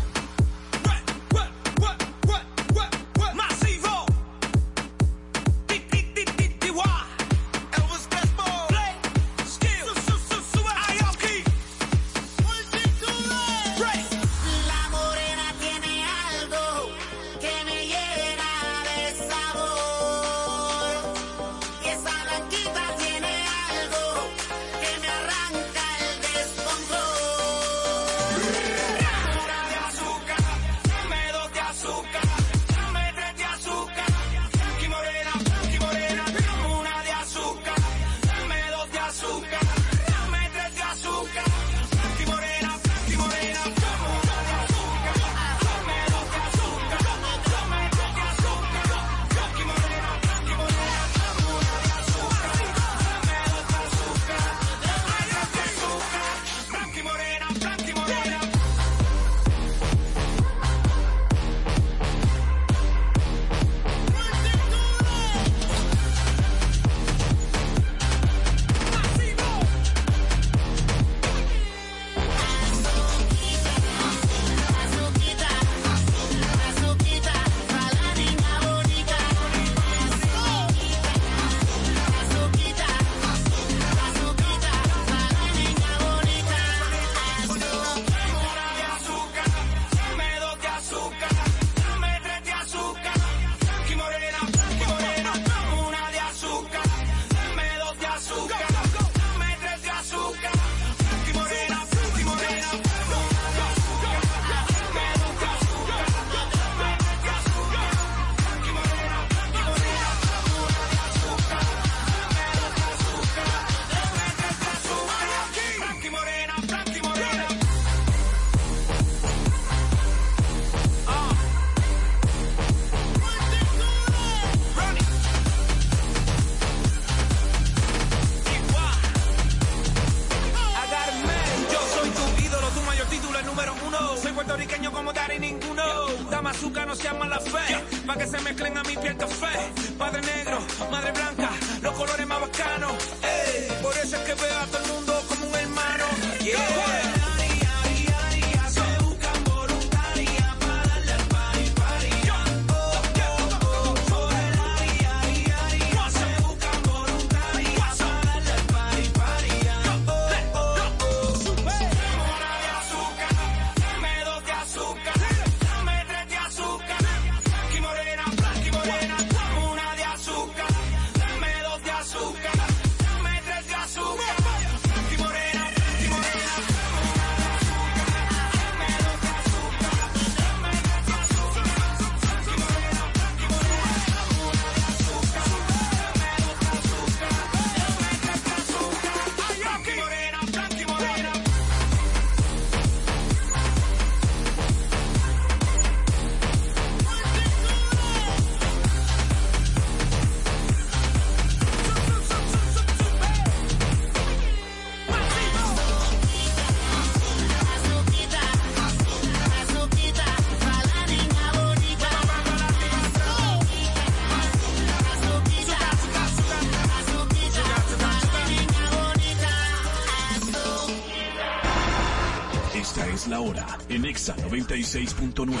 96.9.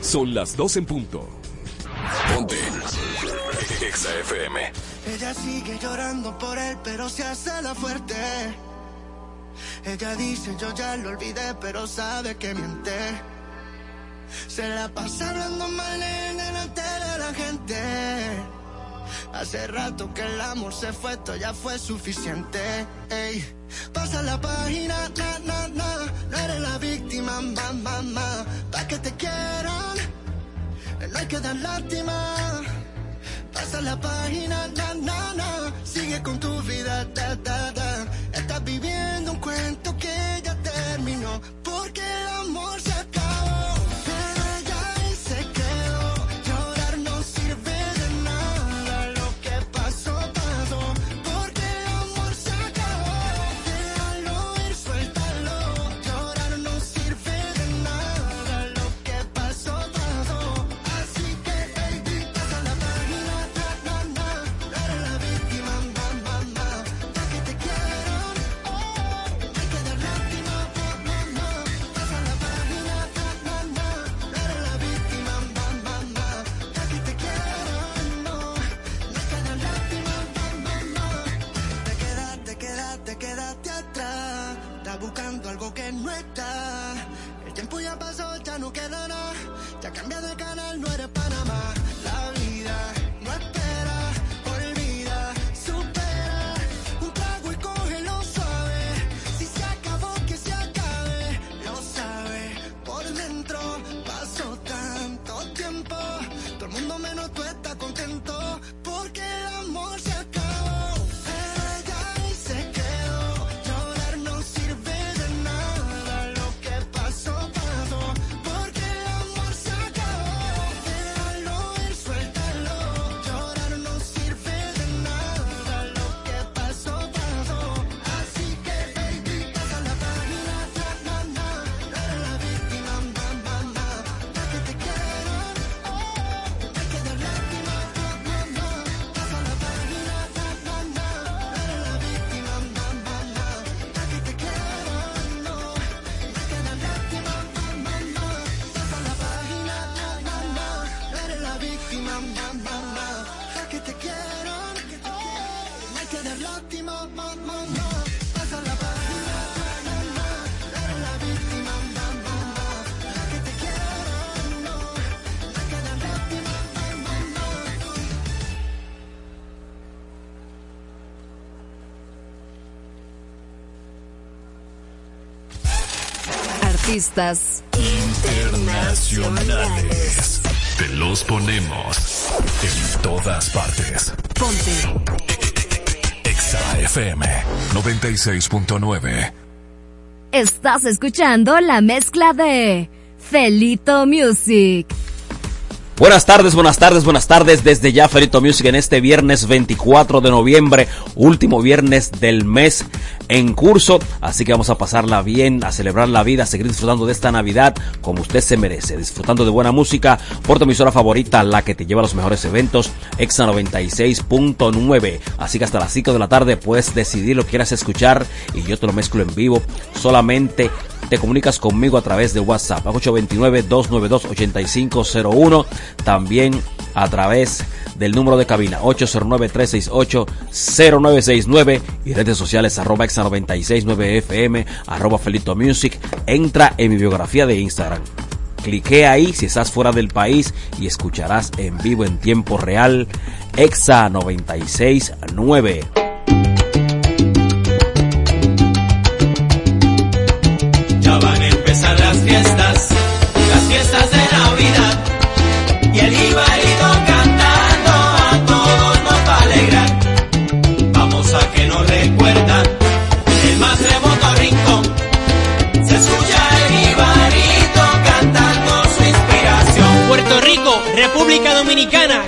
Son las 2 en punto. Ponte. Exa FM. Ella sigue llorando por él, pero se hace la fuerte. Ella dice, yo ya lo olvidé, pero sabe que miente. Se la pasa hablando mal en delante de la gente. Hace rato que el amor se fue, esto ya fue suficiente. Ey, Pasa la página, Artistas Internacionales. Te los ponemos en todas partes. Ponte. Exa FM 96.9. Estás escuchando la mezcla de Felito Music. Buenas tardes, buenas tardes, buenas tardes. Desde ya Felito Music en este viernes 24 de noviembre, último viernes del mes en curso. Así que vamos a pasarla bien, a celebrar la vida, a seguir disfrutando de esta Navidad como usted se merece. Disfrutando de buena música por tu emisora favorita, la que te lleva a los mejores eventos, Exa 96.9. Así que hasta las 5 de la tarde puedes decidir lo que quieras escuchar y yo te lo mezclo en vivo. Solamente te comunicas conmigo a través de WhatsApp, 829-292-8501. También a través del número de cabina 809-368-0969 y redes sociales arroba exa 969 FM, arroba Felito Music. Entra en mi biografía de Instagram. Clique ahí si estás fuera del país y escucharás en vivo en tiempo real Exa 969. Dominicana.